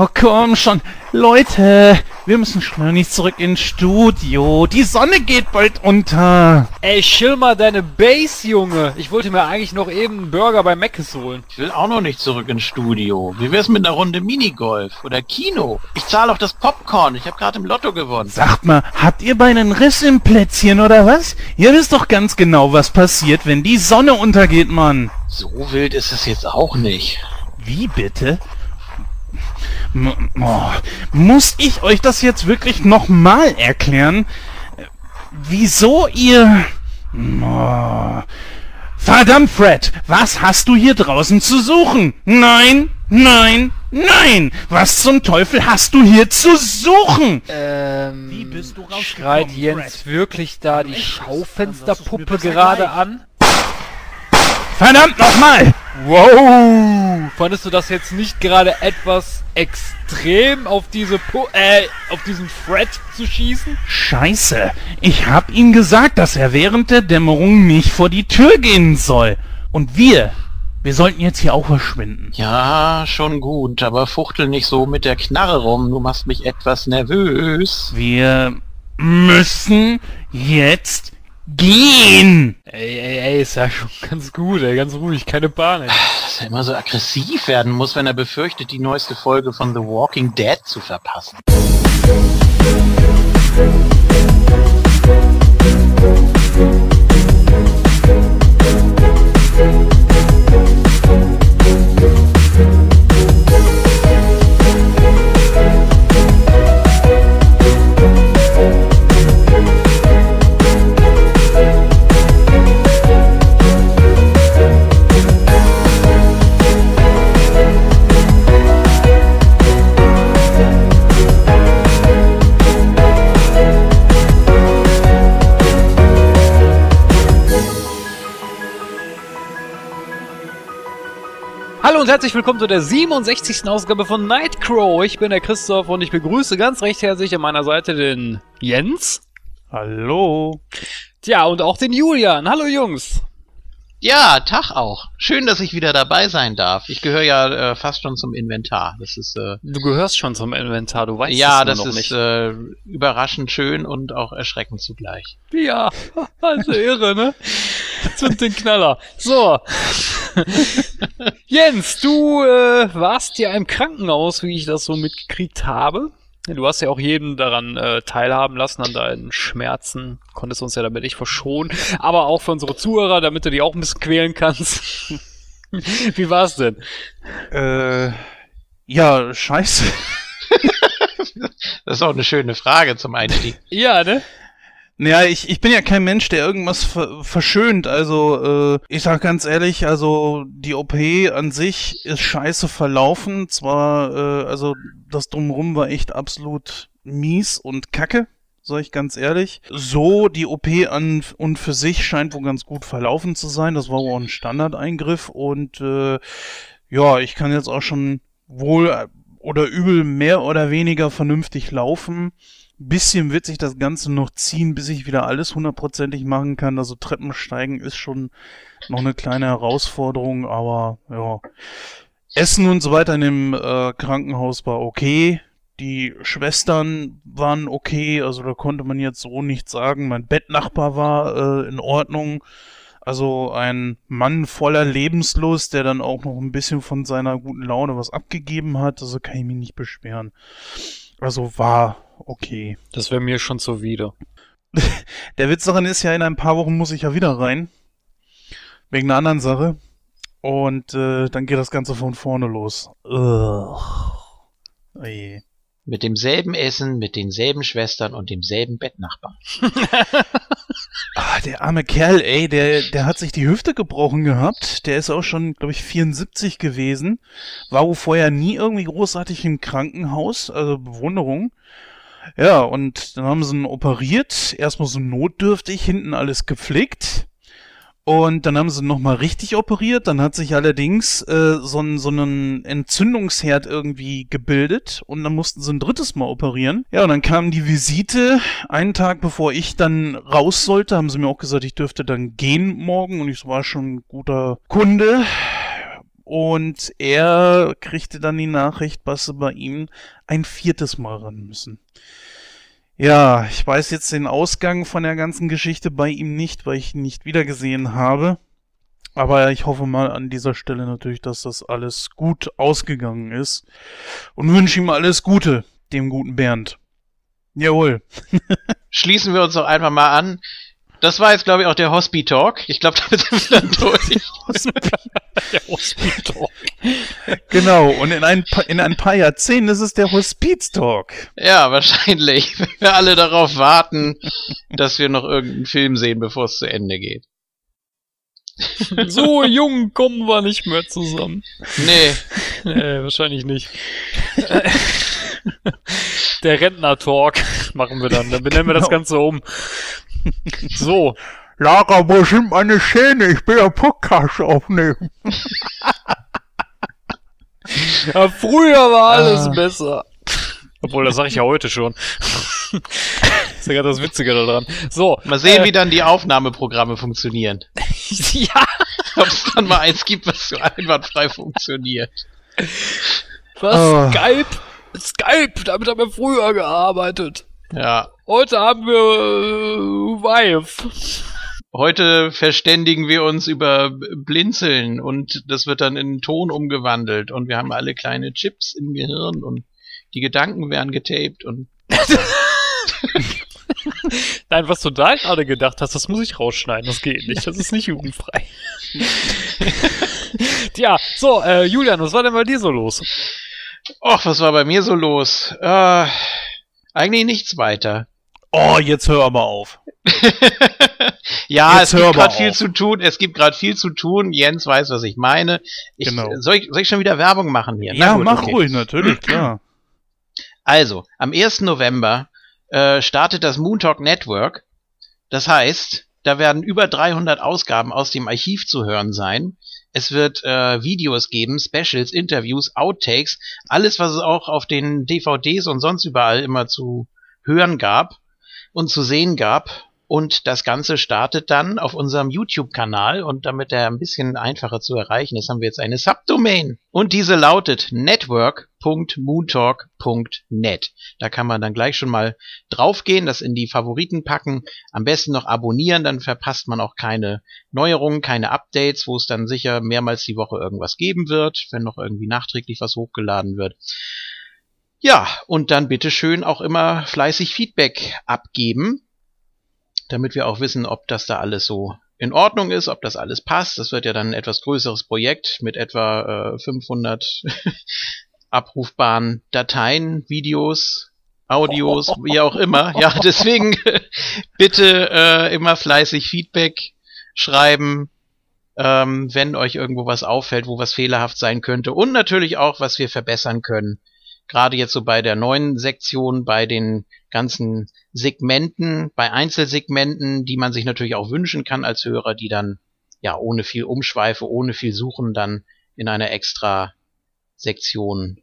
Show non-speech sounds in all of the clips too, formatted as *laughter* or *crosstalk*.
Oh komm schon. Leute, wir müssen schnell zurück ins Studio. Die Sonne geht bald unter. Ey, chill mal deine Base, Junge. Ich wollte mir eigentlich noch eben einen Burger bei Mc's holen. Ich will auch noch nicht zurück ins Studio. Wie wär's mit einer Runde Minigolf oder Kino? Ich zahle auch das Popcorn. Ich habe gerade im Lotto gewonnen. Sagt mal, habt ihr bei einen Riss im Plätzchen oder was? Ihr wisst doch ganz genau, was passiert, wenn die Sonne untergeht, Mann. So wild ist es jetzt auch nicht. Wie bitte? M oh, muss ich euch das jetzt wirklich nochmal erklären? Wieso ihr... Oh. Verdammt, Fred, was hast du hier draußen zu suchen? Nein, nein, nein! Was zum Teufel hast du hier zu suchen? Ähm, Wie bist du rausgekommen, schreit Jens Fred? wirklich da die Schaufensterpuppe gerade an? Verdammt nochmal! Wow! Fandest du das jetzt nicht gerade etwas extrem auf diese Pu äh, auf diesen Fred zu schießen? Scheiße, ich hab ihm gesagt, dass er während der Dämmerung nicht vor die Tür gehen soll. Und wir, wir sollten jetzt hier auch verschwinden. Ja, schon gut, aber fuchtel nicht so mit der Knarre rum. Du machst mich etwas nervös. Wir müssen jetzt gehen. Ey, ey, ey, ist ja schon ganz gut, ey, ganz ruhig, keine Panik. Dass er immer so aggressiv werden muss, wenn er befürchtet, die neueste Folge von The Walking Dead zu verpassen. Hallo und herzlich willkommen zu der 67. Ausgabe von Nightcrow. Ich bin der Christoph und ich begrüße ganz recht herzlich an meiner Seite den Jens. Hallo. Tja, und auch den Julian. Hallo Jungs. Ja, Tag auch. Schön, dass ich wieder dabei sein darf. Ich gehöre ja äh, fast schon zum Inventar. Das ist äh, Du gehörst schon zum Inventar, du weißt ja, das noch ist nicht. äh, überraschend schön und auch erschreckend zugleich. Ja, *laughs* also irre, ne? Sind den Knaller. So. *laughs* Jens, du äh, warst ja im Krankenhaus, wie ich das so mitgekriegt habe. Du hast ja auch jeden daran äh, teilhaben lassen, an deinen Schmerzen. Konntest uns ja damit nicht verschonen. Aber auch für unsere Zuhörer, damit du die auch ein bisschen quälen kannst. *laughs* wie war's denn? Äh, ja, scheiße. *laughs* *laughs* Das ist auch eine schöne Frage zum Einstieg. Ja, ne? Naja, ich, ich bin ja kein Mensch, der irgendwas ver verschönt. Also, äh, ich sag ganz ehrlich, also die OP an sich ist scheiße verlaufen. Zwar, äh, also das Drumherum war echt absolut mies und kacke, sag ich ganz ehrlich. So, die OP an und für sich scheint wohl ganz gut verlaufen zu sein. Das war wohl auch ein Standardeingriff und äh, ja, ich kann jetzt auch schon wohl äh, oder übel mehr oder weniger vernünftig laufen bisschen wird sich das Ganze noch ziehen, bis ich wieder alles hundertprozentig machen kann. Also Treppensteigen ist schon noch eine kleine Herausforderung, aber ja. Essen und so weiter in dem äh, Krankenhaus war okay. Die Schwestern waren okay, also da konnte man jetzt so nichts sagen. Mein Bettnachbar war äh, in Ordnung. Also ein Mann voller Lebenslust, der dann auch noch ein bisschen von seiner guten Laune was abgegeben hat. Also kann ich mich nicht beschweren. Also war okay. Das wäre mir schon zuwider. *laughs* Der Witz daran ist ja, in ein paar Wochen muss ich ja wieder rein. Wegen einer anderen Sache. Und äh, dann geht das Ganze von vorne los. Ugh. Oje. Mit demselben Essen, mit denselben Schwestern und demselben Bettnachbarn. *laughs* Ah, der arme Kerl, ey, der, der hat sich die Hüfte gebrochen gehabt. Der ist auch schon, glaube ich, 74 gewesen. War wohl vorher nie irgendwie großartig im Krankenhaus. Also Bewunderung. Ja, und dann haben sie ihn operiert. Erstmal so notdürftig, hinten alles gepflegt. Und dann haben sie ihn nochmal richtig operiert. Dann hat sich allerdings äh, so, ein, so einen Entzündungsherd irgendwie gebildet. Und dann mussten sie ein drittes Mal operieren. Ja, und dann kam die Visite. Einen Tag bevor ich dann raus sollte, haben sie mir auch gesagt, ich dürfte dann gehen morgen. Und ich war schon ein guter Kunde. Und er kriegte dann die Nachricht, dass sie bei ihm ein viertes Mal ran müssen. Ja, ich weiß jetzt den Ausgang von der ganzen Geschichte bei ihm nicht, weil ich ihn nicht wiedergesehen habe. Aber ich hoffe mal an dieser Stelle natürlich, dass das alles gut ausgegangen ist. Und wünsche ihm alles Gute, dem guten Bernd. Jawohl. *laughs* Schließen wir uns doch einfach mal an. Das war jetzt, glaube ich, auch der Hospi-Talk. Ich glaube, *laughs* damit sind wir dann durch. Der Hospital. Genau, und in ein, in ein paar Jahrzehnten ist es der Hospiz-Talk. Ja, wahrscheinlich. *laughs* Wenn wir alle darauf warten, dass wir noch irgendeinen Film sehen, bevor es zu Ende geht. So jung kommen wir nicht mehr zusammen. Nee, Nee, wahrscheinlich nicht. Der Rentner-Talk machen wir dann. Dann benennen wir das Genau. Ganze um. *laughs* So, Lara, wo sind meine Schäne? Ich will ja Podcast aufnehmen. *laughs* ja, früher war alles Ah. besser. Obwohl, das sage ich ja heute schon. das *laughs* ist ja gerade das Witzige daran. So, mal sehen, äh, wie dann die Aufnahmeprogramme funktionieren. ja, Ob es dann mal eins gibt, was so einwandfrei funktioniert. was? Oh. Skype? Skype, damit haben wir früher gearbeitet. Ja. Heute haben wir äh, Vive. Heute verständigen wir uns über Blinzeln und das wird dann in Ton umgewandelt und wir haben alle kleine Chips im Gehirn und die Gedanken werden getaped und *laughs* Nein, was du da gerade gedacht hast, das muss ich rausschneiden. Das geht nicht. Das ist nicht jugendfrei. *laughs* Tja, so, äh, Julian, was war denn bei dir so los? Och, was war bei mir so los? Äh, eigentlich nichts weiter. Oh, jetzt hör aber auf. *laughs* ja, Jetzt es gibt gerade viel zu tun. Es gibt gerade viel zu tun. Jens weiß, was ich meine. Ich, Genau. soll, ich, soll ich schon wieder Werbung machen hier? Ja, gut, mach okay. ruhig, natürlich, klar. *clears throat* Also, am 1. November äh, startet das Moon Talk Network. Das heißt, da werden über 300 Ausgaben aus dem Archiv zu hören sein. Es wird äh, Videos geben, Specials, Interviews, Outtakes, alles, was es auch auf den DVDs und sonst überall immer zu hören gab und zu sehen gab. Und das Ganze startet dann auf unserem YouTube-Kanal und damit er ein bisschen einfacher zu erreichen ist, haben wir jetzt eine Subdomain. Und diese lautet network.moontalk.net. Da kann man dann gleich schon mal draufgehen, das in die Favoriten packen, am besten noch abonnieren, dann verpasst man auch keine Neuerungen, keine Updates, wo es dann sicher mehrmals die Woche irgendwas geben wird, wenn noch irgendwie nachträglich was hochgeladen wird. Ja, und dann bitteschön auch immer fleißig Feedback abgeben, damit wir auch wissen, ob das da alles so in Ordnung ist, ob das alles passt. Das wird ja dann ein etwas größeres Projekt mit etwa äh, 500 *laughs* abrufbaren Dateien, Videos, Audios, wie auch immer. Ja, *laughs* deswegen *laughs* bitte äh, immer fleißig Feedback schreiben, ähm, wenn euch irgendwo was auffällt, wo was fehlerhaft sein könnte und natürlich auch, was wir verbessern können. Gerade jetzt so bei der neuen Sektion, bei den ganzen Segmenten, bei Einzelsegmenten, die man sich natürlich auch wünschen kann als Hörer, die dann ja ohne viel Umschweife, ohne viel Suchen dann in einer extra Sektion,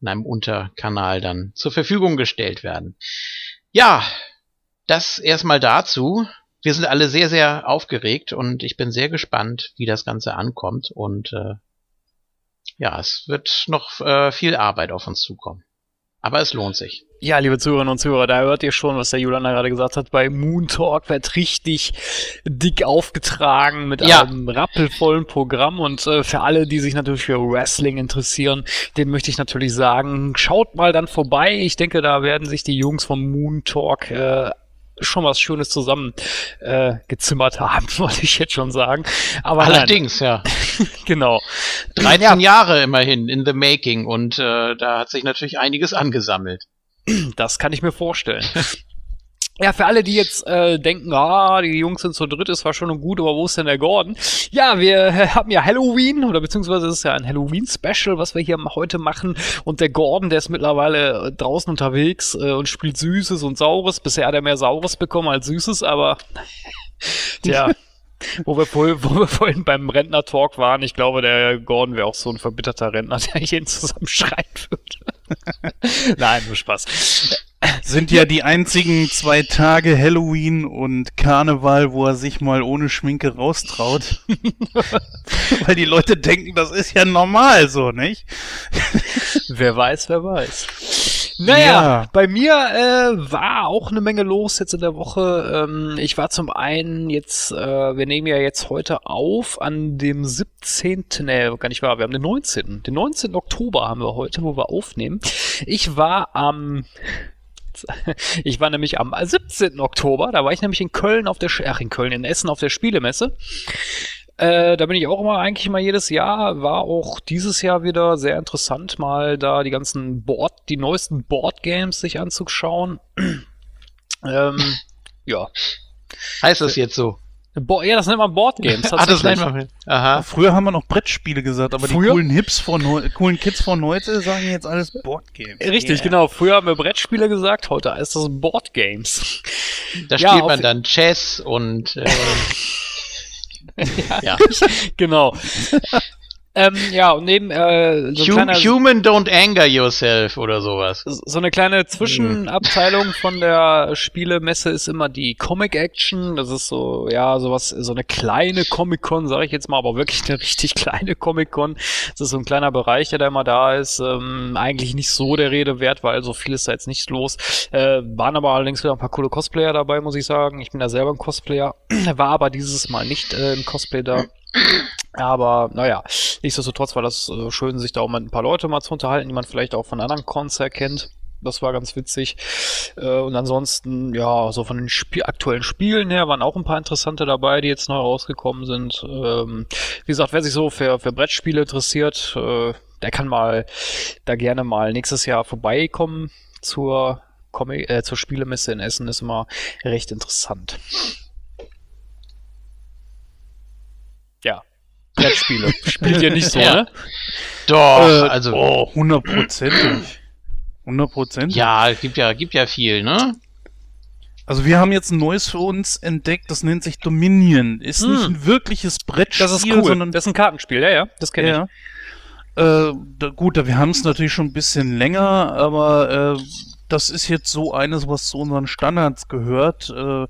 in einem Unterkanal dann zur Verfügung gestellt werden. Ja, das erstmal dazu. Wir sind alle sehr, sehr aufgeregt und ich bin sehr gespannt, wie das Ganze ankommt und äh, ja, es wird noch äh, viel Arbeit auf uns zukommen. Aber es lohnt sich. Ja, liebe Zuhörerinnen und Zuhörer, da hört ihr schon, was der Julian da gerade gesagt hat. Bei Moon Talk wird richtig dick aufgetragen mit Ja. einem rappelvollen Programm. Und äh, für alle, die sich natürlich für Wrestling interessieren, den möchte ich natürlich sagen, schaut mal dann vorbei. Ich denke, da werden sich die Jungs vom Moon Talk äh, schon was Schönes zusammen äh, gezimmert haben, *laughs* wollte ich jetzt schon sagen. Aber nein, Allerdings, ja. *laughs* genau. 13 Jahre immerhin in the making und äh, da hat sich natürlich einiges angesammelt. Das kann ich mir vorstellen. *laughs* Ja, für alle, die jetzt äh, denken, ah, die Jungs sind zu dritt, ist zwar schon gut, aber wo ist denn der Gordon? Ja, wir äh, haben ja Halloween, oder beziehungsweise es ist ja ein Halloween-Special, was wir hier heute machen. Und der Gordon, der ist mittlerweile äh, draußen unterwegs äh, und spielt Süßes und Saures. Bisher hat er mehr Saures bekommen als Süßes, aber *laughs* tja. *laughs* Wo wir, vorhin, wo wir vorhin beim Rentner-Talk waren, ich glaube, der Gordon wäre auch so ein verbitterter Rentner, *laughs* der jeden zusammenschreien würde. Nein, nur Spaß. Sind ja die einzigen zwei Tage Halloween und Karneval, wo er sich mal ohne Schminke raustraut. *laughs* Weil die Leute denken, das ist ja normal so, nicht? wer weiß, wer weiß. Naja, Ja. bei mir äh, war auch eine Menge los jetzt in der Woche. Ähm, ich war zum einen jetzt, äh, wir nehmen ja jetzt heute auf an dem 17. Nee, gar nicht wahr, wir haben den 19. Den 19. Oktober haben wir heute, wo wir aufnehmen. Ich war am *laughs* ich war nämlich am 17. Oktober, da war ich nämlich in Köln auf der, ach in Köln, in Essen auf der Spielemesse. Äh, da bin ich auch immer eigentlich mal jedes Jahr, war auch dieses Jahr wieder sehr interessant, mal da die ganzen Board, die neuesten Board-Games sich anzuschauen. *clears throat* ähm, ja. Heißt das jetzt so? Bo ja, das nennt man Board-Games. *laughs* Ah, das nennt man. Aha. Früher haben wir noch Brettspiele gesagt, aber Früher? die coolen Hips von coolen Kids von heute sagen jetzt alles Boardgames. Richtig, Yeah. genau. Früher haben wir Brettspiele gesagt, heute heißt das Board-Games. Da Ja, spielt man dann Chess und äh, *laughs* ja. genau. Ähm, ja, und neben äh, so, ein Hum kleiner, Human don't anger yourself oder sowas. so eine kleine Zwischenabteilung von der Spielemesse ist immer die Comic Action. Das ist so, ja, sowas, so eine kleine Comic-Con, sage ich jetzt mal, aber wirklich eine richtig kleine Comic-Con. Das ist so ein kleiner Bereich, der da immer da ist. Ähm, eigentlich nicht so der Rede wert, weil so viel ist da jetzt nicht los. Äh, waren aber allerdings wieder ein paar coole Cosplayer dabei, muss ich sagen. Ich bin da selber ein Cosplayer, *clears throat* war aber dieses Mal nicht äh, im Cosplay da. Aber naja, nichtsdestotrotz war das äh, schön, sich da auch mit ein paar Leute mal zu unterhalten, die man vielleicht auch von anderen Cons erkennt. Das war ganz witzig. Äh, und ansonsten, ja, so von den Spiel aktuellen Spielen her waren auch ein paar interessante dabei, die jetzt neu rausgekommen sind. Ähm, wie gesagt, wer sich so für, für Brettspiele interessiert, äh, der kann mal da gerne mal nächstes Jahr vorbeikommen zur Comic, äh, zur Spielemesse in Essen. Ist immer recht interessant. Ja. Brettspiele. Spielt ihr nicht so, Ja. ne? Doch, Äh, also Oh, hundertprozentig. Hundertprozentig. ja, gibt ja, gibt ja viel, ne? Also wir haben jetzt ein neues für uns entdeckt, das nennt sich Dominion. Ist Hm. nicht ein wirkliches Brettspiel, Das ist cool. sondern Das ist ein Kartenspiel, ja, ja. Das kenne ich. ja. Äh, da, gut, da, wir haben es natürlich schon ein bisschen länger, aber äh, das ist jetzt so eines, was zu unseren Standards gehört. Äh,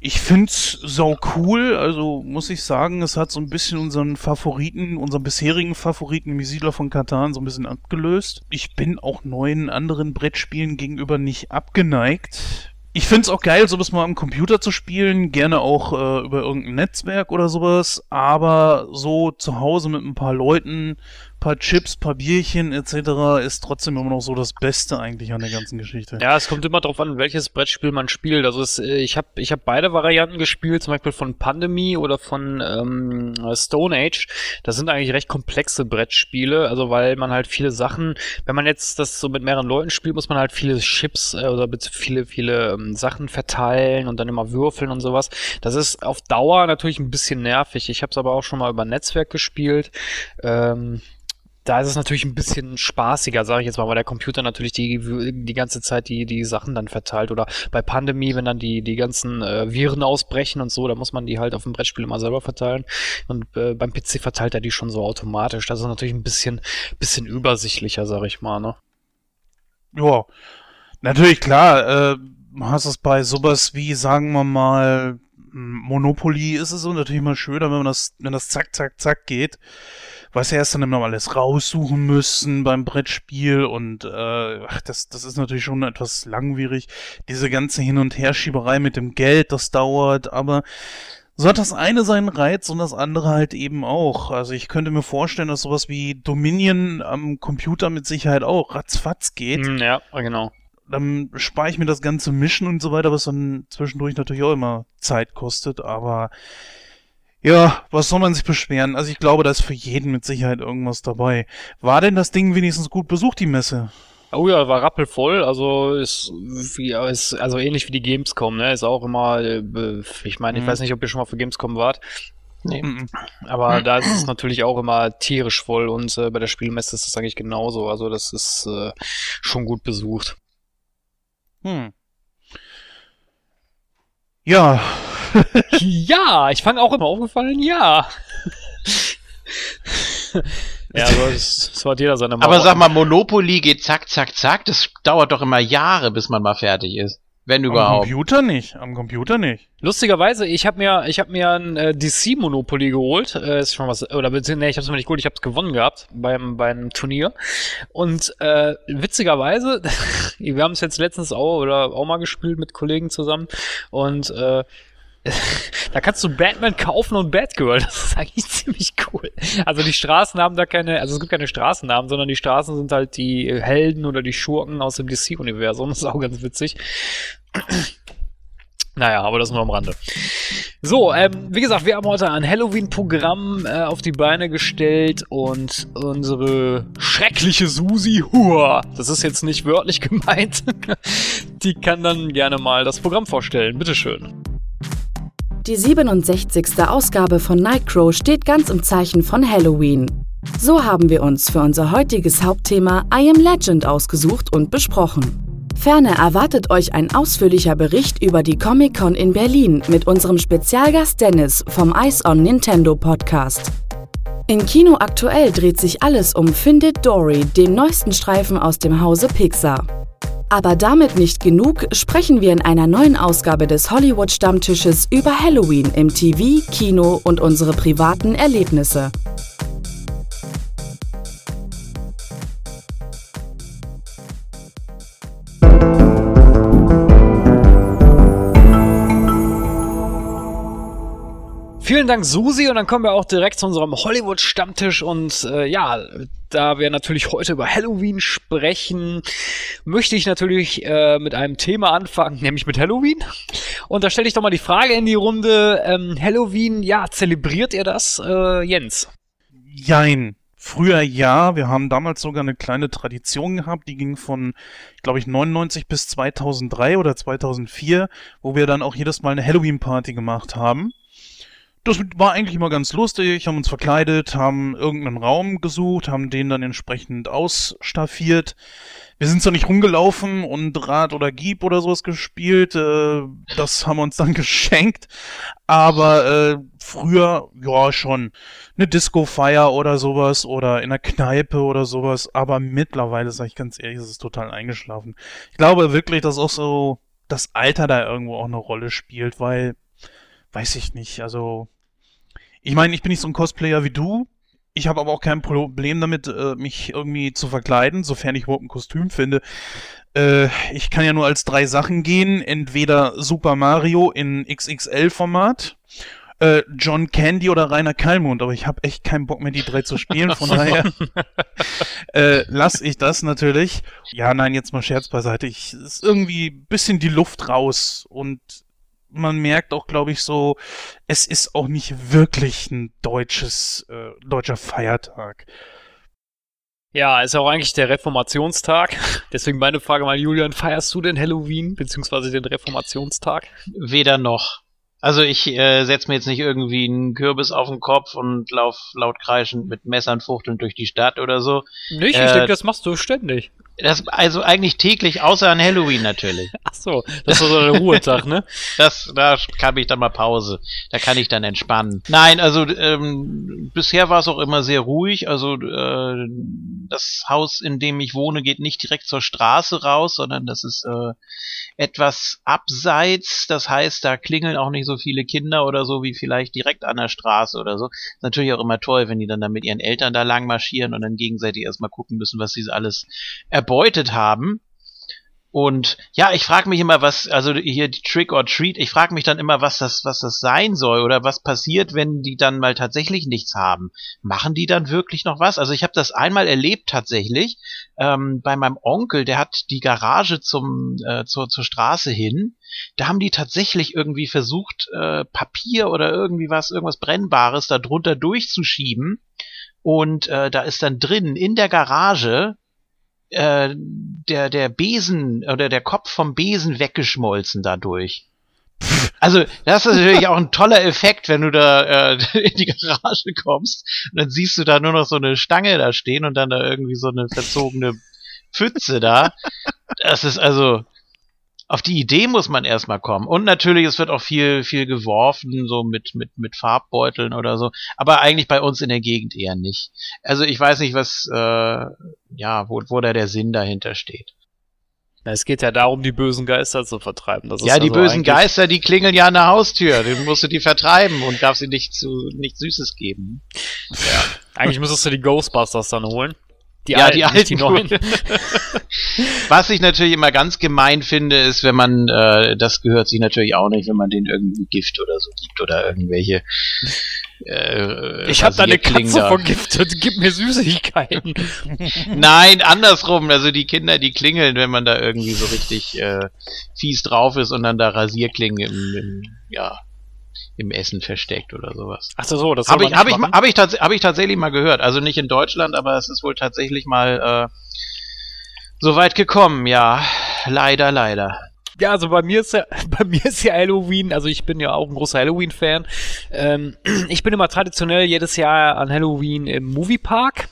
ich find's sau cool, also muss ich sagen, es hat so ein bisschen unseren Favoriten, unseren bisherigen Favoriten, nämlich Siedler von Katan, so ein bisschen abgelöst. Ich bin auch neuen anderen Brettspielen gegenüber nicht abgeneigt. Ich find's auch geil, sowas mal am Computer zu spielen, gerne auch äh, über irgendein Netzwerk oder sowas, aber so zu Hause mit ein paar Leuten, paar Chips, paar Bierchen etc. ist trotzdem immer noch so das Beste eigentlich an der ganzen Geschichte. Ja, es kommt immer darauf an, welches Brettspiel man spielt. Also es, äh, ich habe ich hab beide Varianten gespielt, zum Beispiel von Pandemie oder von ähm, Stone Age. Das sind eigentlich recht komplexe Brettspiele, also weil man halt viele Sachen, wenn man jetzt das so mit mehreren Leuten spielt, muss man halt viele Chips äh, oder viele, viele ähm, Sachen verteilen und dann immer würfeln und sowas. Das ist auf Dauer natürlich ein bisschen nervig. Ich habe es aber auch schon mal über Netzwerk gespielt. Ähm, da ist es natürlich ein bisschen spaßiger, sage ich jetzt mal, weil der Computer natürlich die, die ganze Zeit die, die Sachen dann verteilt. Oder bei Pandemie, wenn dann die, die ganzen äh, Viren ausbrechen und so, da muss man die halt auf dem Brettspiel immer selber verteilen. Und äh, beim PC verteilt er die schon so automatisch. Das ist natürlich ein bisschen, bisschen übersichtlicher, sag ich mal, ne? Ja, natürlich klar, äh, hast es bei sowas wie, sagen wir mal, Monopoly ist es so natürlich mal schöner, wenn man das, wenn das zack, zack, zack geht. Was erst dann immer alles raussuchen müssen beim Brettspiel und äh, ach, das, das ist natürlich schon etwas langwierig. Diese ganze Hin- und Herschieberei mit dem Geld, das dauert, aber so hat das eine seinen Reiz und das andere halt eben auch. Also ich könnte mir vorstellen, dass sowas wie Dominion am Computer mit Sicherheit auch ratzfatz geht Hm, ja, genau. dann spare ich mir das ganze Mischen und so weiter, was dann zwischendurch natürlich auch immer Zeit kostet, aber ja, was soll man sich beschweren? Also ich glaube, da ist für jeden mit Sicherheit irgendwas dabei. War denn das Ding wenigstens gut besucht, die Messe? Oh ja, war rappelvoll, also ist, wie, ist also ähnlich wie die Gamescom, ne? Ist auch immer, äh, ich meine, ich Mhm. weiß nicht, ob ihr schon mal für Gamescom wart. Nee. Mhm. Aber da ist es natürlich auch immer tierisch voll und äh, bei der Spielmesse ist das eigentlich genauso. Also das ist äh, schon gut besucht. Hm. Ja, *laughs* ja, ich fange auch immer aufgefallen, ja. *laughs* Ja, so, ist, so hat jeder seine Aber Marotten. sag mal, Monopoly geht zack, zack, zack. Das dauert doch immer Jahre, bis man mal fertig ist. Wenn Am überhaupt. Computer nicht. Am Computer nicht. Lustigerweise, ich habe mir, ich habe mir ein äh, DC Monopoly geholt. Äh, ist schon was, oder beziehungsweise, nee, ich habe es mir nicht geholt. Ich habe es gewonnen gehabt beim beim Turnier. Und äh, witzigerweise, *laughs* wir haben es jetzt letztens auch oder auch mal gespielt mit Kollegen zusammen. Und äh, *laughs* da kannst du Batman kaufen und Batgirl. Das ist eigentlich *laughs* ziemlich cool. Also die Straßen haben da keine, also es gibt keine Straßennamen, sondern die Straßen sind halt die Helden oder die Schurken aus dem DC-Universum. *laughs* Das ist auch ganz witzig. *clears throat* Naja, aber das nur am Rande. So, ähm, wie gesagt, wir haben heute ein Halloween-Programm äh, auf die Beine gestellt und unsere schreckliche Susi, hua, das ist jetzt nicht wörtlich gemeint, die kann dann gerne mal das Programm vorstellen. Bitteschön. Die 67. Ausgabe von Nightcrow steht ganz im Zeichen von Halloween. So haben wir uns für unser heutiges Hauptthema I Am Legend ausgesucht und besprochen. Ferner erwartet euch ein ausführlicher Bericht über die Comic-Con in Berlin mit unserem Spezialgast Dennis vom Ice on Nintendo Podcast. In Kino aktuell dreht sich alles um Findet Dory, den neuesten Streifen aus dem Hause Pixar. Aber damit nicht genug, sprechen wir in einer neuen Ausgabe des Hollywood Stammtisches über Halloween im TV, Kino und unsere privaten Erlebnisse. Vielen Dank, Susi. Und dann kommen wir auch direkt zu unserem Hollywood-Stammtisch. Und äh, ja, da wir natürlich heute über Halloween sprechen, möchte ich natürlich äh, mit einem Thema anfangen, nämlich mit Halloween. Und da stelle ich doch mal die Frage in die Runde. Ähm, Halloween, ja, zelebriert ihr das, äh, Jens? Jein. Früher ja, wir haben damals sogar eine kleine Tradition gehabt, die ging von, glaube ich, 99 bis 2003 oder 2004, wo wir dann auch jedes Mal eine Halloween-Party gemacht haben. Das war eigentlich immer ganz lustig, haben uns verkleidet, haben irgendeinen Raum gesucht, haben den dann entsprechend ausstaffiert. Wir sind zwar nicht rumgelaufen und Rad oder Gieb oder sowas gespielt, äh, das haben wir uns dann *laughs* geschenkt, aber äh, früher, ja schon, eine Disco-Feier oder sowas oder in einer Kneipe oder sowas, aber mittlerweile, sage ich ganz ehrlich, ist es total eingeschlafen. Ich glaube wirklich, dass auch so das Alter da irgendwo auch eine Rolle spielt, weil, weiß ich nicht, also ich meine, ich bin nicht so ein Cosplayer wie du. Ich habe aber auch kein Problem damit, äh, mich irgendwie zu verkleiden, sofern ich überhaupt ein Kostüm finde. Äh, ich kann ja nur als drei Sachen gehen. Entweder Super Mario in XXL-Format, äh, John Candy oder Rainer Kallmund. Aber ich habe echt keinen Bock mehr, die drei zu spielen. Von *laughs* daher äh, lass ich das natürlich. Ja, nein, jetzt mal Scherz beiseite. Ich ist irgendwie ein bisschen die Luft raus und man merkt auch, glaube ich, so, es ist auch nicht wirklich ein deutsches, äh, deutscher Feiertag. Ja, ist auch eigentlich der Reformationstag. *laughs* Deswegen meine Frage mal, Julian, feierst du denn Halloween, beziehungsweise den Reformationstag? Weder noch. Also ich äh, setz mir jetzt nicht irgendwie einen Kürbis auf den Kopf und lauf laut kreischend mit Messern fuchtelnd durch die Stadt oder so. Nicht? Äh, ich denke, das machst du ständig. Das also eigentlich täglich, außer an Halloween natürlich. *laughs* Ach so, das ist so der Ruhetag, ne? *laughs* Das, da kann ich dann mal Pause. Da kann ich dann entspannen. Nein, also ähm, bisher war es auch immer sehr ruhig. Also äh, das Haus, in dem ich wohne, geht nicht direkt zur Straße raus, sondern das ist äh, etwas abseits. Das heißt, da klingeln auch nicht so viele Kinder oder so wie vielleicht direkt an der Straße oder so. Ist natürlich auch immer toll, wenn die dann da mit ihren Eltern da lang marschieren und dann gegenseitig erstmal gucken müssen, was sie alles erbeutet haben. Und ja, ich frage mich immer, was, also hier die Trick or Treat, ich frage mich dann immer, was das, was das sein soll oder was passiert, wenn die dann mal tatsächlich nichts haben. Machen die dann wirklich noch was? Also ich habe das einmal erlebt tatsächlich ähm, bei meinem Onkel, der hat die Garage zum äh, zur, zur Straße hin. Da haben die tatsächlich irgendwie versucht, äh, Papier oder irgendwie was, irgendwas Brennbares da drunter durchzuschieben. Und äh, da ist dann drin in der Garage äh, der, der Besen oder der Kopf vom Besen weggeschmolzen dadurch. Also, das ist natürlich auch ein toller Effekt, wenn du da äh, *laughs* in die Garage kommst und dann siehst du da nur noch so eine Stange da stehen und dann da irgendwie so eine verzogene Pfütze da. Das ist also, auf die Idee muss man erstmal kommen. Und natürlich, es wird auch viel, viel geworfen, so mit, mit, mit Farbbeuteln oder so. Aber eigentlich bei uns in der Gegend eher nicht. Also ich weiß nicht, was, äh, ja, wo, wo da der Sinn dahinter steht. Es geht ja darum, die bösen Geister zu vertreiben. Das ja, die also bösen Geister, die klingeln ja an der Haustür. Du musst du die vertreiben und darfst sie nicht zu nichts Süßes geben. Ja. Eigentlich müsstest du die Ghostbusters dann holen. Die ja, alten, die alten, die neuen. *laughs* Was ich natürlich immer ganz gemein finde, ist, wenn man, äh, das gehört sich natürlich auch nicht, wenn man den irgendwie Gift oder so gibt oder irgendwelche. Äh, ich habe da eine Katze vergiftet, gib mir Süßigkeiten. *laughs* Nein, andersrum. Also die Kinder, die klingeln, wenn man da irgendwie so richtig äh, fies drauf ist und dann da Rasierklingen im, im ja, im Essen versteckt oder sowas. Ach so, das habe ich, hab ich, hab ich, hab ich tatsächlich mal gehört. Also nicht in Deutschland, aber es ist wohl tatsächlich mal äh, so weit gekommen. Ja, leider, leider. Ja, also bei mir ist ja, *laughs* bei mir ist ja Halloween, also ich bin ja auch ein großer Halloween-Fan. Ähm, *clears throat* ich bin immer traditionell jedes Jahr an Halloween im Moviepark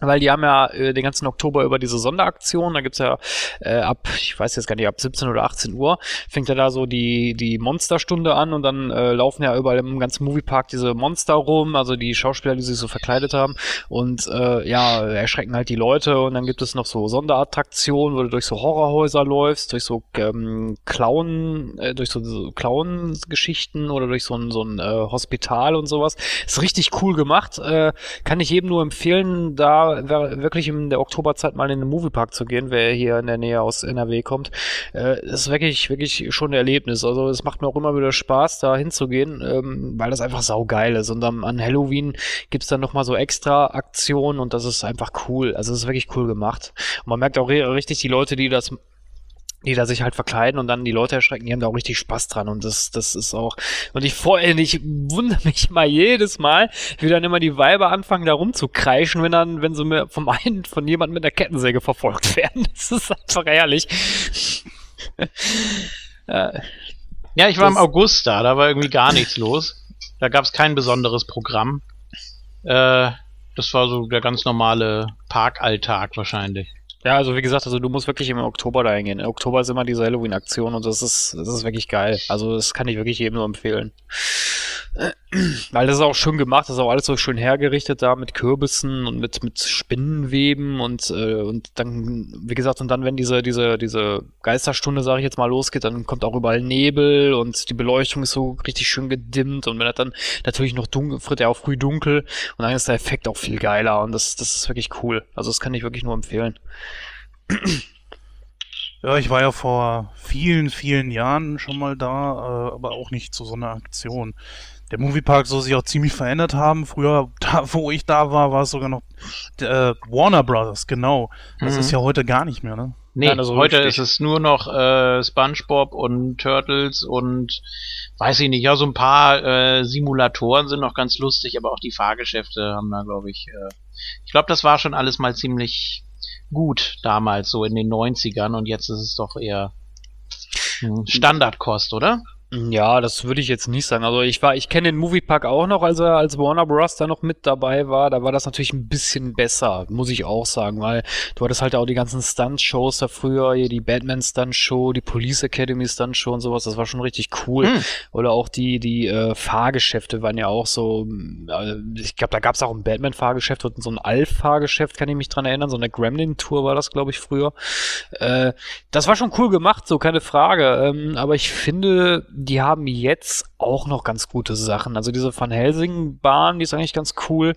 weil die haben ja äh, den ganzen Oktober über diese Sonderaktion, da gibt's ja äh, ab, ich weiß jetzt gar nicht, ab 17 oder 18 Uhr fängt ja da so die, die Monsterstunde an und dann äh, laufen ja überall im ganzen Moviepark diese Monster rum, also die Schauspieler, die sich so verkleidet haben. Und äh, ja, erschrecken halt die Leute. Und dann gibt es noch so Sonderattraktionen, wo du durch so Horrorhäuser läufst, durch so ähm, Clown, äh, durch so, so Clown-Geschichten oder durch so ein, so ein äh, Hospital und sowas. Ist richtig cool gemacht, äh, kann ich jedem nur empfehlen, da wirklich in der Oktoberzeit mal in den Moviepark zu gehen, wer hier in der Nähe aus NRW kommt, äh, ist wirklich, wirklich schon ein Erlebnis. Also es macht mir auch immer wieder Spaß, da hinzugehen, ähm, weil das einfach saugeil ist. Und dann, an Halloween gibt's dann nochmal so extra Aktionen und das ist einfach cool. Also es ist wirklich cool gemacht. Und man merkt auch richtig, die Leute, die das die da sich halt verkleiden und dann die Leute erschrecken, die haben da auch richtig Spaß dran und das, das ist auch, und ich vorher, ich wundere mich *laughs* mal jedes Mal, wie dann immer die Weiber anfangen, da rumzukreischen, wenn dann, wenn sie mir vom einen, von jemandem mit einer Kettensäge verfolgt *laughs* werden. Das ist einfach ehrlich. *laughs* ja, ich war im August da, da war irgendwie gar nichts los. Da gab es kein besonderes Programm. Äh, das war so der ganz normale Parkalltag wahrscheinlich. Ja, also wie gesagt, also du musst wirklich im Oktober da hingehen. Im Oktober ist immer diese Halloween-Aktion und das ist, das ist wirklich geil. Also das kann ich wirklich jedem nur empfehlen. Weil das ist auch schön gemacht, das ist auch alles so schön hergerichtet da mit Kürbissen und mit, mit Spinnenweben und, äh, und dann, wie gesagt, und dann, wenn diese, diese, diese Geisterstunde, sage ich jetzt mal, losgeht, dann kommt auch überall Nebel und die Beleuchtung ist so richtig schön gedimmt und wenn das dann natürlich noch dunkel, friert er auch früh dunkel und dann ist der Effekt auch viel geiler und das, das ist wirklich cool. Also das kann ich wirklich nur empfehlen. Ja, ich war ja vor vielen, vielen Jahren schon mal da, äh, aber auch nicht zu so einer Aktion. Der Moviepark soll sich auch ziemlich verändert haben. Früher, da, wo ich da war, war es sogar noch äh, Warner Brothers, genau. Das mhm. ist ja heute gar nicht mehr, ne? Nee, also heute richtig. ist es nur noch äh, SpongeBob und Turtles und weiß ich nicht, ja, so ein paar äh, Simulatoren sind noch ganz lustig, aber auch die Fahrgeschäfte haben da, glaube ich, äh, ich glaube, das war schon alles mal ziemlich gut damals, so in den 90ern und jetzt ist es doch eher hm, Standardkost, oder? Ja, das würde ich jetzt nicht sagen. Also ich war, ich kenne den Moviepark auch noch, als er als Warner Bros. da noch mit dabei war. Da war das natürlich ein bisschen besser, muss ich auch sagen, weil du hattest halt auch die ganzen Stunt-Shows da früher, hier die Batman Stunt-Show, die Police Academy Stunt-Show und sowas. Das war schon richtig cool. Hm. Oder auch die die äh, Fahrgeschäfte waren ja auch so. Äh, ich glaube, da gab es auch ein Batman-Fahrgeschäft und so ein Alf-Fahrgeschäft, kann ich mich dran erinnern. So eine Gremlin-Tour war das, glaube ich, früher. Äh, das war schon cool gemacht, so keine Frage. Ähm, aber ich finde die haben jetzt auch noch ganz gute Sachen. Also diese Van Helsing Bahn, die ist eigentlich ganz cool.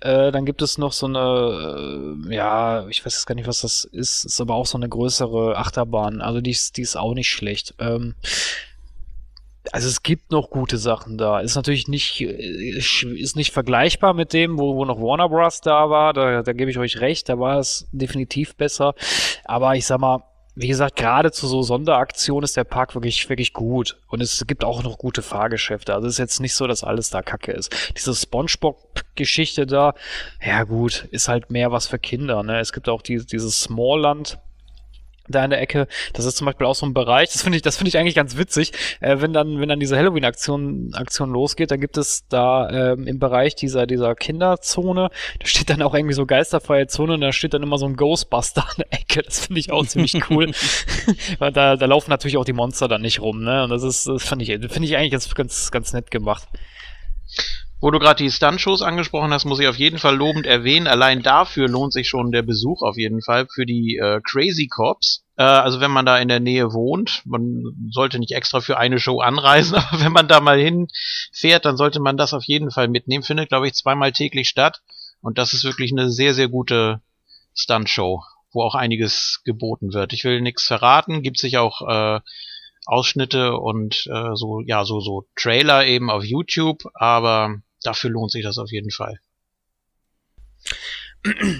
Äh, dann gibt es noch so eine, äh, ja, ich weiß jetzt gar nicht, was das ist, ist aber auch so eine größere Achterbahn. Also die ist, die ist auch nicht schlecht. Ähm, also es gibt noch gute Sachen da. Ist natürlich nicht, äh, ist nicht vergleichbar mit dem, wo, wo noch Warner Bros. da war. Da, da gebe ich euch recht, da war es definitiv besser. Aber ich sag mal, wie gesagt, gerade zu so Sonderaktionen ist der Park wirklich, wirklich gut. Und es gibt auch noch gute Fahrgeschäfte. Also es ist jetzt nicht so, dass alles da kacke ist. Diese Spongebob-Geschichte da, ja gut, ist halt mehr was für Kinder. Ne? Es gibt auch die, dieses Smallland. Da in der Ecke. Das ist zum Beispiel auch so ein Bereich. Das finde ich, das finde ich eigentlich ganz witzig. Äh, wenn dann, wenn dann diese Halloween-Aktion Aktion losgeht, dann gibt es da ähm, im Bereich dieser dieser Kinderzone, da steht dann auch irgendwie so geisterfreie Zone und da steht dann immer so ein Ghostbuster an der Ecke. Das finde ich auch ziemlich cool, *laughs* weil da da laufen natürlich auch die Monster dann nicht rum, ne? Und das ist, das finde ich, finde ich eigentlich ganz ganz ganz nett gemacht. Wo du gerade die Stunt-Shows angesprochen hast, muss ich auf jeden Fall lobend erwähnen. Allein dafür lohnt sich schon der Besuch auf jeden Fall für die äh, Crazy Cops. Äh, also wenn man da in der Nähe wohnt, man sollte nicht extra für eine Show anreisen, *laughs* aber wenn man da mal hinfährt, dann sollte man das auf jeden Fall mitnehmen. Findet, glaube ich, zweimal täglich statt. Und das ist wirklich eine sehr, sehr gute Stunt-Show, wo auch einiges geboten wird. Ich will nichts verraten, gibt sich auch äh, Ausschnitte und äh, so, ja, so, so Trailer eben auf YouTube, aber dafür lohnt sich das auf jeden Fall.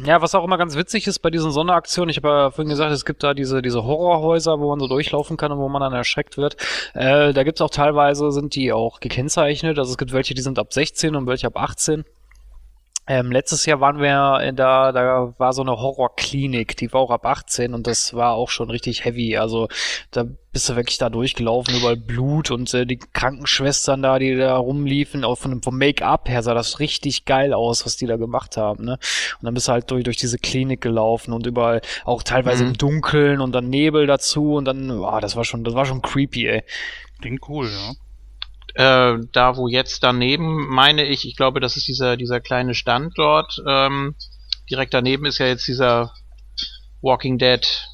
Ja, was auch immer ganz witzig ist bei diesen Sonderaktionen, ich habe ja vorhin gesagt, es gibt da diese, diese Horrorhäuser, wo man so durchlaufen kann und wo man dann erschreckt wird. Äh, da gibt's auch teilweise, sind die auch gekennzeichnet, also es gibt welche, die sind ab 16 und welche ab 18. Ähm, letztes Jahr waren wir da, da war so eine Horrorklinik, die war auch ab 18 und das war auch schon richtig heavy. Also da bist du wirklich da durchgelaufen, überall Blut und äh, die Krankenschwestern da, die da rumliefen, auch von, vom Make-up her sah das richtig geil aus, was die da gemacht haben. Ne? Und dann bist du halt durch, durch diese Klinik gelaufen und überall auch teilweise Mhm. im Dunkeln und dann Nebel dazu und dann, oh, das war schon, das war schon creepy, ey. Klingt cool, ja. Äh, da wo jetzt daneben, meine ich, ich glaube, das ist dieser, dieser kleine Standort, ähm, direkt daneben ist ja jetzt dieser Walking Dead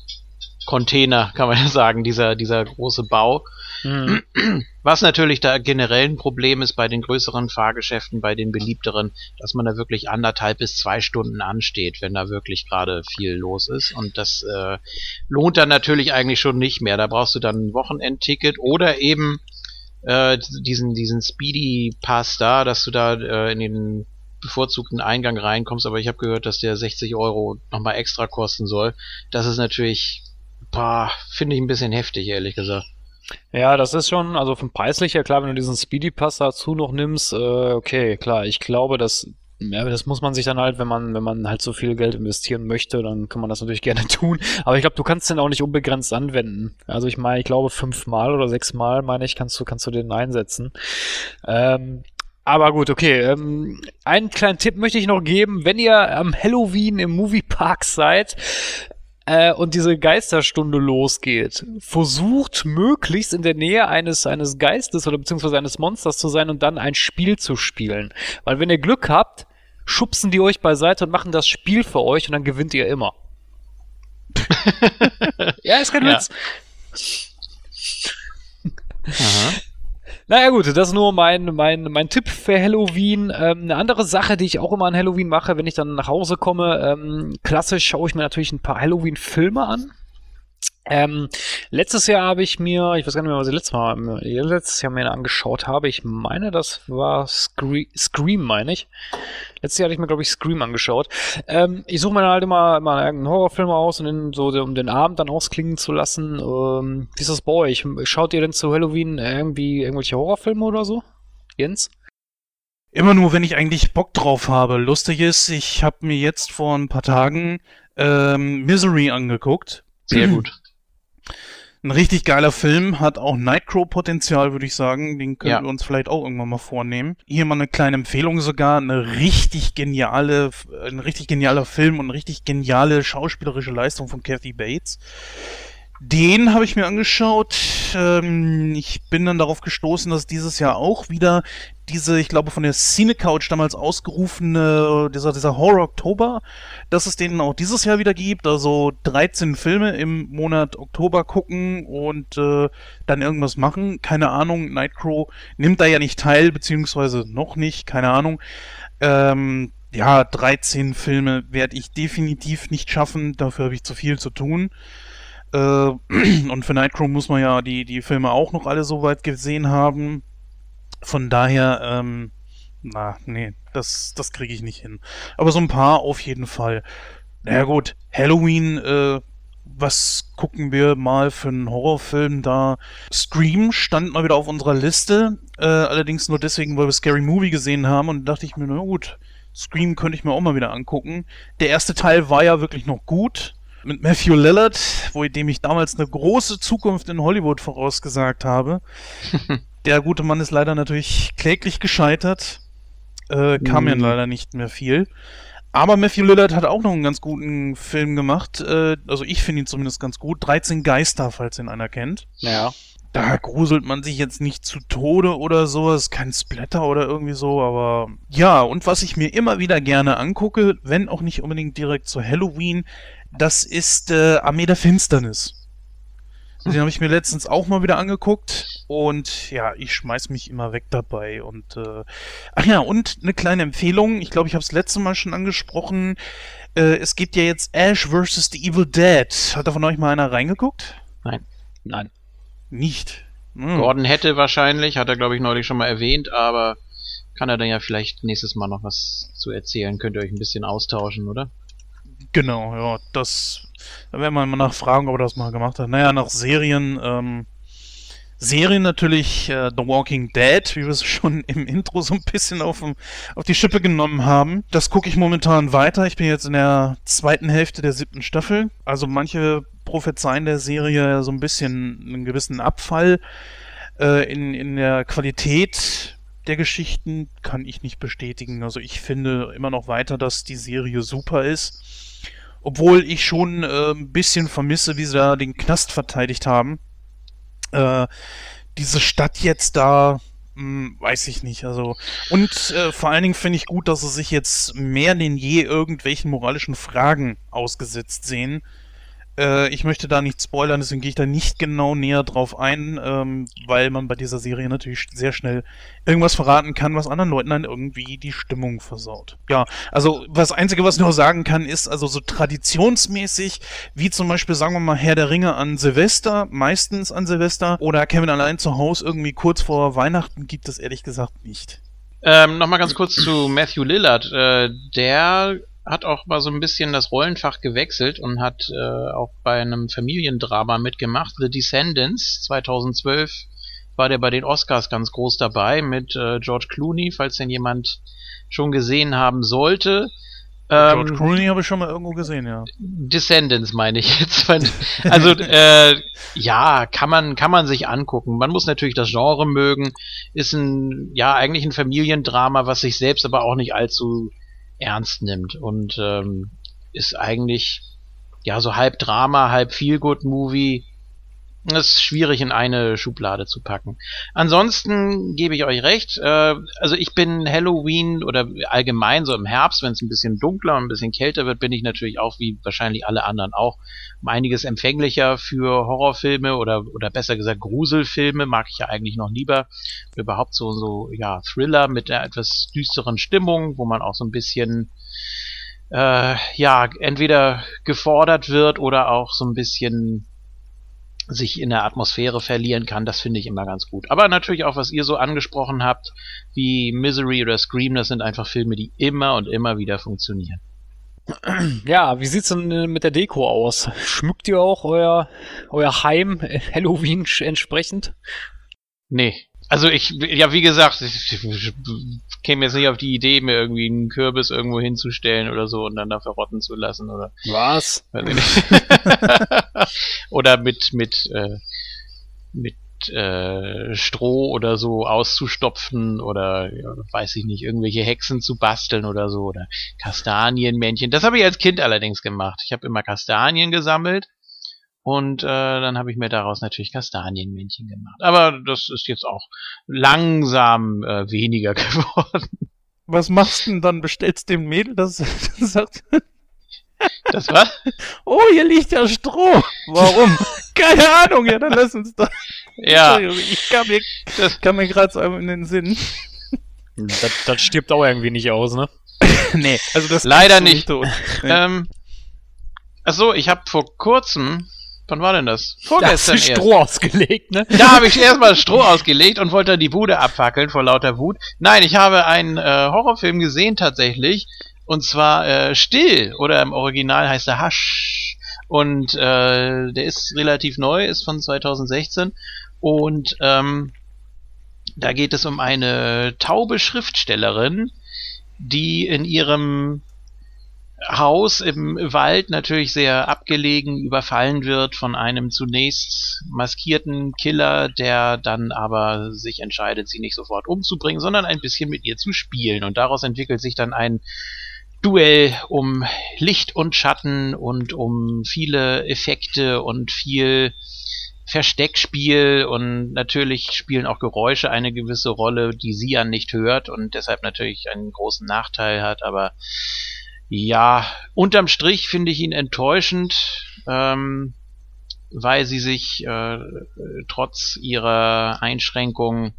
Container, kann man *laughs* ja sagen, dieser, dieser große Bau. Mhm. *clears throat* Was natürlich da generell ein Problem ist bei den größeren Fahrgeschäften, bei den beliebteren, dass man da wirklich anderthalb bis zwei Stunden ansteht, wenn da wirklich gerade viel los ist. Und das äh, lohnt dann natürlich eigentlich schon nicht mehr. Da brauchst du dann ein Wochenendticket oder eben äh, diesen, diesen Speedy Pass da, dass du da äh, in den bevorzugten Eingang reinkommst, aber ich habe gehört, dass der 60 Euro nochmal extra kosten soll. Das ist natürlich, finde ich ein bisschen heftig, ehrlich gesagt. Ja, das ist schon, also vom preislich her, klar, wenn du diesen Speedy Pass dazu noch nimmst, äh, okay, klar, ich glaube, dass, ja, das muss man sich dann halt, wenn man, wenn man halt so viel Geld investieren möchte, dann kann man das natürlich *laughs* gerne tun. Aber ich glaube, du kannst den auch nicht unbegrenzt anwenden. Also ich meine, ich glaube, fünfmal oder sechsmal, meine ich, kannst du, kannst du den einsetzen. Ähm, aber gut, okay. Ähm, einen kleinen Tipp möchte ich noch geben. Wenn ihr am Halloween im Moviepark seid, äh, und diese Geisterstunde losgeht, versucht möglichst in der Nähe eines, eines Geistes oder beziehungsweise eines Monsters zu sein und dann ein Spiel zu spielen. Weil wenn ihr Glück habt, schubsen die euch beiseite und machen das Spiel für euch und dann gewinnt ihr immer. *laughs* ja, ist kein Ja. Witz. Naja gut, das ist nur mein, mein, mein Tipp für Halloween. Ähm, eine andere Sache, die ich auch immer an Halloween mache, wenn ich dann nach Hause komme, ähm, klassisch schaue ich mir natürlich ein paar Halloween-Filme an. Ähm, letztes Jahr habe ich mir, ich weiß gar nicht mehr, was ich letztes, Mal, letztes Jahr mir angeschaut habe. Ich meine, das war Scre Scream, meine ich. Letztes Jahr hatte ich mir, glaube ich, Scream angeschaut. Ähm, ich suche mir dann halt immer, immer irgendeinen Horrorfilm aus und den, so, um den Abend dann ausklingen zu lassen. Ähm, wie ist das bei euch? Schaut ihr denn zu Halloween irgendwie irgendwelche Horrorfilme oder so? Jens? Immer nur, wenn ich eigentlich Bock drauf habe. Lustig ist, ich habe mir jetzt vor ein paar Tagen ähm, Misery angeguckt. Sehr gut. Ein richtig geiler Film, hat auch Nightcrow-Potenzial, würde ich sagen. Den können Ja. wir uns vielleicht auch irgendwann mal vornehmen. Hier mal eine kleine Empfehlung sogar, eine richtig geniale, ein richtig genialer Film und eine richtig geniale schauspielerische Leistung von Kathy Bates. Den habe ich mir angeschaut. Ähm, ich bin dann darauf gestoßen, dass dieses Jahr auch wieder diese, ich glaube, von der Cine Couch damals ausgerufene, dieser, dieser Horror Oktober, dass es den auch dieses Jahr wieder gibt. Also 13 Filme im Monat Oktober gucken und äh, dann irgendwas machen. Keine Ahnung, Nightcrow nimmt da ja nicht teil, beziehungsweise noch nicht, keine Ahnung. Ähm, ja, 13 Filme werde ich definitiv nicht schaffen. Dafür habe ich zu viel zu tun. Äh, *clears throat* und für Nightcrow muss man ja die, die Filme auch noch alle so weit gesehen haben. Von daher, ähm, na, nee, das, das kriege ich nicht hin. Aber so ein paar auf jeden Fall. Na ja, gut, Halloween, äh, was gucken wir mal für einen Horrorfilm da? Scream stand mal wieder auf unserer Liste, äh, allerdings nur deswegen, weil wir Scary Movie gesehen haben und dachte ich mir, na gut, Scream könnte ich mir auch mal wieder angucken. Der erste Teil war ja wirklich noch gut mit Matthew Lillard, wo dem ich damals eine große Zukunft in Hollywood vorausgesagt habe. *laughs* Der gute Mann ist leider natürlich kläglich gescheitert. Äh, kam Mhm. ja leider nicht mehr viel. Aber Matthew Lillard hat auch noch einen ganz guten Film gemacht. Äh, also ich finde ihn zumindest ganz gut. 13 Geister, falls ihn einer kennt. Ja. Da gruselt man sich jetzt nicht zu Tode oder sowas, kein Splatter oder irgendwie so, aber ja, und was ich mir immer wieder gerne angucke, wenn auch nicht unbedingt direkt zu Halloween, das ist äh, Armee der Finsternis. Den habe ich mir letztens auch mal wieder angeguckt und ja, ich schmeiß mich immer weg dabei und äh, ach ja, und eine kleine Empfehlung, ich glaube, ich habe es letzte Mal schon angesprochen, äh, es gibt ja jetzt Ash vs. The Evil Dead. Hat da von euch mal einer reingeguckt? Nein. Nicht. Hm. Gordon hätte wahrscheinlich, hat er glaube ich neulich schon mal erwähnt, aber kann er dann ja vielleicht nächstes Mal noch was zu erzählen. Könnt ihr euch ein bisschen austauschen, oder? Genau, ja, das. Da werden wir mal nachfragen, ob er das mal gemacht hat. Naja, nach Serien, ähm, Serien natürlich äh, The Walking Dead, wie wir es *laughs* schon im Intro so ein bisschen auf, auf die Schippe genommen haben. Das gucke ich momentan weiter. Ich bin jetzt in der zweiten Hälfte der siebten Staffel. Also manche prophezeien der Serie so ein bisschen einen gewissen Abfall äh, in, in der Qualität der Geschichten kann ich nicht bestätigen. Also ich finde immer noch weiter, dass die Serie super ist. Obwohl ich schon äh, ein bisschen vermisse, wie sie da den Knast verteidigt haben. Äh, diese Stadt jetzt da, hm, weiß ich nicht. Also und äh, vor allen Dingen finde ich gut, dass sie sich jetzt mehr denn je irgendwelchen moralischen Fragen ausgesetzt sehen. Äh, ich möchte da nicht spoilern, deswegen gehe ich da nicht genau näher drauf ein, ähm, weil man bei dieser Serie natürlich sehr schnell irgendwas verraten kann, was anderen Leuten dann irgendwie die Stimmung versaut. Ja, also das Einzige, was ich noch sagen kann, ist also so traditionsmäßig, wie zum Beispiel, sagen wir mal, Herr der Ringe an Silvester, meistens an Silvester, oder Kevin allein zu Hause irgendwie kurz vor Weihnachten, gibt es ehrlich gesagt nicht. Ähm, Nochmal ganz kurz zu Matthew Lillard. Äh, der hat auch mal so ein bisschen das Rollenfach gewechselt und hat äh, auch bei einem Familiendrama mitgemacht. The Descendants 2012 war der bei den Oscars ganz groß dabei mit äh, George Clooney, falls den jemand schon gesehen haben sollte. George Ähm, Clooney habe ich schon mal irgendwo gesehen, ja. Descendants meine ich jetzt. *laughs* Also äh, ja, kann man kann man sich angucken. Man muss natürlich das Genre mögen. Ist ein ja eigentlich ein Familiendrama, was sich selbst aber auch nicht allzu ernst nimmt und ähm, ist eigentlich ja so halb Drama, halb Feelgood Movie. Das ist schwierig in eine Schublade zu packen. Ansonsten gebe ich euch recht. Äh, also ich bin Halloween oder allgemein so im Herbst, wenn es ein bisschen dunkler und ein bisschen kälter wird, bin ich natürlich auch wie wahrscheinlich alle anderen auch um einiges empfänglicher für Horrorfilme oder oder besser gesagt Gruselfilme. Mag ich ja eigentlich noch lieber. Überhaupt so so ja Thriller mit einer etwas düsteren Stimmung, wo man auch so ein bisschen äh, ja entweder gefordert wird oder auch so ein bisschen sich in der Atmosphäre verlieren kann, das finde ich immer ganz gut. Aber natürlich auch, was ihr so angesprochen habt, wie Misery oder Scream, das sind einfach Filme, die immer und immer wieder funktionieren. Ja, wie sieht's denn äh, mit der Deko aus? Schmückt ihr auch euer, euer Heim äh, Halloween entsprechend? Nee. Also ich, ja, wie gesagt, ich, ich käme jetzt nicht auf die Idee, mir irgendwie einen Kürbis irgendwo hinzustellen oder so und dann da verrotten zu lassen oder Was? weiß ich nicht. *laughs* oder mit, mit, äh, mit äh, Stroh oder so auszustopfen oder ja, weiß ich nicht, irgendwelche Hexen zu basteln oder so oder Kastanienmännchen. Das habe ich als Kind allerdings gemacht. Ich habe immer Kastanien gesammelt und äh, dann habe ich mir daraus natürlich Kastanienmännchen gemacht. Aber das ist jetzt auch langsam äh, weniger *laughs* geworden. Was machst du denn dann? Bestellst dem Mädel, das, das *laughs* sagt, Das war oh, hier liegt ja Stroh. Warum? *laughs* Keine Ahnung, ja, dann lass uns doch. ja, Ich kam mir, das, kam mir gerade so in den Sinn. Das, das stirbt auch irgendwie nicht aus, ne? nee, also das Leider nicht. so und- nee. ähm, ach so, ich habe vor kurzem, wann war denn das? Da hast Vorgestern du erst. Stroh ausgelegt, ne? Da habe ich erstmal Stroh ausgelegt und wollte dann die Bude abfackeln vor lauter Wut. Nein, ich habe einen äh, Horrorfilm gesehen tatsächlich. Und zwar äh, Still oder im Original heißt er Hush. Und äh, der ist relativ neu, ist von 2016. Und ähm, da geht es um eine taube Schriftstellerin, die in ihrem Haus im Wald, natürlich sehr abgelegen, überfallen wird von einem zunächst maskierten Killer, der dann aber sich entscheidet, sie nicht sofort umzubringen, sondern ein bisschen mit ihr zu spielen. Und daraus entwickelt sich dann ein Duell um Licht und Schatten und um viele Effekte und viel Versteckspiel und natürlich spielen auch Geräusche eine gewisse Rolle, die sie ja nicht hört und deshalb natürlich einen großen Nachteil hat, aber ja, unterm Strich finde ich ihn enttäuschend, ähm, weil sie sich äh, trotz ihrer Einschränkungen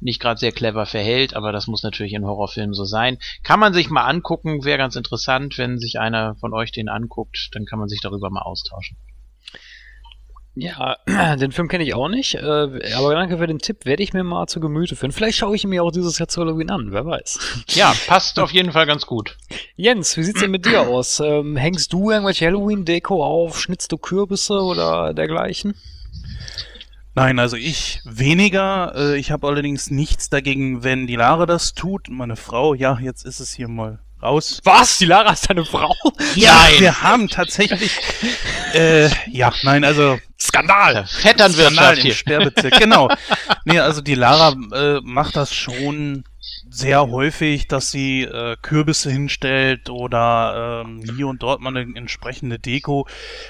nicht gerade sehr clever verhält, aber das muss natürlich in Horrorfilmen so sein. Kann man sich mal angucken, wäre ganz interessant, wenn sich einer von euch den anguckt, dann kann man sich darüber mal austauschen. Ja, *clears throat* den Film kenne ich auch nicht, äh, aber danke für den Tipp, werde ich mir mal zu Gemüte führen. Vielleicht schaue ich ihn mir auch dieses Jahr zu Halloween an, wer weiß. Ja, passt auf jeden Fall ganz gut. Jens, wie sieht's denn mit dir aus? Ähm, hängst du irgendwelche Halloween-Deko auf? Schnitzt du Kürbisse oder dergleichen? Nein, also ich weniger. Äh, ich habe allerdings nichts dagegen, wenn die Lara das tut. Meine Frau, ja, jetzt ist es hier mal raus. Was? Die Lara ist deine Frau? Ja, wir haben tatsächlich. äh, ja, nein, also Skandal! Skandal Vetternwirtschaft im hier. Sperrbezirk. *laughs* Genau. Nee, also die Lara äh, macht das schon sehr häufig, dass sie äh, Kürbisse hinstellt oder ähm, hier und dort mal eine entsprechende Deko,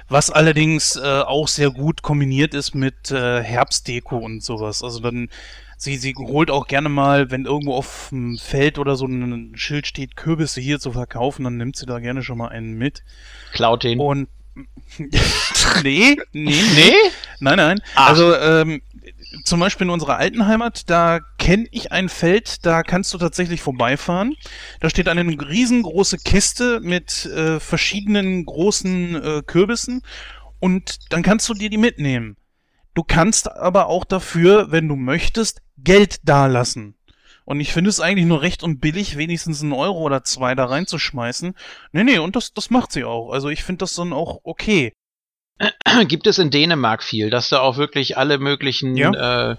was allerdings äh, auch sehr gut kombiniert ist mit äh, Herbstdeko und sowas. Also dann sie sie holt auch gerne mal, wenn irgendwo auf dem Feld oder so ein Schild steht, Kürbisse hier zu verkaufen, dann nimmt sie da gerne schon mal einen mit. Klaut den. Und *laughs* nee, nee, nee? Nein, nein. Ach. Also ähm, zum Beispiel in unserer alten Heimat, da kenne ich ein Feld, da kannst du tatsächlich vorbeifahren. Da steht eine riesengroße Kiste mit äh, verschiedenen großen äh, Kürbissen und dann kannst du dir die mitnehmen. Du kannst aber auch dafür, wenn du möchtest, Geld dalassen. Und ich finde es eigentlich nur recht und billig, wenigstens einen Euro oder zwei da reinzuschmeißen. Nee, nee, und das, das macht sie auch. Also ich finde das dann auch okay. Gibt es in Dänemark viel, dass da auch wirklich alle möglichen Ja. äh,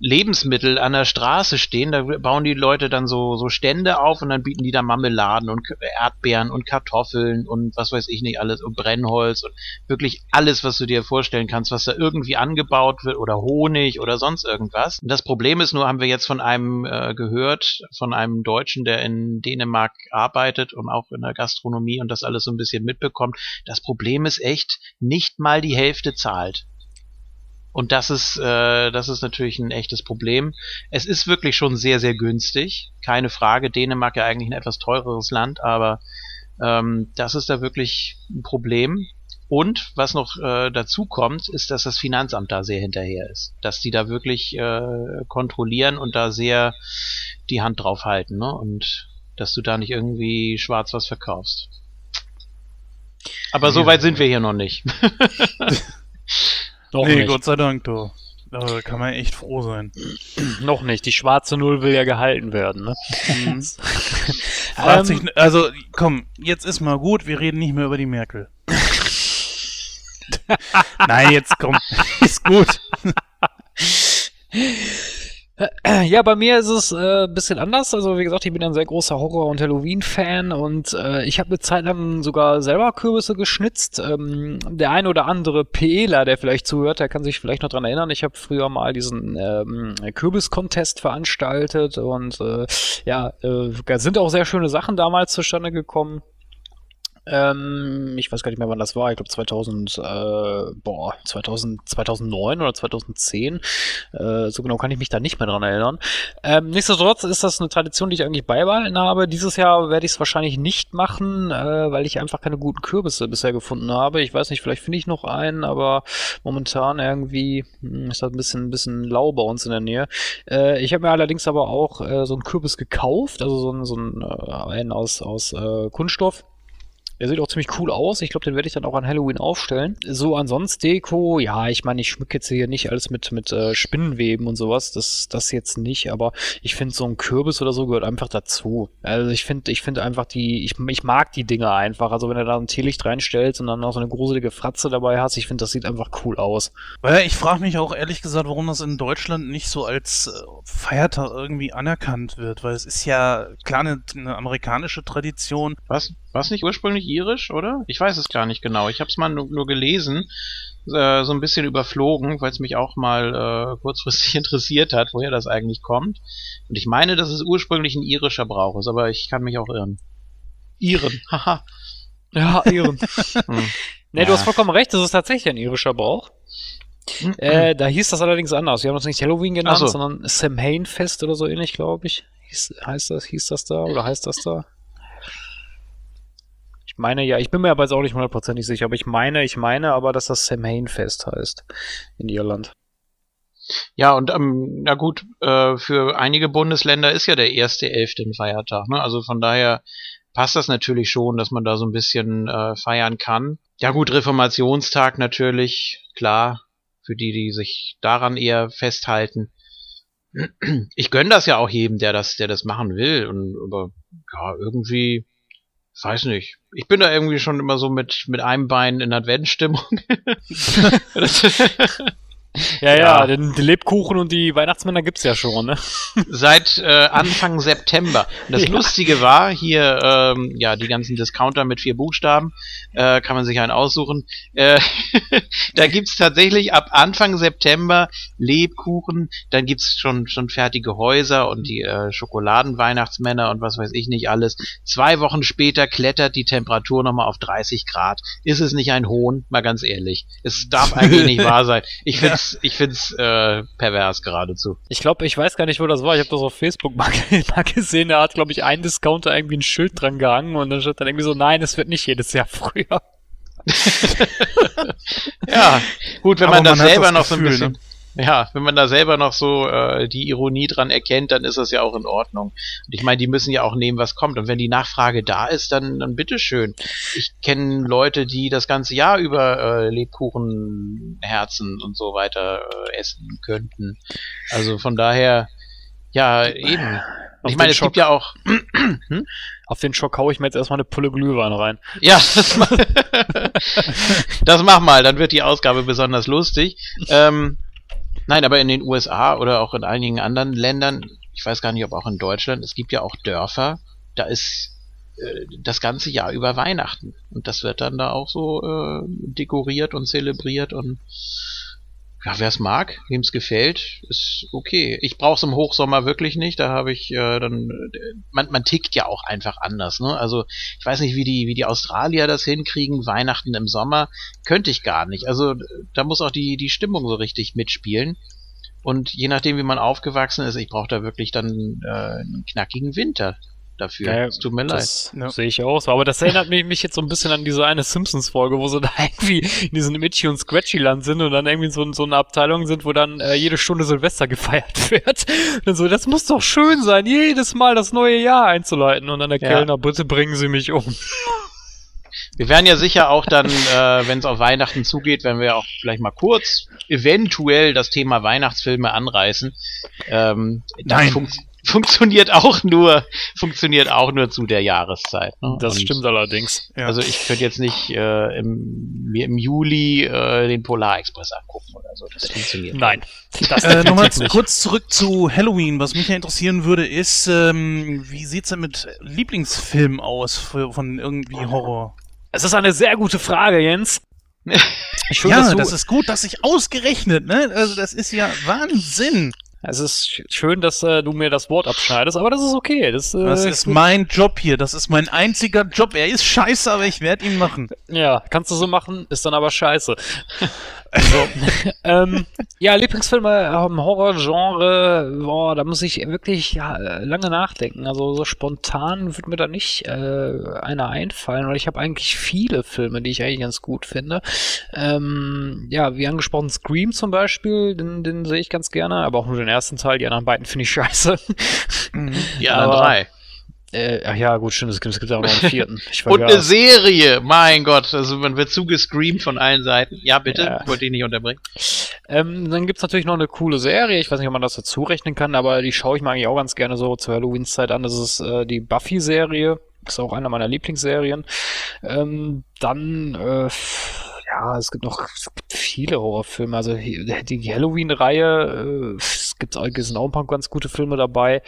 Lebensmittel an der Straße stehen. Da bauen die Leute dann so, so Stände auf und dann bieten die da Marmeladen und Erdbeeren und Kartoffeln und was weiß ich nicht alles und Brennholz und wirklich alles, was du dir vorstellen kannst, was da irgendwie angebaut wird oder Honig oder sonst irgendwas. Und das Problem ist nur, haben wir jetzt von einem äh, gehört, von einem Deutschen, der in Dänemark arbeitet und auch in der Gastronomie und das alles so ein bisschen mitbekommt. Das Problem ist echt, nicht mal die Hälfte zahlt. Und das ist, äh, das ist natürlich ein echtes Problem. Es ist wirklich schon sehr, sehr günstig. Keine Frage. Dänemark ja eigentlich ein etwas teureres Land, aber ähm, das ist da wirklich ein Problem. Und was noch äh, dazu kommt, ist, dass das Finanzamt da sehr hinterher ist. Dass die da wirklich äh, kontrollieren und da sehr die Hand drauf halten. Ne? Und dass du da nicht irgendwie schwarz was verkaufst. Aber so Ja. weit sind wir hier noch nicht. *laughs* Noch nee, nicht. Gott sei Dank, du. Da kann man echt froh sein. *clears throat* Noch nicht. Die schwarze Null will ja gehalten werden, ne? Mhm. *laughs* *laughs* Ähm, sich, also komm, jetzt ist mal gut, wir reden nicht mehr über die Merkel. *laughs* Nein, jetzt komm, ist gut. Ja, bei mir ist es äh, ein bisschen anders. Also wie gesagt, ich bin ein sehr großer Horror- und Halloween-Fan und äh, ich habe eine Zeit lang sogar selber Kürbisse geschnitzt. Ähm, der ein oder andere PEler, der vielleicht zuhört, der kann sich vielleicht noch dran erinnern. Ich habe früher mal diesen ähm, Kürbis-Contest veranstaltet und äh, ja, äh, da sind auch sehr schöne Sachen damals zustande gekommen. Ähm, ich weiß gar nicht mehr, wann das war. Ich glaube 2000, äh, boah, 2000, 2009 oder 2010. Äh, so genau kann ich mich da nicht mehr dran erinnern. Ähm, nichtsdestotrotz ist das eine Tradition, die ich eigentlich beibehalten habe. Dieses Jahr werde ich es wahrscheinlich nicht machen, äh, weil ich einfach keine guten Kürbisse bisher gefunden habe. Ich weiß nicht, vielleicht finde ich noch einen, aber momentan irgendwie hm, ist das ein bisschen, ein bisschen lau bei uns in der Nähe. Äh, ich habe mir allerdings aber auch äh, so einen Kürbis gekauft, also so einen, so einen, äh, einen aus, aus äh, Kunststoff Der sieht auch ziemlich cool aus. Ich glaube, den werde ich dann auch an Halloween aufstellen. So, ansonsten Deko, ja, ich meine, ich schmücke jetzt hier nicht alles mit, mit äh, Spinnenweben und sowas. Das, das jetzt nicht, aber ich finde, so ein Kürbis oder so gehört einfach dazu. Also ich finde, ich finde einfach die, ich, ich mag die Dinge einfach. Also wenn du da ein Teelicht reinstellst und dann noch so eine gruselige Fratze dabei hast, ich finde, das sieht einfach cool aus. Weil ich frage mich auch ehrlich gesagt, warum das in Deutschland nicht so als äh, Feiertag irgendwie anerkannt wird, weil es ist ja klar eine, eine amerikanische Tradition. Was? War es nicht ursprünglich irisch, oder? Ich weiß es gar nicht genau. Ich habe es mal nur, nur gelesen, äh, so ein bisschen überflogen, weil es mich auch mal äh, kurzfristig *laughs* interessiert hat, woher das eigentlich kommt. Und ich meine, dass es ursprünglich ein irischer Brauch ist, aber ich kann mich auch irren. Iren, *laughs* haha. Ja, Iren. *laughs* Hm. Nee, du Ja. hast vollkommen recht, das ist tatsächlich ein irischer Brauch. Äh, da hieß das allerdings anders. Wir haben das nicht Halloween genannt, so. sondern Samhain Fest oder so ähnlich, glaube ich. Hieß, heißt das, hieß das da oder heißt das da? Meine, ja, ich bin mir aber jetzt auch nicht hundertprozentig sicher, aber ich meine, ich meine aber, dass das Samhain Fest heißt in Irland. Ja, und ähm, na gut, äh, für einige Bundesländer ist ja der erste Elfte ein Feiertag, ne? Also von daher passt das natürlich schon, dass man da so ein bisschen äh, feiern kann. Ja gut, Reformationstag natürlich, klar, für die, die sich daran eher festhalten. Ich gönn das ja auch jedem, der das, der das machen will. Und aber ja, irgendwie, weiß nicht. Ich bin da irgendwie schon immer so mit, mit einem Bein in Adventstimmung. *laughs* *laughs* *laughs* Ja, ja, Ja. den, die Lebkuchen und die Weihnachtsmänner gibt's ja schon, ne? *laughs* seit äh, Anfang September. Und das Ja. Lustige war, hier, ähm, ja, die ganzen Discounter mit vier Buchstaben, äh, kann man sich einen aussuchen. Äh, *laughs* da gibt's tatsächlich ab Anfang September Lebkuchen, dann gibt's schon, schon fertige Häuser und die äh, Schokoladenweihnachtsmänner und was weiß ich nicht alles. Zwei Wochen später klettert die Temperatur nochmal auf 30 Grad. Ist es nicht ein Hohn? Mal ganz ehrlich. Es darf eigentlich nicht wahr sein. Ich find's, ich find's äh, pervers geradezu. Ich glaube, ich weiß gar nicht, wo das war. Ich habe das auf Facebook mal, *laughs* mal gesehen. Da hat, glaube ich, ein Discounter irgendwie ein Schild dran gehangen und dann steht dann irgendwie so, nein, es wird nicht jedes Jahr *laughs* früher. Ja, gut, wenn man man hat selber das noch so ein bisschen. Ja, wenn man da selber noch so äh, die Ironie dran erkennt, dann ist das ja auch in Ordnung. Und ich meine, die müssen ja auch nehmen, was kommt. Und wenn die Nachfrage da ist, dann, dann bitteschön. Ich kenne Leute, die das ganze Jahr über äh, Lebkuchenherzen und so weiter äh, essen könnten. Also von daher, ja, eben. Auf Ich meine, es Schock. gibt ja auch, *clears throat* Auf den Schock hau ich mir jetzt erstmal eine Pulle Glühwein rein. Ja, das, *laughs* das mach mal, dann wird die Ausgabe besonders lustig. Ähm, nein, aber in den USA oder auch in einigen anderen Ländern, ich weiß gar nicht, ob auch in Deutschland, es gibt ja auch Dörfer, da ist äh, das ganze Jahr über Weihnachten. Und das wird dann da auch so äh, dekoriert und zelebriert und ja, wer es mag, wem es gefällt, ist okay. Ich brauche es im Hochsommer wirklich nicht. Da habe ich äh, dann, äh, man, man tickt ja auch einfach anders. Ne? Also ich weiß nicht, wie die, wie die Australier das hinkriegen. Weihnachten im Sommer könnte ich gar nicht. Also da muss auch die, die Stimmung so richtig mitspielen. Und je nachdem, wie man aufgewachsen ist, ich brauche da wirklich dann äh, einen knackigen Winter dafür. Ja, es tut mir leid. Das Ja. sehe ich auch so. Aber das erinnert mich, mich jetzt so ein bisschen an diese eine Simpsons-Folge, wo sie da *laughs* irgendwie in diesem Itchy- und Scratchy-Land sind und dann irgendwie so, so eine Abteilung sind, wo dann äh, jede Stunde Silvester *laughs* gefeiert wird. Und dann so, das muss doch schön sein, jedes Mal das neue Jahr einzuleiten. Und dann der Ja. Kellner, bitte bringen Sie mich um. Wir werden ja sicher auch dann, äh, wenn es auf Weihnachten zugeht, werden wir auch vielleicht mal kurz eventuell das Thema Weihnachtsfilme anreißen. Ähm, Nein. Funkt- funktioniert auch nur, funktioniert auch nur zu der Jahreszeit. ne? Das Und stimmt allerdings. Ja. Also ich könnte jetzt nicht äh, im, mir im Juli äh, den Polarexpress angucken oder so. Das funktioniert. Nein. Das Äh, Nochmal kurz zurück zu Halloween. Was mich ja interessieren würde, ist, ähm, wie sieht's denn mit Lieblingsfilmen aus für, von irgendwie Horror? Es ist eine sehr gute Frage, Jens. *laughs* Schön, ja, das ist gut, dass ich ausgerechnet, ne? Also das ist ja Wahnsinn. Es ist sch- schön, dass äh, du mir das Wort abschneidest, aber das ist okay. Das, äh, Das ist mein Job hier. Das ist mein einziger Job. Er ist scheiße, aber ich werde ihn machen. Ja, kannst du so machen, ist dann aber scheiße. So. *laughs* ähm, ja, Lieblingsfilme im Horrorgenre, boah, da muss ich wirklich ja, lange nachdenken. Also so spontan wird mir da nicht äh, einer einfallen, weil ich habe eigentlich viele Filme, die ich eigentlich ganz gut finde. Ähm, ja, wie angesprochen, Scream zum Beispiel, den, den sehe ich ganz gerne, aber auch nur den ersten Teil, die anderen beiden finde ich scheiße. *laughs* Die anderen Aber- drei. Äh, ach ja, gut, stimmt, es gibt, es gibt auch noch einen vierten. *laughs* Ich Und eine. Serie, mein Gott, also man wird zugescreamt von allen Seiten. Ja, bitte, Ja. wollte ich nicht unterbrechen. Ähm, dann gibt's natürlich noch eine coole Serie. Ich weiß nicht, ob man das dazu rechnen kann, aber die schaue ich mir eigentlich auch ganz gerne so zur Halloween-Zeit an. Das ist äh, die Buffy-Serie. Ist auch einer meiner Lieblingsserien. Ähm, dann, äh, ja, es gibt noch es gibt viele Horrorfilme. Also die, Halloween-Reihe, äh, es gibt es sind auch ein paar ganz gute Filme dabei.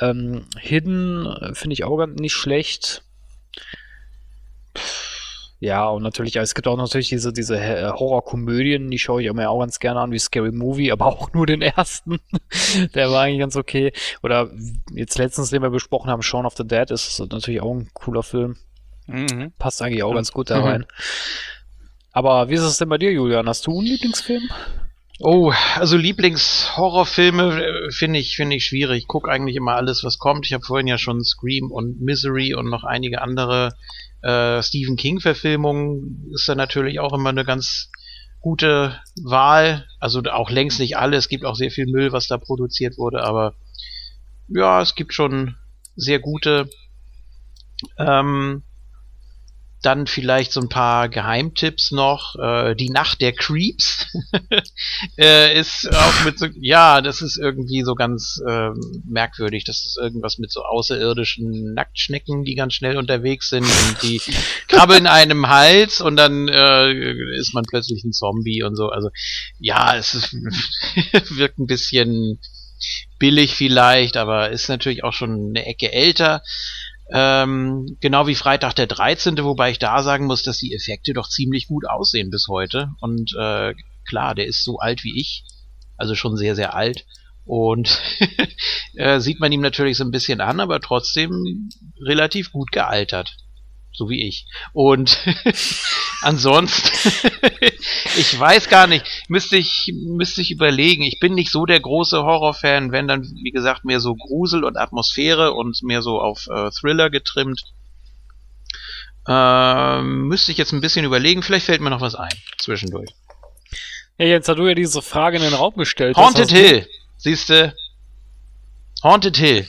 Ähm, Hidden äh, finde ich auch ganz nicht schlecht. Ja, und natürlich, es gibt auch natürlich diese, diese äh, Horrorkomödien, die schaue ich mir auch ganz gerne an, wie Scary Movie, aber *laughs* auch nur den ersten. Der war eigentlich ganz okay. Oder jetzt letztens, den wir besprochen haben, Shaun of the Dead, ist natürlich auch ein cooler Film. Mhm. Passt eigentlich auch ganz gut da Mhm. rein. Aber wie ist es denn bei dir, Julian? Hast du einen Lieblingsfilm? Oh, also Lieblingshorrorfilme äh, finde ich finde ich schwierig. Ich gucke eigentlich immer alles, was kommt. Ich habe vorhin ja schon Scream und Misery und noch einige andere äh, Stephen King Verfilmungen ist da natürlich auch immer eine ganz gute Wahl. Also auch längst nicht alle. Es gibt auch sehr viel Müll, was da produziert wurde, aber ja, es gibt schon sehr gute. Ähm, dann vielleicht so ein paar Geheimtipps noch. Äh, die Nacht der Creeps *laughs* äh, ist auch mit so, ja, das ist irgendwie so ganz ähm, merkwürdig. Das ist irgendwas mit so außerirdischen Nacktschnecken, die ganz schnell unterwegs sind und die *laughs* krabbeln einem Hals und dann äh, ist man plötzlich ein Zombie und so. Also ja, es ist, *laughs* wirkt ein bisschen billig vielleicht, aber ist natürlich auch schon eine Ecke älter. Ähm, genau wie Freitag der 13., wobei ich da sagen muss, dass die Effekte doch ziemlich gut aussehen bis heute. Und äh, klar, der ist so alt wie ich, also schon sehr, sehr alt. Und *laughs* äh, sieht man ihm natürlich so ein bisschen an, aber trotzdem relativ gut gealtert. So wie ich. Und *laughs* ansonsten, *laughs* ich weiß gar nicht, müsste ich, müsste ich überlegen. Ich bin nicht so der große Horrorfan, wenn dann, wie gesagt, mehr so Grusel und Atmosphäre und mehr so auf äh, Thriller getrimmt. Ähm, müsste ich jetzt ein bisschen überlegen, vielleicht fällt mir noch was ein zwischendurch. Ja, jetzt hast du ja diese Frage in den Raum gestellt. Haunted Hill, siehste. Haunted Hill.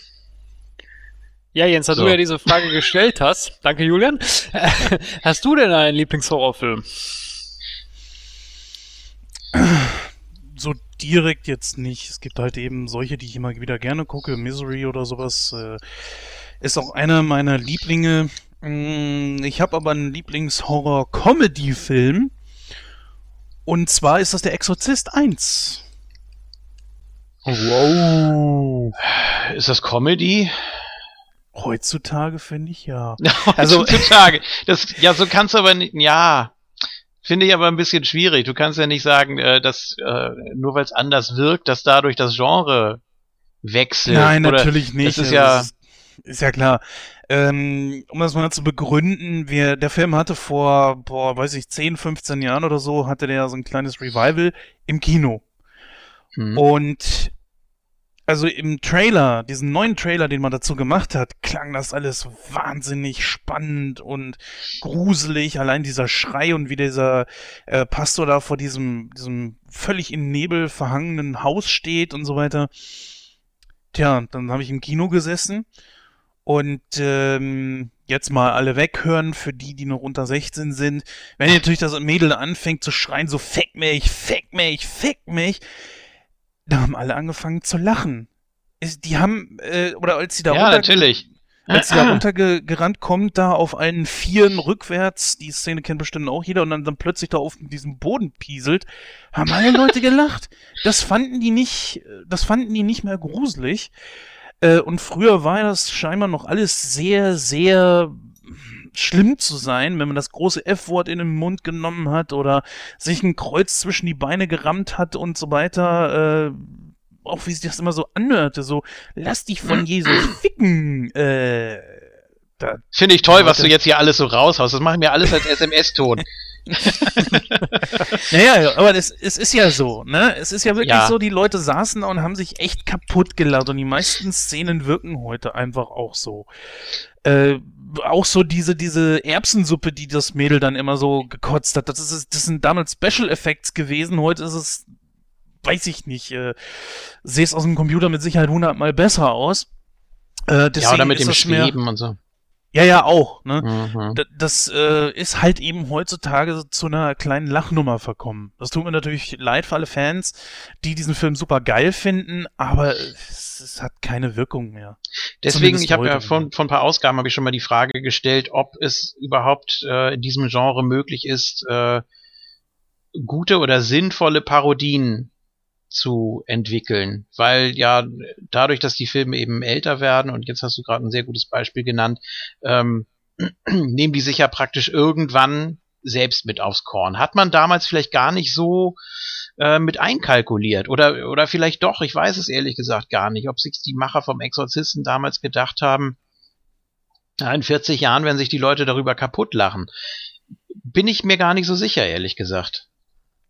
Ja, Jens, da So. du ja diese Frage gestellt hast, danke Julian, *laughs* hast du denn einen Lieblingshorrorfilm? So direkt jetzt nicht. Es gibt halt eben solche, die ich immer wieder gerne gucke. Misery oder sowas äh, ist auch einer meiner Lieblinge. Mm, Ich habe aber einen Lieblings-Horror-Comedy-Film. Und zwar ist das der Exorzist 1. Wow. Ist das Comedy? Heutzutage finde ich ja. *laughs* Also- heutzutage. *laughs* Das, ja, so kannst du aber nicht, ja. Finde ich aber ein bisschen schwierig. Du kannst ja nicht sagen, äh, dass äh, nur weil es anders wirkt, dass dadurch das Genre wechselt. Nein, Oder natürlich nicht. Das ist Also ja, ist ja klar. Ähm, um das mal zu begründen, wir, der Film hatte vor, boah, weiß ich, 10, 15 Jahren oder so, hatte der so ein kleines Revival im Kino. hm. Und also im Trailer, diesen neuen Trailer, den man dazu gemacht hat, klang das alles wahnsinnig spannend und gruselig. Allein dieser Schrei und wie dieser äh, Pastor da vor diesem, diesem völlig in Nebel verhangenen Haus steht und so weiter. Tja, dann habe ich im Kino gesessen und ähm, jetzt mal alle weghören für die, die noch unter 16 sind. Wenn natürlich das Mädel anfängt zu schreien, so fick mich, fick mich, fick mich, da haben alle angefangen zu lachen. Die haben, äh, oder als sie da ja, runter, natürlich. als sie da runtergerannt kommt, da auf allen Vieren rückwärts, die Szene kennt bestimmt auch jeder, und dann, dann plötzlich da auf diesem Boden pieselt, haben alle Leute gelacht. Das fanden die nicht, das fanden die nicht mehr gruselig. Äh, und früher war das scheinbar noch alles sehr, sehr schlimm zu sein, wenn man das große F-Wort in den Mund genommen hat oder sich ein Kreuz zwischen die Beine gerammt hat und so weiter. Äh, auch wie sich das immer so anhörte, so lass dich von *clears throat* Jesus ficken. Äh, Finde ich toll, was du jetzt hier alles so raushaust. Das machen wir alles als *laughs* SMS-Ton. *laughs* naja, aber es, es ist ja so, ne? Es ist ja wirklich Ja. so, die Leute saßen da und haben sich echt kaputt gelacht und die meisten Szenen wirken heute einfach auch so. Äh, auch so diese, diese Erbsensuppe, die das Mädel dann immer so gekotzt hat, das, ist, das sind damals Special Effects gewesen, heute ist es, weiß ich nicht, äh, sehe es aus dem Computer mit Sicherheit hundertmal besser aus. Äh, Ja, oder mit dem Schweben und so. Ja, ja, auch. Ne? Mhm. Das äh, ist halt eben heutzutage zu einer kleinen Lachnummer verkommen. Das tut mir natürlich leid für alle Fans, die diesen Film super geil finden, aber es, es hat keine Wirkung mehr. Deswegen, Zumindest ich habe ja von, von ein paar Ausgaben habe ich schon mal die Frage gestellt, ob es überhaupt äh, in diesem Genre möglich ist, äh, gute oder sinnvolle Parodien zu entwickeln, weil ja dadurch, dass die Filme eben älter werden und jetzt hast du gerade ein sehr gutes Beispiel genannt, ähm, *clears throat* nehmen die sich ja praktisch irgendwann selbst mit aufs Korn. Hat man damals vielleicht gar nicht so äh, mit einkalkuliert oder oder vielleicht doch, ich weiß es ehrlich gesagt gar nicht, ob sich die Macher vom Exorzisten damals gedacht haben, in 40 Jahren werden sich die Leute darüber kaputt lachen. Bin ich mir gar nicht so sicher, ehrlich gesagt.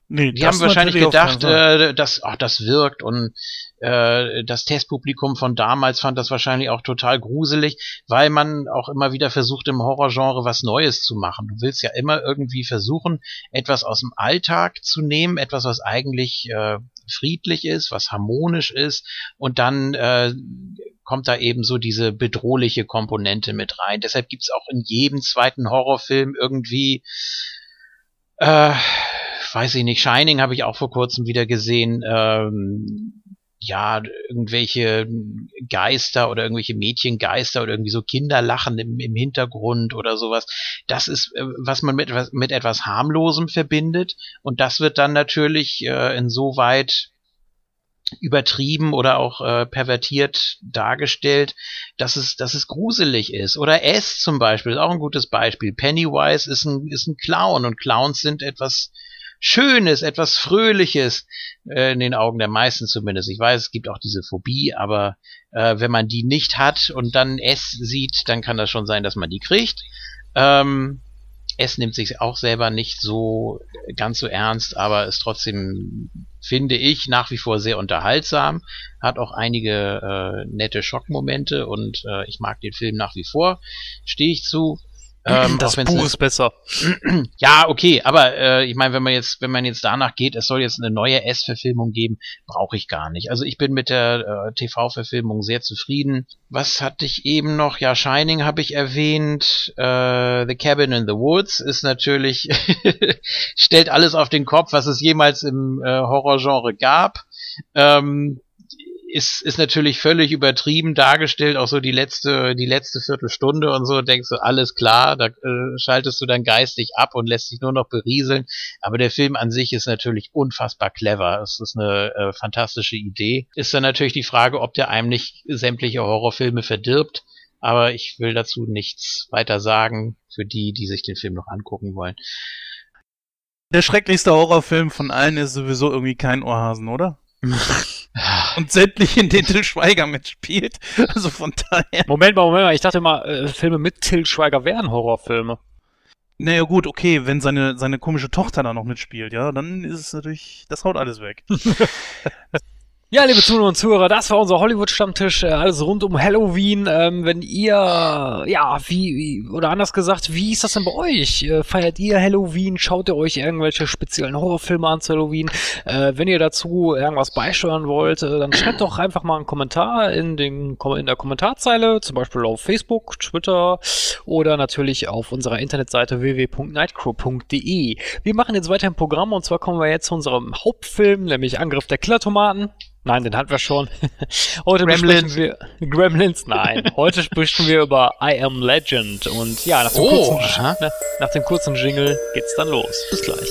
Nee, Die haben wahrscheinlich gedacht, äh, dass ach, das wirkt und äh, das Testpublikum von damals fand das wahrscheinlich auch total gruselig, weil man auch immer wieder versucht im Horrorgenre was Neues zu machen. Du willst ja immer irgendwie versuchen, etwas aus dem Alltag zu nehmen, etwas, was eigentlich äh, friedlich ist, was harmonisch ist und dann äh, kommt da eben so diese bedrohliche Komponente mit rein. Deshalb gibt's auch in jedem zweiten Horrorfilm irgendwie äh, weiß ich nicht, Shining habe ich auch vor kurzem wieder gesehen, ähm, ja, irgendwelche Geister oder irgendwelche Mädchengeister oder irgendwie so Kinderlachen im, im Hintergrund oder sowas. Das ist, äh, was man mit, mit etwas harmlosem verbindet und das wird dann natürlich äh, insoweit übertrieben oder auch äh, pervertiert dargestellt, dass es, dass es gruselig ist. Oder S zum Beispiel, ist auch ein gutes Beispiel. Pennywise ist ein, ist ein Clown und Clowns sind etwas Schönes, etwas Fröhliches, äh, in den Augen der meisten zumindest. Ich weiß, es gibt auch diese Phobie, aber äh, wenn man die nicht hat und dann S sieht, dann kann das schon sein, dass man die kriegt. Ähm, S nimmt sich auch selber nicht so ganz so ernst, aber ist trotzdem, finde ich, nach wie vor sehr unterhaltsam. Hat auch einige äh, nette Schockmomente und äh, ich mag den Film nach wie vor. Stehe ich zu. Ähm, das Buch ist besser. *clears throat* ja, okay, aber äh, ich meine, wenn man jetzt, wenn man jetzt danach geht, es soll jetzt eine neue S-Verfilmung geben, brauche ich gar nicht. Also ich bin mit der äh, TV-Verfilmung sehr zufrieden. Was hatte ich eben noch? Ja, Shining habe ich erwähnt. Äh, The Cabin in the Woods ist natürlich *laughs* stellt alles auf den Kopf, was es jemals im äh, Horrorgenre gab. Ähm, ist, ist natürlich völlig übertrieben dargestellt, auch so die letzte, die letzte Viertelstunde und so, denkst du, alles klar, da äh, schaltest du dann geistig ab und lässt dich nur noch berieseln. Aber der Film an sich ist natürlich unfassbar clever. Es ist eine äh, fantastische Idee. Ist dann natürlich die Frage, ob der einem nicht sämtliche Horrorfilme verdirbt. Aber ich will dazu nichts weiter sagen für die, die sich den Film noch angucken wollen. Der schrecklichste Horrorfilm von allen ist sowieso irgendwie kein Ohrhasen, oder? *laughs* Und sämtlich in den Till Schweiger mitspielt. Also von daher. Moment mal, Moment mal. Ich dachte mal, äh, Filme mit Till Schweiger wären Horrorfilme. Naja gut, okay, wenn seine, seine komische Tochter da noch mitspielt, ja, dann ist es natürlich, das haut alles weg. *laughs* Ja, liebe Zuhörer und Zuhörer, das war unser Hollywood-Stammtisch, äh, alles rund um Halloween. Ähm, wenn ihr, ja, wie, wie, oder anders gesagt, wie ist das denn bei euch? Äh, feiert ihr Halloween? Schaut ihr euch irgendwelche speziellen Horrorfilme an zu Halloween? Äh, wenn ihr dazu irgendwas beisteuern wollt, äh, dann schreibt doch einfach mal einen Kommentar in, den, in der Kommentarzeile, zum Beispiel auf Facebook, Twitter oder natürlich auf unserer Internetseite www.nightcrow.de. Wir machen jetzt weiter im Programm und zwar kommen wir jetzt zu unserem Hauptfilm, nämlich Angriff der Killertomaten. Nein, den hatten wir schon. *laughs* Heute Gremlins. besprechen wir Gremlins. Nein, heute sprechen wir über I Am Legend und ja, nach dem, Oh, kurzen, nach, nach dem kurzen Jingle geht's dann los. Bis gleich.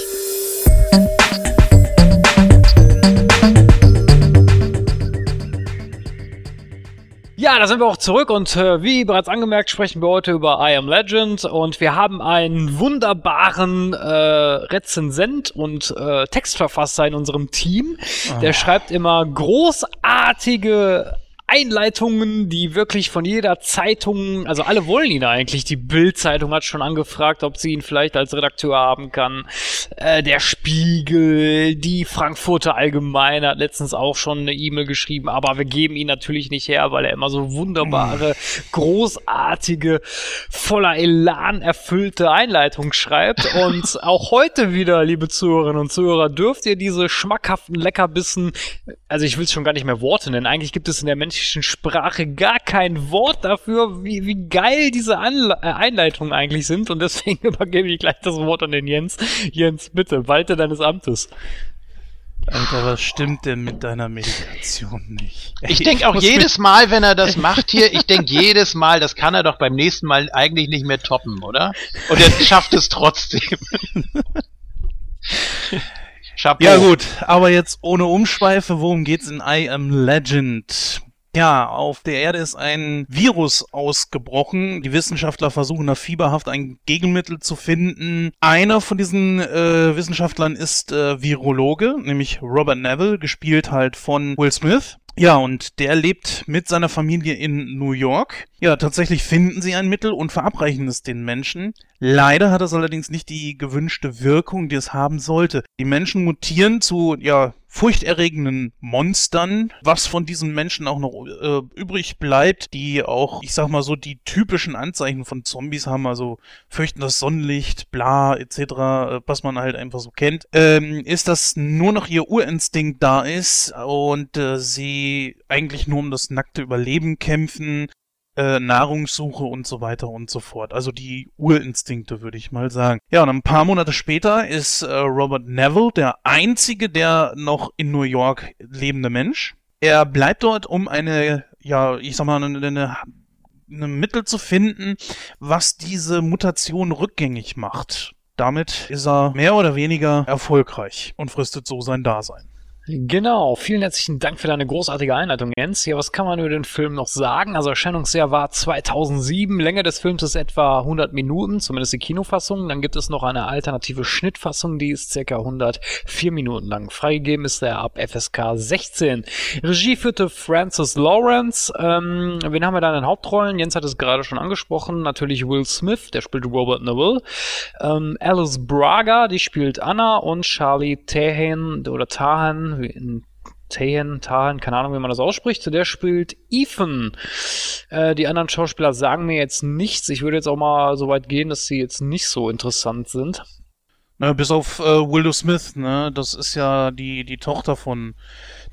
Ja, da sind wir auch zurück und äh, wie bereits angemerkt, sprechen wir heute über I Am Legend und wir haben einen wunderbaren äh, Rezensent und äh, Textverfasser in unserem Team. Der schreibt immer großartige Einleitungen, die wirklich von jeder Zeitung, also alle wollen ihn eigentlich. Die Bild-Zeitung hat schon angefragt, ob sie ihn vielleicht als Redakteur haben kann. Äh, der Spiegel, die Frankfurter Allgemeine hat letztens auch schon eine E-Mail geschrieben, aber wir geben ihn natürlich nicht her, weil er immer so wunderbare, großartige, voller Elan erfüllte Einleitung schreibt. Und *laughs* auch heute wieder, liebe Zuhörerinnen und Zuhörer, dürft ihr diese schmackhaften Leckerbissen, also ich will es schon gar nicht mehr Worte nennen, eigentlich gibt es in der menschlichen englischen Sprache gar kein Wort dafür, wie, wie geil diese Anle äh, Einleitungen eigentlich sind. Und deswegen *laughs* übergebe ich gleich das Wort an den Jens. Jens, bitte, walte deines Amtes. Alter, was stimmt denn mit deiner Meditation nicht? Ich denke auch jedes Mal, wenn er das macht hier, ich denke jedes Mal, das kann er doch beim nächsten Mal eigentlich nicht mehr toppen, oder? Und er schafft es trotzdem. Chapeau. Ja gut, aber jetzt ohne Umschweife, worum geht's in I Am Legend? Ja, auf der Erde ist ein Virus ausgebrochen. Die Wissenschaftler versuchen da fieberhaft ein Gegenmittel zu finden. Einer von diesen äh, Wissenschaftlern ist äh, Virologe, nämlich Robert Neville, gespielt halt von Will Smith. Ja, und der lebt mit seiner Familie in New York. Ja, tatsächlich finden sie ein Mittel und verabreichen es den Menschen. Leider hat es allerdings nicht die gewünschte Wirkung, die es haben sollte. Die Menschen mutieren zu, ja, furchterregenden Monstern. Was von diesen Menschen auch noch äh, übrig bleibt, die auch, ich sag mal so, die typischen Anzeichen von Zombies haben, also fürchten das Sonnenlicht, bla, etc., äh, was man halt einfach so kennt, ähm, ist, dass nur noch ihr Urinstinkt da ist und äh, sie eigentlich nur um das nackte Überleben kämpfen äh, Nahrungssuche und so weiter und so fort. Also die Urinstinkte, würde ich mal sagen. Ja, und ein paar Monate später ist äh, Robert Neville der einzige, der noch in New York lebende Mensch. Er bleibt dort, um eine, ja, ich sag mal, eine, eine, eine Mittel zu finden, was diese Mutation rückgängig macht. Damit ist er mehr oder weniger erfolgreich und fristet so sein Dasein. Genau, vielen herzlichen Dank für deine großartige Einleitung, Jens. Ja, was kann man über den Film noch sagen? Also Erscheinungsjahr war 2007, Länge des Films ist etwa 100 Minuten, zumindest die Kinofassung. Dann gibt es noch eine alternative Schnittfassung, die ist circa 104 Minuten lang. Freigegeben ist er ab FSK 16. Regie führte Francis Lawrence. Ähm, wen haben wir da in den Hauptrollen? Jens hat es gerade schon angesprochen. Natürlich Will Smith, der spielt Robert Neville. Ähm, Alice Braga, die spielt Anna und Charlie Tahan oder Tahan in Tahan, Tahan, keine Ahnung, wie man das ausspricht. Der spielt Ethan. Äh, die anderen Schauspieler sagen mir jetzt nichts. Ich würde jetzt auch mal so weit gehen, dass sie jetzt nicht so interessant sind. Na, bis auf äh, Willow Smith, ne? Das ist ja die, die Tochter von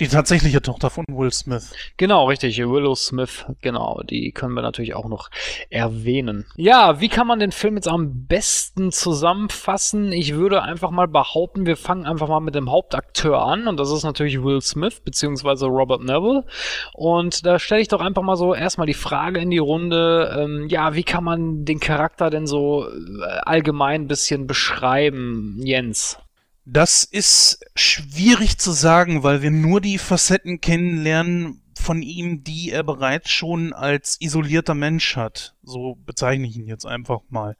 die tatsächliche Tochter von Will Smith. Genau, richtig. Willow Smith, genau. Die können wir natürlich auch noch erwähnen. Ja, wie kann man den Film jetzt am besten zusammenfassen? Ich würde einfach mal behaupten, wir fangen einfach mal mit dem Hauptakteur an. Und das ist natürlich Will Smith, beziehungsweise Robert Neville. Und da stelle ich doch einfach mal so erstmal die Frage in die Runde. Ähm, ja, wie kann man den Charakter denn so äh, allgemein ein bisschen beschreiben, Jens? Das ist schwierig zu sagen, weil wir nur die Facetten kennenlernen von ihm, die er bereits schon als isolierter Mensch hat. So bezeichne ich ihn jetzt einfach mal.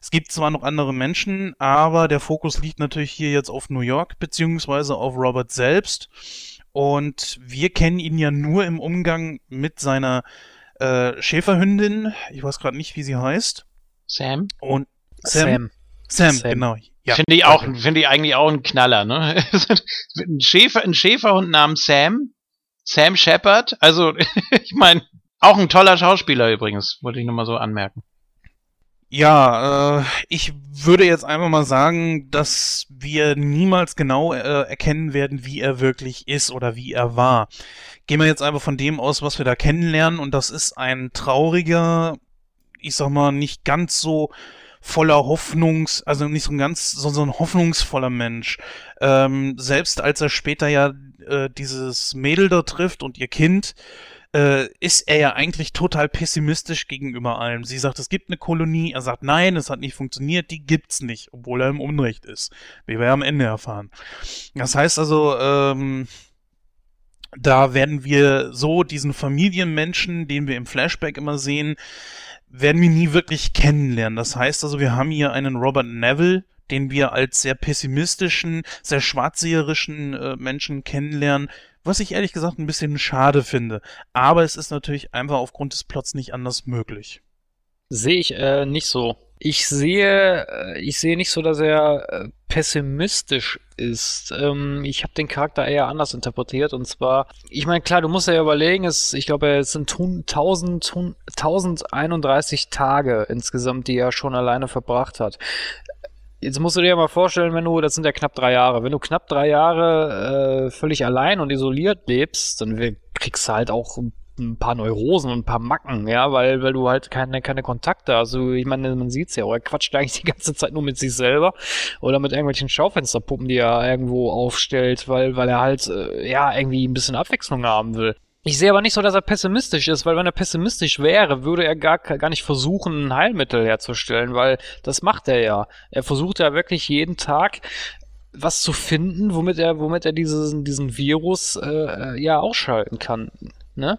Es gibt zwar noch andere Menschen, aber der Fokus liegt natürlich hier jetzt auf New York, beziehungsweise auf Robert selbst. Und wir kennen ihn ja nur im Umgang mit seiner äh, Schäferhündin. Ich weiß gerade nicht, wie sie heißt. Sam. Und Sam. Sam, Sam, Sam. genau. Ja, finde ich auch, finde ich eigentlich auch ein Knaller, ne? *laughs* ein Schäfer, ein Schäferhund namens Sam, Sam Shepard, also *laughs* ich meine, auch ein toller Schauspieler übrigens, wollte ich nur mal so anmerken. Ja, äh, ich würde jetzt einfach mal sagen, dass wir niemals genau äh, erkennen werden, wie er wirklich ist oder wie er war. Gehen wir jetzt einfach von dem aus, was wir da kennenlernen, und das ist ein trauriger, ich sag mal, nicht ganz so voller Hoffnungs, also nicht so ein ganz, so, so ein hoffnungsvoller Mensch. Ähm, selbst als er später ja äh, dieses Mädel da trifft und ihr Kind, äh, ist er ja eigentlich total pessimistisch gegenüber allem. Sie sagt, es gibt eine Kolonie, er sagt, nein, es hat nicht funktioniert, die gibt's nicht, obwohl er im Unrecht ist, wie wir ja am Ende erfahren. Das heißt also, ähm, da werden wir so diesen Familienmenschen, den wir im Flashback immer sehen, werden wir nie wirklich kennenlernen. Das heißt also, wir haben hier einen Robert Neville, den wir als sehr pessimistischen, sehr schwarzseherischen äh, Menschen kennenlernen, was ich ehrlich gesagt ein bisschen schade finde. Aber es ist natürlich einfach aufgrund des Plots nicht anders möglich. Sehe ich äh, nicht so. Ich sehe, äh, ich sehe nicht so, dass er äh, pessimistisch ist. Ähm, ich habe den Charakter eher anders interpretiert und zwar, ich meine, klar, du musst ja überlegen, es, ich glaube, es sind 1000, 1031 Tage insgesamt, die er schon alleine verbracht hat. Jetzt musst du dir ja mal vorstellen, wenn du, das sind ja knapp drei Jahre, wenn du knapp drei Jahre äh, völlig allein und isoliert lebst, dann kriegst du halt auch ein paar Neurosen und ein paar Macken, ja, weil, weil du halt keine, keine Kontakte hast. Also, ich meine, man sieht's ja, er quatscht eigentlich die ganze Zeit nur mit sich selber oder mit irgendwelchen Schaufensterpuppen, die er irgendwo aufstellt, weil, weil er halt, äh, ja, irgendwie ein bisschen Abwechslung haben will. Ich sehe aber nicht so, dass er pessimistisch ist, weil wenn er pessimistisch wäre, würde er gar, gar nicht versuchen, ein Heilmittel herzustellen, weil das macht er ja. Er versucht ja wirklich jeden Tag was zu finden, womit er, womit er diesen, diesen Virus äh, ja ausschalten kann. Ne?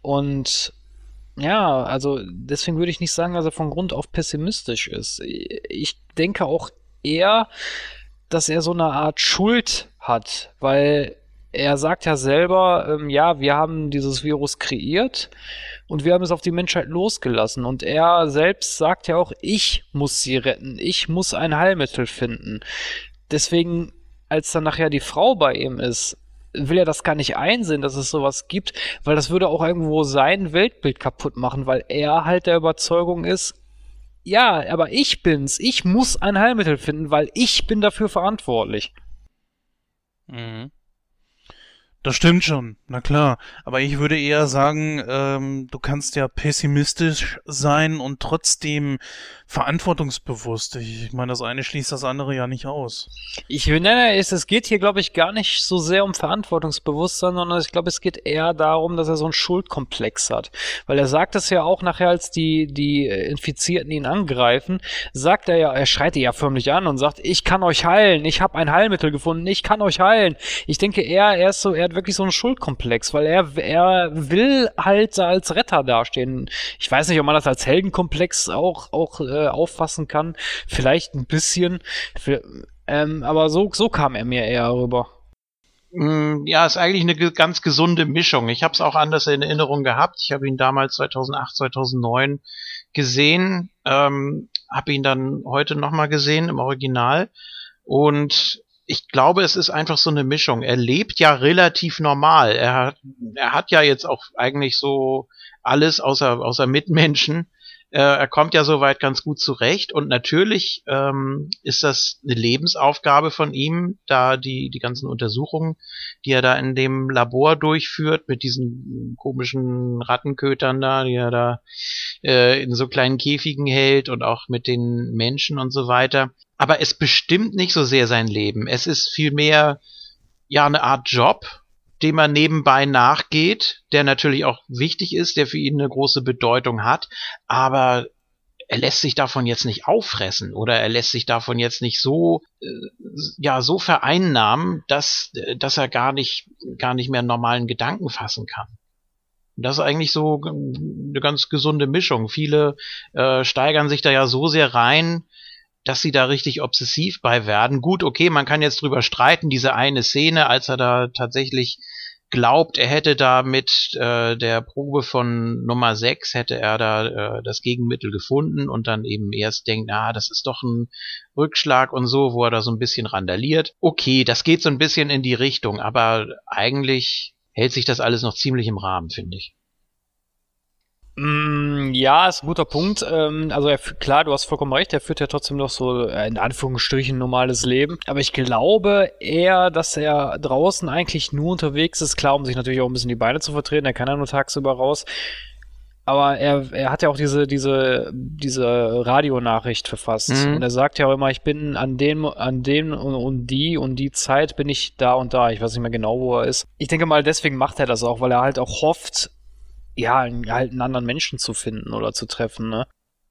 Und ja, also deswegen würde ich nicht sagen, dass er von Grund auf pessimistisch ist. Ich denke auch eher, dass er so eine Art Schuld hat, weil er sagt ja selber, ähm, ja, wir haben dieses Virus kreiert und wir haben es auf die Menschheit losgelassen. Und er selbst sagt ja auch, ich muss sie retten, ich muss ein Heilmittel finden. Deswegen, als dann nachher die Frau bei ihm ist, will er das gar nicht einsehen, dass es sowas gibt, weil das würde auch irgendwo sein Weltbild kaputt machen, weil er halt der Überzeugung ist, ja, aber ich bin's, ich muss ein Heilmittel finden, weil ich bin dafür verantwortlich. Mhm. Das stimmt schon, na klar. Aber ich würde eher sagen, ähm, du kannst ja pessimistisch sein und trotzdem verantwortungsbewusst. Ich meine, das eine schließt das andere ja nicht aus. Ich nenne es, es geht hier, glaube ich, gar nicht so sehr um Verantwortungsbewusstsein, sondern ich glaube, es geht eher darum, dass er so einen Schuldkomplex hat. Weil er sagt es ja auch nachher, als die, die Infizierten ihn angreifen, sagt er ja, er schreit ja förmlich an und sagt, ich kann euch heilen, ich habe ein Heilmittel gefunden, ich kann euch heilen. Ich denke eher, er ist so, er hat wirklich so einen Schuldkomplex, weil er, er will halt als Retter dastehen. Ich weiß nicht, ob man das als Heldenkomplex auch, auch äh, auffassen kann. Vielleicht ein bisschen. Für, ähm, aber so, so kam er mir eher rüber. Mm, ja, ist eigentlich eine ganz gesunde Mischung. Ich habe es auch anders in Erinnerung gehabt. Ich habe ihn damals 2008, 2009 gesehen, ähm, habe ihn dann heute nochmal gesehen im Original und ich glaube, es ist einfach so eine Mischung. Er lebt ja relativ normal. Er hat, er hat ja jetzt auch eigentlich so alles außer, außer Mitmenschen. Äh, er kommt ja soweit ganz gut zurecht und natürlich ähm, ist das eine Lebensaufgabe von ihm, da die, die ganzen Untersuchungen, die er da in dem Labor durchführt, mit diesen komischen Rattenkötern da, die er da äh, in so kleinen Käfigen hält und auch mit den Menschen und so weiter. Aber es bestimmt nicht so sehr sein Leben. Es ist vielmehr ja eine Art Job, dem er nebenbei nachgeht, der natürlich auch wichtig ist, der für ihn eine große Bedeutung hat, aber er lässt sich davon jetzt nicht auffressen oder er lässt sich davon jetzt nicht so äh, ja so vereinnahmen, dass dass er gar nicht gar nicht mehr normalen Gedanken fassen kann. Das ist eigentlich so eine ganz gesunde Mischung. Viele äh, steigern sich da ja so sehr rein, dass sie da richtig obsessiv bei werden. Gut, okay, man kann jetzt drüber streiten, diese eine Szene, als er da tatsächlich glaubt, er hätte da mit äh, der Probe von Nummer 6 hätte er da äh, das Gegenmittel gefunden und dann eben erst denkt, ah, das ist doch ein Rückschlag und so, wo er da so ein bisschen randaliert. Okay, das geht so ein bisschen in die Richtung, aber eigentlich hält sich das alles noch ziemlich im Rahmen, finde ich. Mm, ja, ist ein guter Punkt. Ähm, also er, klar, du hast vollkommen recht, er führt ja trotzdem noch so äh, in Anführungsstrichen normales Leben. Aber ich glaube eher, dass er draußen eigentlich nur unterwegs ist, klar, um sich natürlich auch ein bisschen die Beine zu vertreten, er kann ja nur tagsüber raus. Aber er, er hat ja auch diese, diese, diese Radionachricht verfasst. Mhm. Und er sagt ja auch immer, ich bin an dem, an dem und, und die und die Zeit bin ich da und da. Ich weiß nicht mehr genau, wo er ist. Ich denke mal, deswegen macht er das auch, weil er halt auch hofft, ja, halt einen anderen Menschen zu finden oder zu treffen, ne?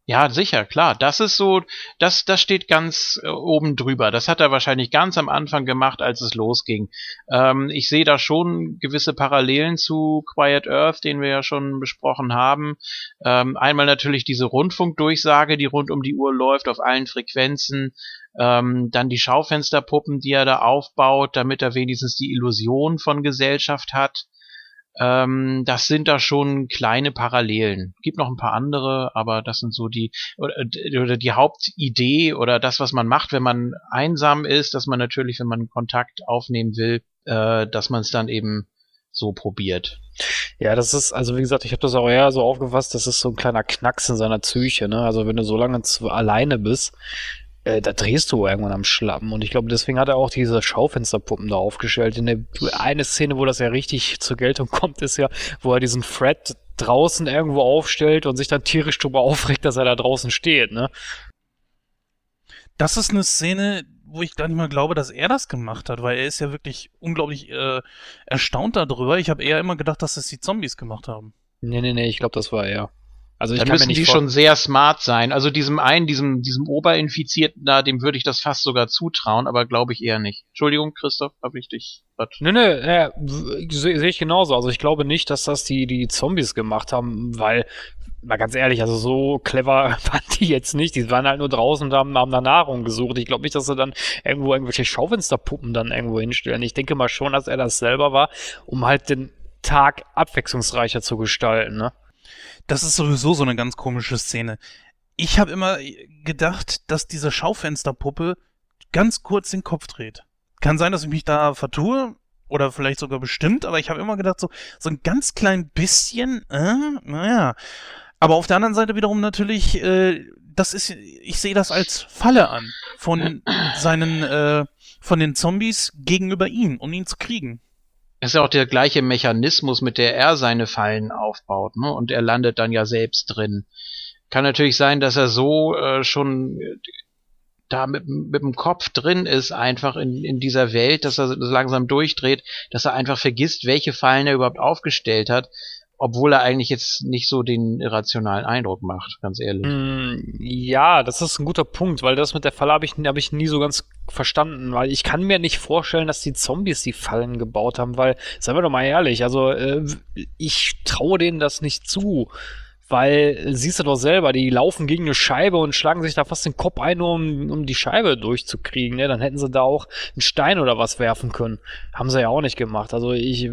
Ja, sicher, klar. Das ist so, das, das steht ganz äh, oben drüber. Das hat er wahrscheinlich ganz am Anfang gemacht, als es losging. Ähm, ich sehe da schon gewisse Parallelen zu Quiet Earth, den wir ja schon besprochen haben. Ähm, einmal natürlich diese Rundfunkdurchsage, die rund um die Uhr läuft auf allen Frequenzen. Ähm, dann die Schaufensterpuppen, die er da aufbaut, damit er wenigstens die Illusion von Gesellschaft hat. Ähm, das sind da schon kleine Parallelen. Gibt noch ein paar andere, aber das sind so die oder, oder die Hauptidee oder das, was man macht, wenn man einsam ist, dass man natürlich, wenn man Kontakt aufnehmen will, äh, dass man es dann eben so probiert. Ja, das ist, also wie gesagt, ich habe das auch eher so aufgefasst, das ist so ein kleiner Knacks in seiner Psyche, ne? Also wenn du so lange zu, alleine bist, äh, da drehst du irgendwann am Schlappen. Und ich glaube, deswegen hat er auch diese Schaufensterpuppen da aufgestellt. In der eine Szene, wo das ja richtig zur Geltung kommt, ist ja, wo er diesen Fred draußen irgendwo aufstellt und sich dann tierisch drüber aufregt, dass er da draußen steht, ne? Das ist eine Szene, wo ich gar nicht mal glaube, dass er das gemacht hat, weil er ist ja wirklich unglaublich äh, erstaunt darüber. Ich habe eher immer gedacht, dass es die Zombies gemacht haben. Nee, nee, nee, ich glaube, das war er. Also ich Dann müssen die schon sehr smart sein. Also diesem einen, diesem, diesem Oberinfizierten da, dem würde ich das fast sogar zutrauen, aber glaube ich eher nicht. Entschuldigung, Christoph, habe ich dich. Was? Nee, nee, äh, sehe seh ich genauso. Also ich glaube nicht, dass das die, die Zombies gemacht haben, weil, mal ganz ehrlich, also so clever *laughs* waren die jetzt nicht. Die waren halt nur draußen und haben, haben nach Nahrung gesucht. Ich glaube nicht, dass sie dann irgendwo irgendwelche Schaufensterpuppen dann irgendwo hinstellen. Ich denke mal schon, dass er das selber war, um halt den Tag abwechslungsreicher zu gestalten, ne? Das ist sowieso so eine ganz komische Szene. Ich habe immer gedacht, dass diese Schaufensterpuppe ganz kurz den Kopf dreht. Kann sein, dass ich mich da vertue oder vielleicht sogar bestimmt, aber ich habe immer gedacht, so, so ein ganz klein bisschen, äh, naja. Aber auf der anderen Seite wiederum natürlich, äh, das ist, ich sehe das als Falle an von seinen, äh, von den Zombies gegenüber ihm, um ihn zu kriegen. Ist ja auch der gleiche Mechanismus, mit der er seine Fallen aufbaut, ne? Und er landet dann ja selbst drin. Kann natürlich sein, dass er so äh, schon da mit, mit dem Kopf drin ist, einfach in, in dieser Welt, dass er so langsam durchdreht, dass er einfach vergisst, welche Fallen er überhaupt aufgestellt hat obwohl er eigentlich jetzt nicht so den irrationalen Eindruck macht, ganz ehrlich. Mm, ja, das ist ein guter Punkt, weil das mit der Falle habe ich, hab ich nie so ganz verstanden, weil ich kann mir nicht vorstellen, dass die Zombies die Fallen gebaut haben, weil, seien wir doch mal ehrlich, also äh, ich traue denen das nicht zu weil siehst du doch selber, die laufen gegen eine Scheibe und schlagen sich da fast den Kopf ein, um, um die Scheibe durchzukriegen. Ne? Dann hätten sie da auch einen Stein oder was werfen können. Haben sie ja auch nicht gemacht. Also ich,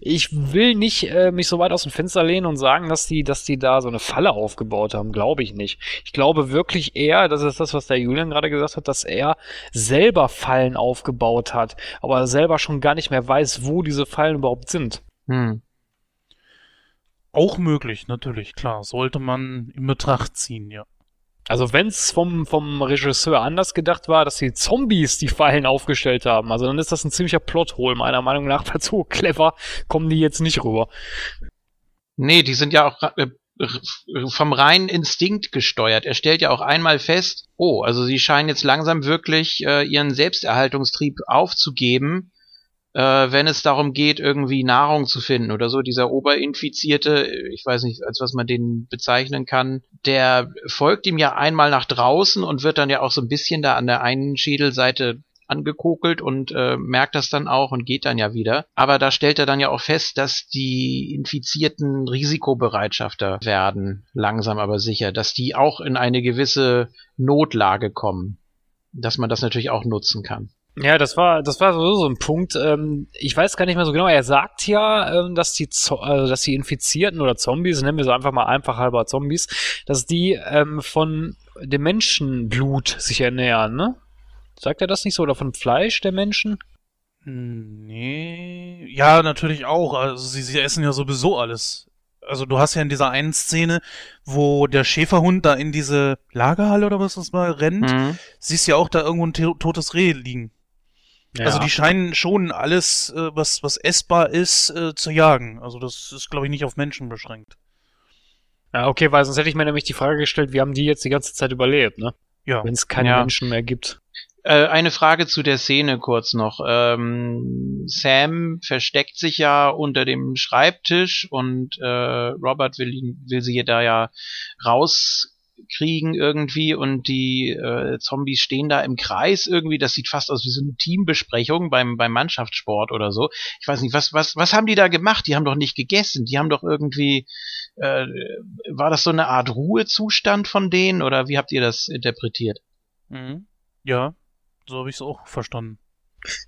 ich will nicht äh, mich so weit aus dem Fenster lehnen und sagen, dass die, dass die da so eine Falle aufgebaut haben. Glaube ich nicht. Ich glaube wirklich eher, das ist das, was der Julian gerade gesagt hat, dass er selber Fallen aufgebaut hat, aber selber schon gar nicht mehr weiß, wo diese Fallen überhaupt sind. Hm. Auch möglich, natürlich, klar. Sollte man in Betracht ziehen, ja. Also wenn es vom, vom Regisseur anders gedacht war, dass die Zombies die Fallen aufgestellt haben, also dann ist das ein ziemlicher Plothole, meiner Meinung nach, *laughs* weil so clever kommen die jetzt nicht rüber. Nee, die sind ja auch äh, vom reinen Instinkt gesteuert. Er stellt ja auch einmal fest, oh, also sie scheinen jetzt langsam wirklich äh, ihren Selbsterhaltungstrieb aufzugeben äh, wenn es darum geht, irgendwie Nahrung zu finden oder so. Dieser Oberinfizierte, ich weiß nicht, als was man den bezeichnen kann, der folgt ihm ja einmal nach draußen und wird dann ja auch so ein bisschen da an der einen Schädelseite angekokelt und äh, merkt das dann auch und geht dann ja wieder. Aber da stellt er dann ja auch fest, dass die Infizierten risikobereitschafter werden, langsam aber sicher, dass die auch in eine gewisse Notlage kommen, dass man das natürlich auch nutzen kann. Ja, das war, das war so ein Punkt. Ähm, ich weiß gar nicht mehr so genau. Er sagt ja, ähm, dass die, Zo also, dass die Infizierten oder Zombies, nennen wir so einfach mal einfach halber Zombies, dass die ähm, von dem Menschenblut sich ernähren, ne? Sagt er das nicht so? Oder von Fleisch der Menschen? Nee. Ja, natürlich auch. Also sie, sie essen ja sowieso alles. Also du hast ja in dieser einen Szene, wo der Schäferhund da in diese Lagerhalle oder was das mal rennt, mhm. siehst ja auch da irgendwo ein totes Reh liegen. Ja. Also die scheinen schon alles, äh, was, was essbar ist, äh, zu jagen. Also das ist, glaube ich, nicht auf Menschen beschränkt. Ja, okay, weil sonst hätte ich mir nämlich die Frage gestellt, wie haben die jetzt die ganze Zeit überlebt, ne? Ja. Wenn es keine ja. Menschen mehr gibt. Äh, eine Frage zu der Szene kurz noch. Ähm, Sam versteckt sich ja unter dem Schreibtisch und äh, Robert will ihn, will sie da ja raus kriegen irgendwie und die äh, Zombies stehen da im Kreis irgendwie. Das sieht fast aus wie so eine Teambesprechung beim, beim Mannschaftssport oder so. Ich weiß nicht, was, was, was haben die da gemacht? Die haben doch nicht gegessen. Die haben doch irgendwie, äh, war das so eine Art Ruhezustand von denen oder wie habt ihr das interpretiert? Mhm. Ja, so habe ich es auch verstanden.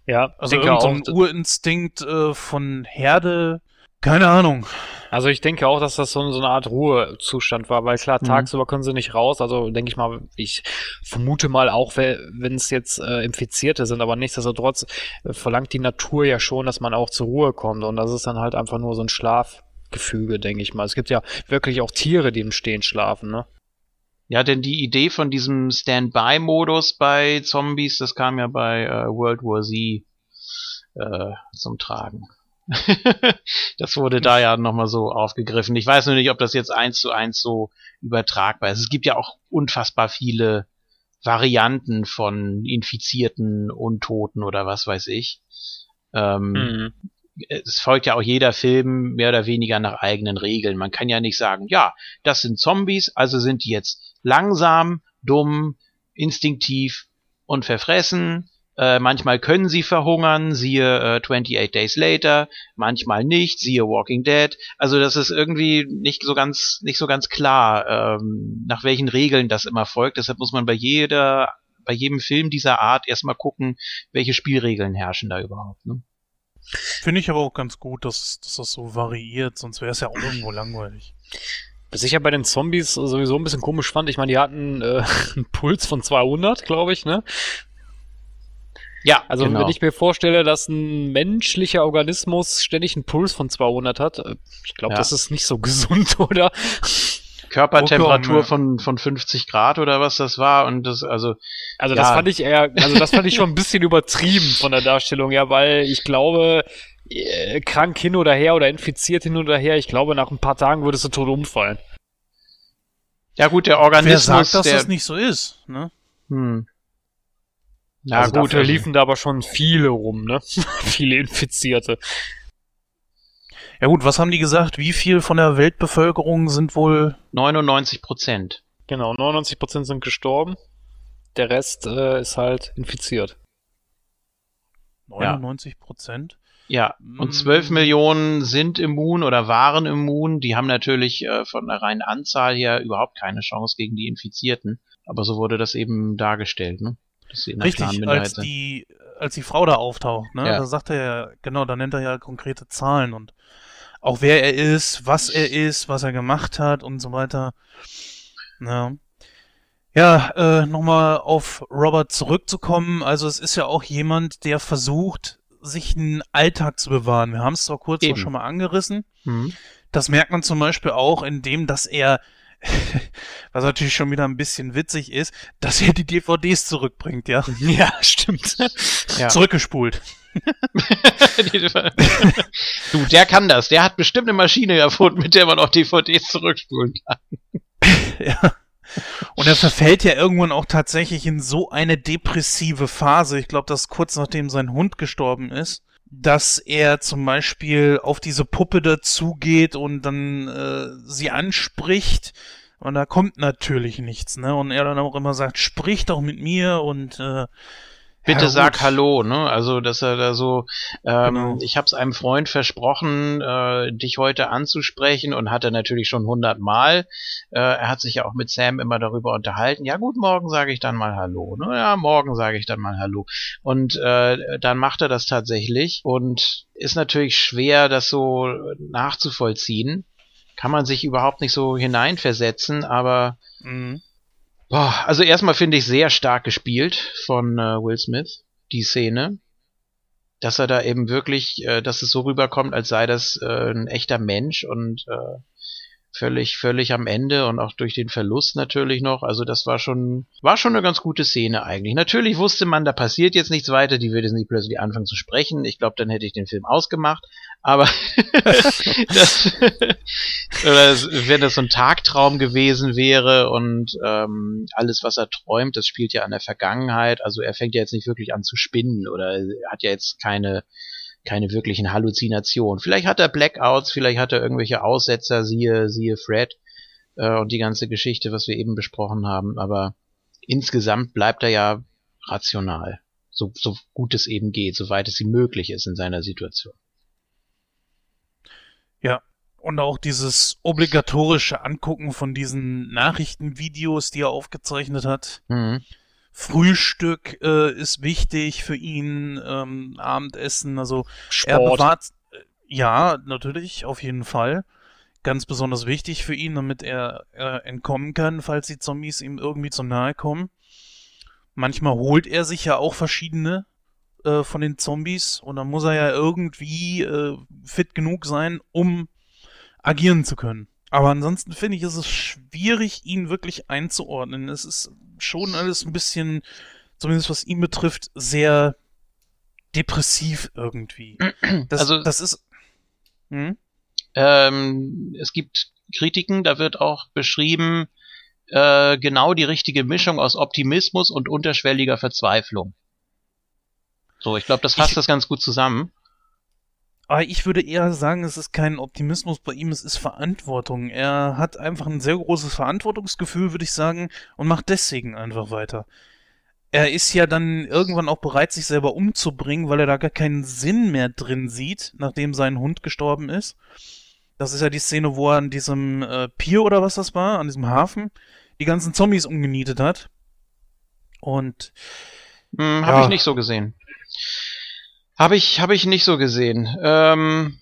Ja, also irgendein so Urinstinkt äh, von Herde, keine Ahnung. Also ich denke auch, dass das so, so eine Art Ruhezustand war, weil klar, mhm. tagsüber können sie nicht raus. Also denke ich mal, ich vermute mal auch, wenn es jetzt äh, Infizierte sind, aber nichtsdestotrotz äh, verlangt die Natur ja schon, dass man auch zur Ruhe kommt. Und das ist dann halt einfach nur so ein Schlafgefüge, denke ich mal. Es gibt ja wirklich auch Tiere, die im Stehen schlafen, ne? Ja, denn die Idee von diesem Standby-Modus bei Zombies, das kam ja bei äh, World War Z äh, zum Tragen. *laughs* das wurde da ja nochmal so aufgegriffen. Ich weiß nur nicht, ob das jetzt eins zu eins so übertragbar ist. Es gibt ja auch unfassbar viele Varianten von Infizierten, Untoten oder was weiß ich. Ähm, mhm. Es folgt ja auch jeder Film mehr oder weniger nach eigenen Regeln. Man kann ja nicht sagen, ja, das sind Zombies, also sind die jetzt langsam, dumm, instinktiv und verfressen äh, manchmal können sie verhungern, siehe äh, 28 Days Later, manchmal nicht, siehe Walking Dead. Also das ist irgendwie nicht so ganz, nicht so ganz klar, ähm, nach welchen Regeln das immer folgt. Deshalb muss man bei jeder, bei jedem Film dieser Art erstmal gucken, welche Spielregeln herrschen da überhaupt. Ne? Finde ich aber auch ganz gut, dass, dass das so variiert, sonst wäre es ja auch irgendwo langweilig. Was ich ja bei den Zombies sowieso ein bisschen komisch fand, ich meine, die hatten äh, *laughs* einen Puls von 200, glaube ich, ne? Ja, also genau. wenn ich mir vorstelle, dass ein menschlicher Organismus ständig einen Puls von 200 hat, äh, ich glaube, ja. das ist nicht so *laughs* gesund, oder? Körpertemperatur von, von 50 Grad oder was das war und das, also. Also ja. das fand ich eher, also das fand ich schon ein bisschen übertrieben von der Darstellung, ja, weil ich glaube, äh, krank hin oder her oder infiziert hin oder her, ich glaube, nach ein paar Tagen würdest du tot umfallen. Ja gut, der Organismus. Wer sagt, dass der, das nicht so ist, ne? Hm. Na also gut, da liefen da aber schon viele rum, ne? *laughs* viele Infizierte. Ja gut, was haben die gesagt? Wie viel von der Weltbevölkerung sind wohl? 99 Prozent. Genau, 99 Prozent sind gestorben. Der Rest äh, ist halt infiziert. 99 Prozent? Ja, und 12 mm. Millionen sind immun oder waren immun. Die haben natürlich äh, von der reinen Anzahl her überhaupt keine Chance gegen die Infizierten. Aber so wurde das eben dargestellt, ne? Richtig, als die, als die Frau da auftaucht, ne? Ja. Da sagt er ja, genau, da nennt er ja konkrete Zahlen und auch wer er ist, was er ist, was er gemacht hat und so weiter. Ja, ja äh, nochmal auf Robert zurückzukommen. Also es ist ja auch jemand, der versucht, sich einen Alltag zu bewahren. Wir haben es zwar kurz auch schon mal angerissen. Mhm. Das merkt man zum Beispiel auch in dem, dass er *laughs* was natürlich schon wieder ein bisschen witzig ist, dass er die DVDs zurückbringt, ja. *laughs* Ja, stimmt. Ja. *laughs* Zurückgespult. du, der kann das. Der hat bestimmt eine Maschine erfunden, mit der man auch DVDs zurückspulen kann. ja. Und er verfällt ja irgendwann auch tatsächlich in so eine depressive Phase. Ich glaube, das kurz nachdem sein Hund gestorben ist dass er zum Beispiel auf diese Puppe dazugeht und dann äh, sie anspricht und da kommt natürlich nichts, ne? Und er dann auch immer sagt, sprich doch mit mir und äh, Bitte ja, sag Hallo, ne? Also, dass er da so, ähm, genau. ich hab's einem Freund versprochen, äh, dich heute anzusprechen und hat er natürlich schon hundertmal. Äh, er hat sich ja auch mit Sam immer darüber unterhalten. Ja gut, morgen sage ich dann mal Hallo, ne? Ja, morgen sage ich dann mal Hallo. Und äh, dann macht er das tatsächlich und ist natürlich schwer, das so nachzuvollziehen. Kann man sich überhaupt nicht so hineinversetzen, aber mhm Boah, also erstmal finde ich sehr stark gespielt von äh, Will Smith, die Szene. Dass er da eben wirklich, äh, dass es so rüberkommt, als sei das äh, ein echter Mensch und äh, völlig, völlig am Ende und auch durch den Verlust natürlich noch. Also das war schon, war schon eine ganz gute Szene eigentlich. Natürlich wusste man, da passiert jetzt nichts weiter, die würde jetzt nicht plötzlich anfangen zu sprechen. Ich glaube, dann hätte ich den Film ausgemacht. Aber *laughs* das, *laughs* oder wenn das so ein Tagtraum gewesen wäre und ähm, alles, was er träumt, das spielt ja an der Vergangenheit. Also er fängt ja jetzt nicht wirklich an zu spinnen oder hat ja jetzt keine keine wirklichen Halluzinationen. Vielleicht hat er Blackouts, vielleicht hat er irgendwelche Aussetzer, siehe, siehe Fred äh, und die ganze Geschichte, was wir eben besprochen haben, aber insgesamt bleibt er ja rational. So, so gut es eben geht, soweit es ihm möglich ist in seiner Situation. Ja, und auch dieses obligatorische Angucken von diesen Nachrichtenvideos, die er aufgezeichnet hat. Mhm. Frühstück äh, ist wichtig für ihn, ähm, Abendessen, also Sport. er bewahrt, äh, ja, natürlich, auf jeden Fall. Ganz besonders wichtig für ihn, damit er äh, entkommen kann, falls die Zombies ihm irgendwie zu nahe kommen. Manchmal holt er sich ja auch verschiedene äh, von den Zombies und dann muss er ja irgendwie äh, fit genug sein, um agieren zu können. Aber ansonsten finde ich, ist es schwierig, ihn wirklich einzuordnen. Es ist schon alles ein bisschen, zumindest was ihn betrifft, sehr depressiv irgendwie. *clears throat* Das, Also- das ist. Hm? Ähm, es gibt Kritiken, da wird auch beschrieben, äh, genau die richtige Mischung aus Optimismus und unterschwelliger Verzweiflung. So, ich glaube, das fasst Ich- das ganz gut zusammen. Aber ich würde eher sagen, es ist kein Optimismus bei ihm, es ist Verantwortung. Er hat einfach ein sehr großes Verantwortungsgefühl, würde ich sagen, und macht deswegen einfach weiter. Er ist ja dann irgendwann auch bereit, sich selber umzubringen, weil er da gar keinen Sinn mehr drin sieht, nachdem sein Hund gestorben ist. Das ist ja die Szene, wo er an diesem äh, Pier oder was das war, an diesem Hafen, die ganzen Zombies umgenietet hat. Und Hm, Habe Ja. ich nicht so gesehen. Habe ich, habe ich nicht so gesehen. Ähm,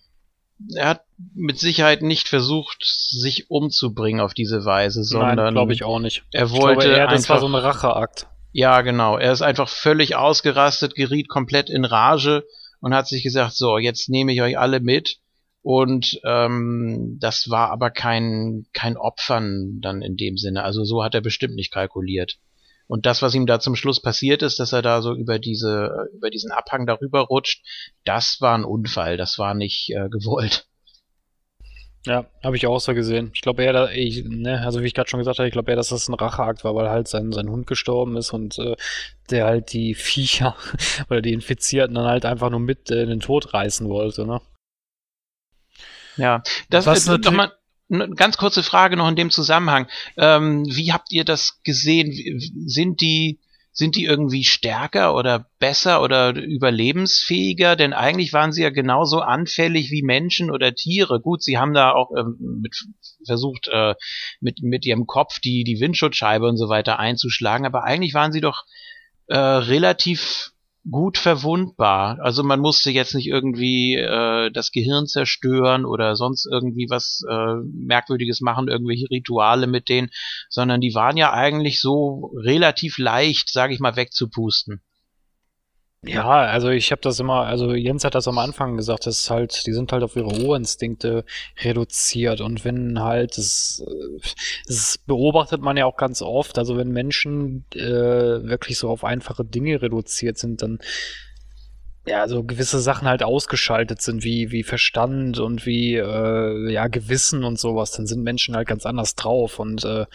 er hat mit Sicherheit nicht versucht, sich umzubringen auf diese Weise, sondern glaube ich auch nicht. er wollte glaube eher, das war einfach, so ein Racheakt. ja genau, er ist einfach völlig ausgerastet, geriet komplett in Rage und hat sich gesagt, so, jetzt nehme ich euch alle mit. Und ähm, das war aber kein, kein Opfern dann in dem Sinne. Also so hat er bestimmt nicht kalkuliert. Und das, was ihm da zum Schluss passiert ist, dass er da so über diese, über diesen Abhang darüber rutscht, das war ein Unfall, das war nicht äh, gewollt. Ja, habe ich auch so gesehen. Ich glaube eher, da, ich, ne, also wie ich gerade schon gesagt habe, ich glaube eher, dass das ein Racheakt war, weil halt sein, sein Hund gestorben ist und äh, der halt die Viecher *laughs* oder die Infizierten dann halt einfach nur mit äh, in den Tod reißen wollte, ne? Ja, das Was äh, noch natürlich- mal eine ganz kurze Frage noch in dem Zusammenhang. Ähm, wie habt ihr das gesehen? Sind die sind die irgendwie stärker oder besser oder überlebensfähiger? Denn eigentlich waren sie ja genauso anfällig wie Menschen oder Tiere. Gut, sie haben da auch ähm, mit, versucht, äh, mit, mit ihrem Kopf die, die Windschutzscheibe und so weiter einzuschlagen, aber eigentlich waren sie doch äh, relativ gut verwundbar. Also man musste jetzt nicht irgendwie äh, das Gehirn zerstören oder sonst irgendwie was äh, Merkwürdiges machen, irgendwelche Rituale mit denen, sondern die waren ja eigentlich so relativ leicht, sage ich mal, wegzupusten. Ja, also ich habe das immer, also Jens hat das am Anfang gesagt, das ist halt, die sind halt auf ihre Urinstinkte reduziert. Und wenn halt, das, äh, das beobachtet man ja auch ganz oft, also wenn Menschen äh, wirklich so auf einfache Dinge reduziert sind, dann ja, so gewisse Sachen halt ausgeschaltet sind, wie, wie Verstand und wie, äh, ja, Gewissen und sowas, dann sind Menschen halt ganz anders drauf. Und äh,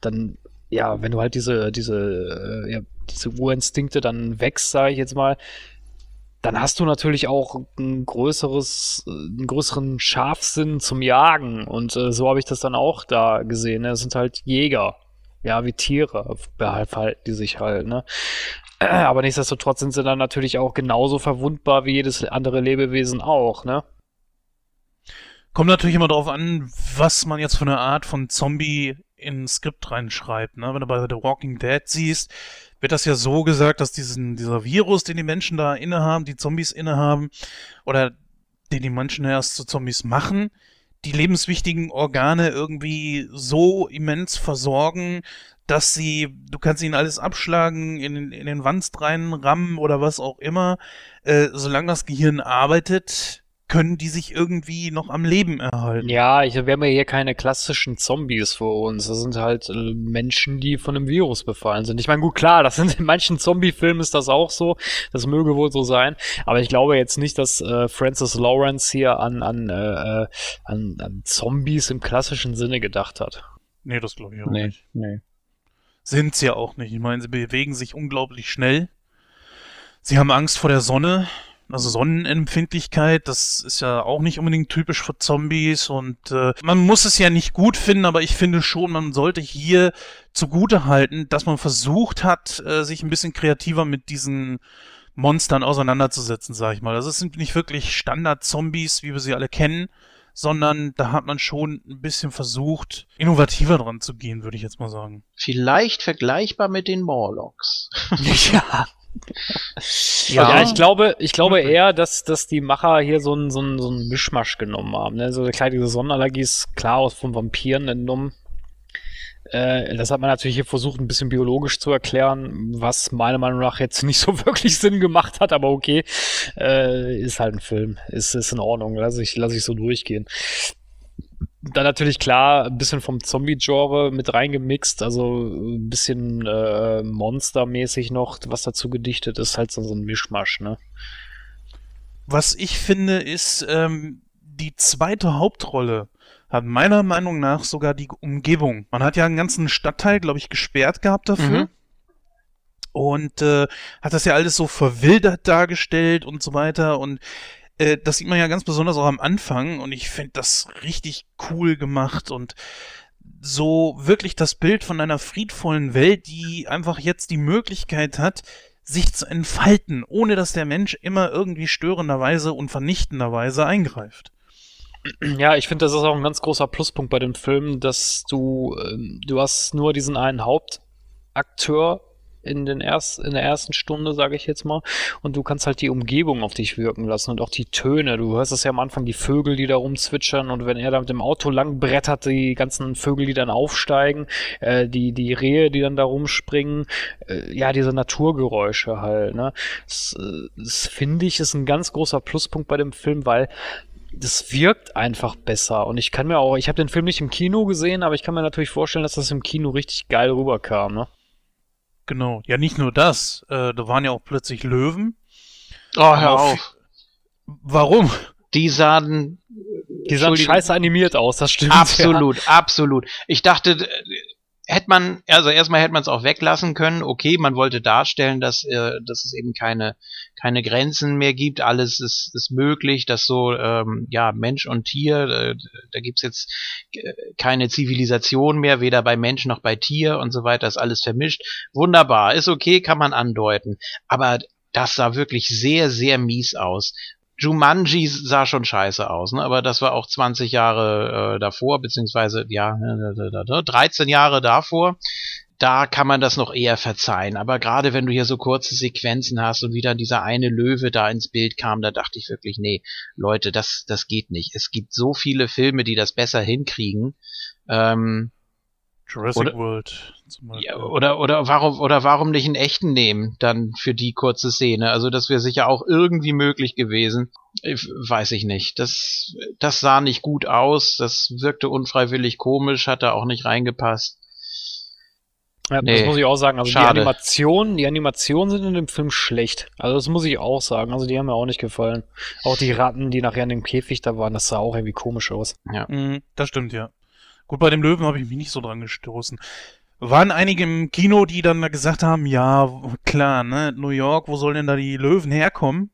dann, ja, wenn du halt diese, diese, äh, ja, diese Urinstinkte dann wächst, sage ich jetzt mal, dann hast du natürlich auch ein größeres, einen größeren Scharfsinn zum Jagen. Und äh, so habe ich das dann auch da gesehen. Ne? Es sind halt Jäger. Ja, wie Tiere verhalten die sich halt, ne? *clears throat* Aber nichtsdestotrotz sind sie dann natürlich auch genauso verwundbar wie jedes andere Lebewesen auch, ne? Kommt natürlich immer darauf an, was man jetzt für eine Art von Zombie in ein Skript reinschreibt. Ne? Wenn du bei The Walking Dead siehst, wird das ja so gesagt, dass diesen, dieser Virus, den die Menschen da innehaben, die Zombies innehaben, oder den die Menschen erst zu Zombies machen, die lebenswichtigen Organe irgendwie so immens versorgen, dass sie, du kannst ihnen alles abschlagen, in, in den Wanst reinrammen oder was auch immer, äh, solange das Gehirn arbeitet, können die sich irgendwie noch am Leben erhalten. Ja, ich, wir haben ja hier keine klassischen Zombies vor uns. Das sind halt äh, Menschen, die von einem Virus befallen sind. Ich meine, gut, klar, das sind in manchen Zombie-Filmen ist das auch so. Das möge wohl so sein. Aber ich glaube jetzt nicht, dass äh, Francis Lawrence hier an, an, äh, äh, an, an Zombies im klassischen Sinne gedacht hat. Nee, das glaube ich auch nicht. nee. Sind sie ja auch nicht. Ich meine, sie bewegen sich unglaublich schnell. Sie haben Angst vor der Sonne. Also Sonnenempfindlichkeit, das ist ja auch nicht unbedingt typisch für Zombies und äh, man muss es ja nicht gut finden, aber ich finde schon, man sollte hier zugute halten, dass man versucht hat, äh, sich ein bisschen kreativer mit diesen Monstern auseinanderzusetzen, sag ich mal. Also es sind nicht wirklich Standard-Zombies, wie wir sie alle kennen, sondern da hat man schon ein bisschen versucht, innovativer dran zu gehen, würde ich jetzt mal sagen. Vielleicht vergleichbar mit den Morlocks. *laughs* ja. Ja, ich glaube, ich glaube eher, dass, dass die Macher hier so einen so einen- so einen Mischmasch genommen haben. Ne? So klar, diese Sonnenallergie ist klar aus von Vampiren entnommen. Äh, das hat man natürlich hier versucht, ein bisschen biologisch zu erklären, was meiner Meinung nach jetzt *laughs* nicht so wirklich Sinn gemacht hat, aber okay. Äh, ist halt ein Film. Ist, ist in Ordnung. Lass ich, lass ich so durchgehen. Dann natürlich klar ein bisschen vom Zombie-Genre mit reingemixt, also ein bisschen äh, monstermäßig noch, was dazu gedichtet ist, halt so, so ein Mischmasch, ne? Was ich finde, ist ähm, die zweite Hauptrolle hat meiner Meinung nach sogar die Umgebung. Man hat ja einen ganzen Stadtteil, glaube ich, gesperrt gehabt dafür. Mhm. Und äh, hat das ja alles so verwildert dargestellt und so weiter. Und äh, das sieht man ja ganz besonders auch am Anfang. Und ich finde das richtig cool gemacht und so wirklich das Bild von einer friedvollen Welt, die einfach jetzt die Möglichkeit hat, sich zu entfalten, ohne dass der Mensch immer irgendwie störenderweise und vernichtenderweise eingreift. Ja, ich finde, das ist auch ein ganz großer Pluspunkt bei dem Film, dass du, ähm, du hast nur diesen einen Hauptakteur in, den erst, in der ersten Stunde, sage ich jetzt mal. Und du kannst halt die Umgebung auf dich wirken lassen und auch die Töne. Du hörst es ja am Anfang, die Vögel, die da rumzwitschern und wenn er da mit dem Auto lang brettert, die ganzen Vögel, die dann aufsteigen, äh, die, die Rehe, die dann da rumspringen, äh, ja, diese Naturgeräusche halt, ne. Das, äh, das finde ich ist ein ganz großer Pluspunkt bei dem Film, weil das wirkt einfach besser. Und ich kann mir auch, ich habe den Film nicht im Kino gesehen, aber ich kann mir natürlich vorstellen, dass das im Kino richtig geil rüberkam, ne? Genau. Ja, nicht nur das. Äh, da waren ja auch plötzlich Löwen. Oh, hör auf. Warum? Die sahen. Die sahen scheiße animiert aus, das stimmt. Absolut, ja. absolut. Ich dachte, hätte man, also erstmal hätte man es auch weglassen können. Okay, man wollte darstellen, dass, äh, dass es eben keine, keine Grenzen mehr gibt. Alles ist, ist möglich, dass so, ähm, ja, Mensch und Tier, äh, da gibt's jetzt äh, keine Zivilisation mehr, weder bei Mensch noch bei Tier und so weiter, ist alles vermischt. Wunderbar, ist okay, kann man andeuten. Aber das sah wirklich sehr, sehr mies aus. Jumanji sah schon scheiße aus, ne? aber das war auch 20 Jahre äh, davor, beziehungsweise ja, 13 Jahre davor. Da kann man das noch eher verzeihen. Aber gerade wenn du hier so kurze Sequenzen hast und wieder dieser eine Löwe da ins Bild kam, da dachte ich wirklich, nee, Leute, das, das geht nicht. Es gibt so viele Filme, die das besser hinkriegen. Ähm, Jurassic oder, World zum Beispiel. Ja, oder, oder, warum, oder warum nicht einen echten nehmen, dann für die kurze Szene? Also das wäre sicher auch irgendwie möglich gewesen. Ich, weiß ich nicht. Das, das sah nicht gut aus, das wirkte unfreiwillig komisch, hat da auch nicht reingepasst. Ja, nee, das muss ich auch sagen. Also schade. die Animationen, die Animationen sind in dem Film schlecht. Also das muss ich auch sagen. Also die haben mir auch nicht gefallen. Auch die Ratten, die nachher in dem Käfig da waren, das sah auch irgendwie komisch aus. Ja. Mhm, das stimmt, ja. Gut, bei dem Löwen habe ich mich nicht so dran gestoßen. Waren einige im Kino, die dann gesagt haben, ja, klar, ne, New York, wo sollen denn da die Löwen herkommen?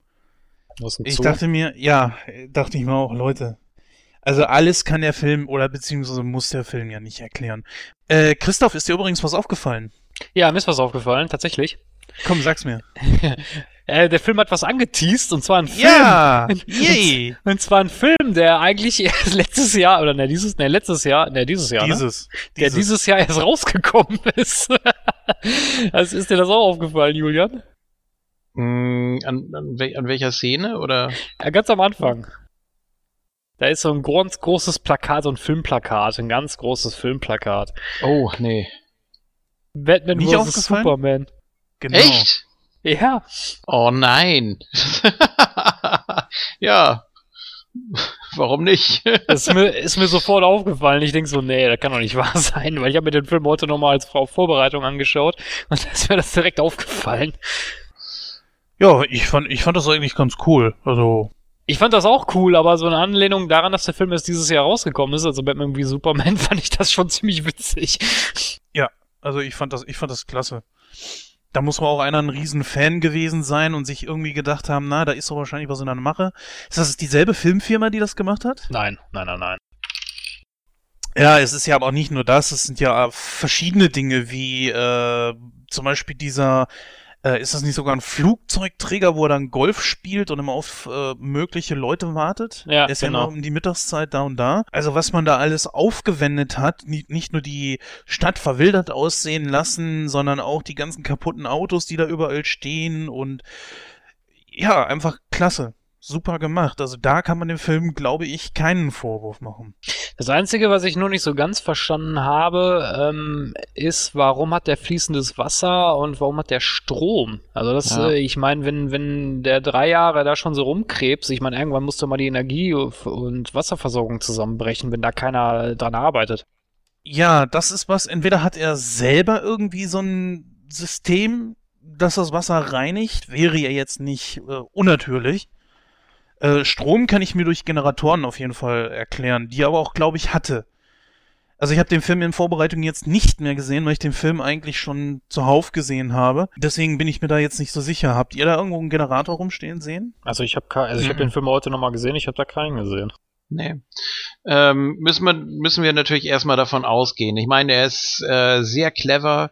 Ich dachte mir, ja, dachte ich mir auch, Leute. Also alles kann der Film oder beziehungsweise muss der Film ja nicht erklären. Äh, Christoph, ist dir übrigens was aufgefallen? Ja, mir ist was aufgefallen, tatsächlich. Komm, sag's mir. *laughs* Äh, der Film hat was angeteased und zwar ein Film. Ja, yay. Und, und zwar ein Film, der eigentlich erst letztes Jahr oder ne dieses ne letztes Jahr, ne dieses Jahr, dieses, ne? der dieses Jahr erst rausgekommen *laughs* ist. also ist dir das auch aufgefallen, Julian? Mm, an, an, wel an, welcher Szene oder? Ja, ganz am Anfang. Da ist so ein ganz großes Plakat, so ein Filmplakat, ein ganz großes Filmplakat. Oh, nee. Batman vs. Superman. Genau. Echt? Ja. Oh nein. *laughs* ja. Warum nicht? *laughs* das ist mir, ist mir sofort aufgefallen. Ich denke so, nee, das kann doch nicht wahr *laughs* sein, weil ich habe mir den Film heute nochmal als Frau Vorbereitung angeschaut und da ist mir das direkt aufgefallen. Ja, ich fand, ich fand das eigentlich ganz cool. Also. Ich fand das auch cool, aber so eine Anlehnung daran, dass der Film erst dieses Jahr rausgekommen ist, also Batman wie Superman, fand ich das schon ziemlich witzig. Ja, also ich fand das, ich fand das klasse. Da muss man auch einer ein Riesenfan gewesen sein und sich irgendwie gedacht haben, na, da ist doch wahrscheinlich was in der Mache. Ist das dieselbe Filmfirma, die das gemacht hat? Nein, nein, nein, nein. Ja, es ist ja aber auch nicht nur das, es sind ja verschiedene Dinge, wie äh, zum Beispiel dieser äh, ist das nicht sogar ein Flugzeugträger, wo er dann Golf spielt und immer auf äh, mögliche Leute wartet? Ja, er ist genau. ja immer um die Mittagszeit da und da. Also was man da alles aufgewendet hat, nicht, nicht nur die Stadt verwildert aussehen lassen, sondern auch die ganzen kaputten Autos, die da überall stehen und ja, einfach klasse. Super gemacht. Also da kann man dem Film, glaube ich, keinen Vorwurf machen. Das Einzige, was ich nur nicht so ganz verstanden habe, ähm, ist, warum hat der fließendes Wasser und warum hat der Strom? Also das, Ja. äh, ich meine, wenn, wenn der drei Jahre da schon so rumkrebst, ich meine, irgendwann musste mal die Energie- und Wasserversorgung zusammenbrechen, wenn da keiner dran arbeitet. Ja, das ist was, entweder hat er selber irgendwie so ein System, das das Wasser reinigt, wäre ja jetzt nicht äh, unnatürlich. Äh, Strom kann ich mir durch Generatoren auf jeden Fall erklären, die er aber auch, glaube ich, hatte. Also ich habe den Film in Vorbereitung jetzt nicht mehr gesehen, weil ich den Film eigentlich schon zuhauf gesehen habe. Deswegen bin ich mir da jetzt nicht so sicher. Habt ihr da irgendwo einen Generator rumstehen sehen? Also ich habe also ich Mhm. habe den Film heute nochmal gesehen, ich habe da keinen gesehen. Nee. Ähm, müssen, wir, müssen wir natürlich erstmal davon ausgehen. Ich meine, er ist äh, sehr clever,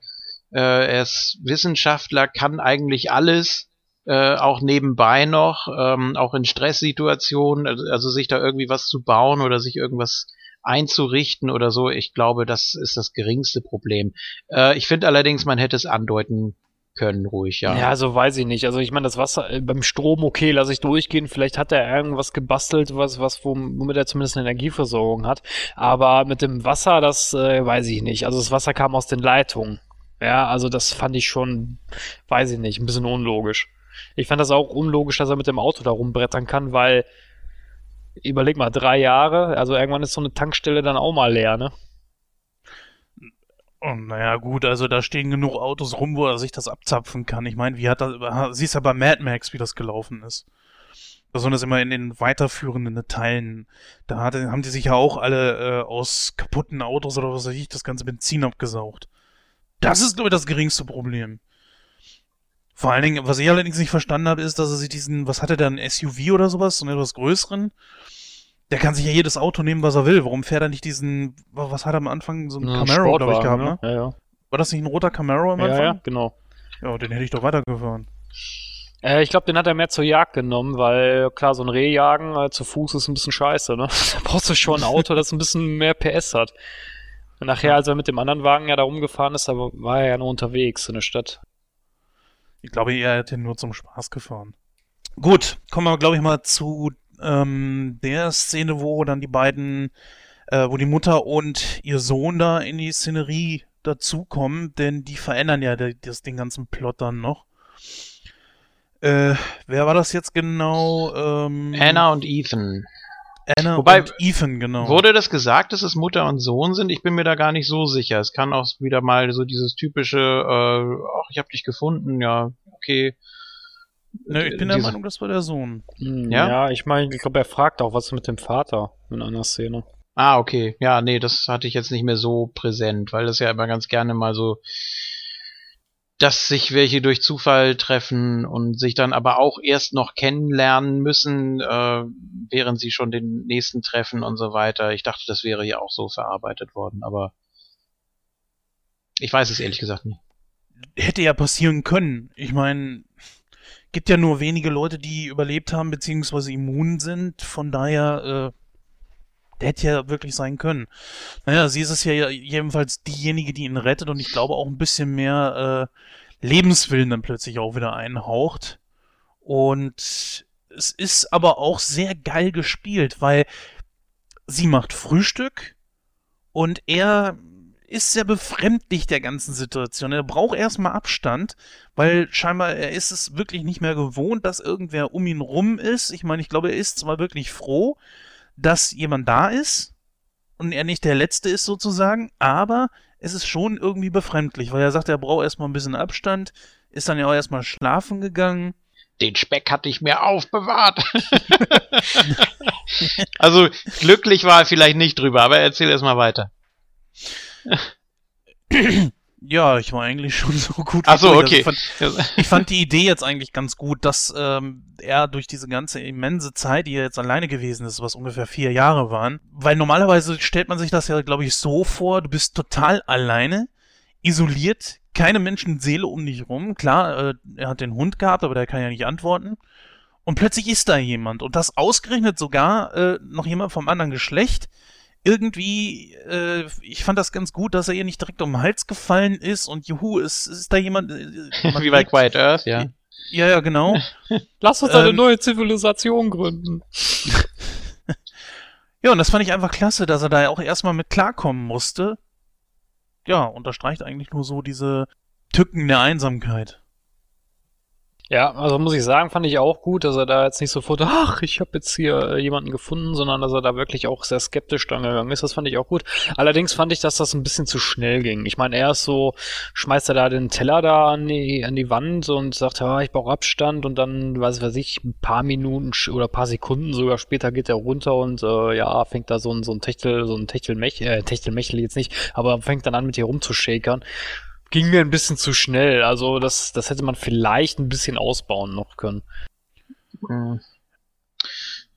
äh, er ist Wissenschaftler, kann eigentlich alles, äh, auch nebenbei noch, ähm, auch in Stresssituationen, also, also sich da irgendwie was zu bauen oder sich irgendwas einzurichten oder so. Ich glaube, das ist das geringste Problem. Äh, ich finde allerdings, man hätte es andeuten können, ruhig, ja. Ja, also weiß ich nicht. Also ich meine, das Wasser äh, beim Strom, okay, lasse ich durchgehen. Vielleicht hat er irgendwas gebastelt, was, was wom- womit er zumindest eine Energieversorgung hat. Aber mit dem Wasser, das äh, weiß ich nicht. Also das Wasser kam aus den Leitungen. Ja, also das fand ich schon, weiß ich nicht, ein bisschen unlogisch. Ich fand das auch unlogisch, dass er mit dem Auto da rumbrettern kann, weil überleg mal, drei Jahre, also irgendwann ist so eine Tankstelle dann auch mal leer, ne? Oh, naja, gut, also da stehen genug Autos rum, wo er sich das abzapfen kann. Ich meine, wie hat das, siehst ja bei Mad Max, wie das gelaufen ist. Besonders immer in den weiterführenden Teilen. Da hatte, haben die sich ja auch alle äh, aus kaputten Autos oder was weiß ich, das ganze Benzin abgesaugt. Das ist, ich, das geringste Problem. Vor allen Dingen, was ich allerdings nicht verstanden habe, ist, dass er sich diesen, was hatte der, ein SUV oder sowas, so einen etwas größeren? Der kann sich ja jedes Auto nehmen, was er will. Warum fährt er nicht diesen, was hat er am Anfang, so einen Ein Camaro, glaube ich, gehabt, ne? Ja, ja. War das nicht ein roter Camaro am Ja, Anfang? ja, genau. Ja, den hätte ich doch weitergefahren. Äh, ich glaube, den hat er mehr zur Jagd genommen, weil klar, so ein Rehjagen äh, zu Fuß ist ein bisschen scheiße, ne? *laughs* Da brauchst du schon ein Auto, das ein bisschen mehr PS hat. Und nachher, als er mit dem anderen Wagen ja da rumgefahren ist, da war er ja nur unterwegs in der Stadt. Ich glaube, er hätte nur zum Spaß gefahren. Gut, kommen wir, glaube ich, mal zu ähm, der Szene, wo dann die beiden, äh, wo die Mutter und ihr Sohn da in die Szenerie dazukommen, denn die verändern ja das, den ganzen Plot dann noch. Äh, wer war das jetzt genau? Ähm, Anna und Ethan. Anna Wobei- und Ethan, genau. Wurde das gesagt, dass es Mutter und Sohn sind? Ich bin mir da gar nicht so sicher. Es kann auch wieder mal so dieses typische, äh, ach, ich hab dich gefunden, ja, okay. ne, ich bin der Diese- Meinung, das war der Sohn. Hm, Ja? ja, ich meine, ich glaube, er fragt auch, was ist mit dem Vater in einer Szene. Ah, okay. Ja, nee, das hatte ich jetzt nicht mehr so präsent, weil das ja immer ganz gerne mal so, dass sich welche durch Zufall treffen und sich dann aber auch erst noch kennenlernen müssen, äh, während sie schon den nächsten treffen und so weiter. Ich dachte, das wäre hier auch so verarbeitet worden, aber ich weiß es ehrlich gesagt nicht. hätte ja passieren können. Ich meine, gibt ja nur wenige Leute, die überlebt haben, beziehungsweise immun sind. Von daher, äh, hätte ja wirklich sein können. Naja, sie ist es ja jedenfalls diejenige, die ihn rettet und ich glaube auch ein bisschen mehr äh, Lebenswillen dann plötzlich auch wieder einhaucht. Und es ist aber auch sehr geil gespielt, weil sie macht Frühstück und er ist sehr befremdlich der ganzen Situation. Er braucht erstmal Abstand, weil scheinbar er ist es wirklich nicht mehr gewohnt, dass irgendwer um ihn rum ist. Ich meine, ich glaube, er ist zwar wirklich froh, dass jemand da ist und er nicht der Letzte ist sozusagen, aber es ist schon irgendwie befremdlich, weil er sagt, er braucht erstmal ein bisschen Abstand, ist dann ja auch erstmal schlafen gegangen. Den Speck hatte ich mir aufbewahrt. *laughs* also glücklich war er vielleicht nicht drüber, aber erzähl erst mal weiter. *clears throat* Ja, ich war eigentlich *laughs* schon so gut. Ach so. Also okay. ich, fand, ich fand die Idee jetzt eigentlich ganz gut, dass ähm, er durch diese ganze immense Zeit, die er jetzt alleine gewesen ist, was ungefähr vier Jahre waren, weil normalerweise stellt man sich das ja, glaube ich, so vor, du bist total alleine, isoliert, keine Menschenseele um dich rum. Klar, äh, er hat den Hund gehabt, aber der kann ja nicht antworten. Und plötzlich ist da jemand. Und das ausgerechnet sogar äh, noch jemand vom anderen Geschlecht. Irgendwie, äh, ich fand das ganz gut, dass er ihr nicht direkt um den Hals gefallen ist und juhu, es ist da jemand. Äh, *laughs* Wie bei Quiet Earth, ja. *laughs* Ja, ja, genau. *laughs* Lass uns eine Ähm. neue Zivilisation gründen. Ja, und das fand ich einfach klasse, dass er da ja auch erstmal mit klarkommen musste. Ja, unterstreicht eigentlich nur so diese Tücken der Einsamkeit. Ja, also muss ich sagen, fand ich auch gut, dass er da jetzt nicht sofort, ach, ich habe jetzt hier äh, jemanden gefunden, sondern dass er da wirklich auch sehr skeptisch dran gegangen ist. Das fand ich auch gut. Allerdings fand ich, dass das ein bisschen zu schnell ging. Ich meine, er ist so, schmeißt er da den Teller da an die, an die Wand und sagt, ja, ich brauche Abstand und dann, weiß weiß ich, ein paar Minuten oder paar Sekunden sogar später geht er runter und äh, ja, fängt da so ein, so ein Techtel, so ein Techtelmech, äh, Techtelmechtel jetzt nicht, aber fängt dann an mit ihr rumzushakern ging mir ein bisschen zu schnell. Also das, das hätte man vielleicht ein bisschen ausbauen noch können. Hm.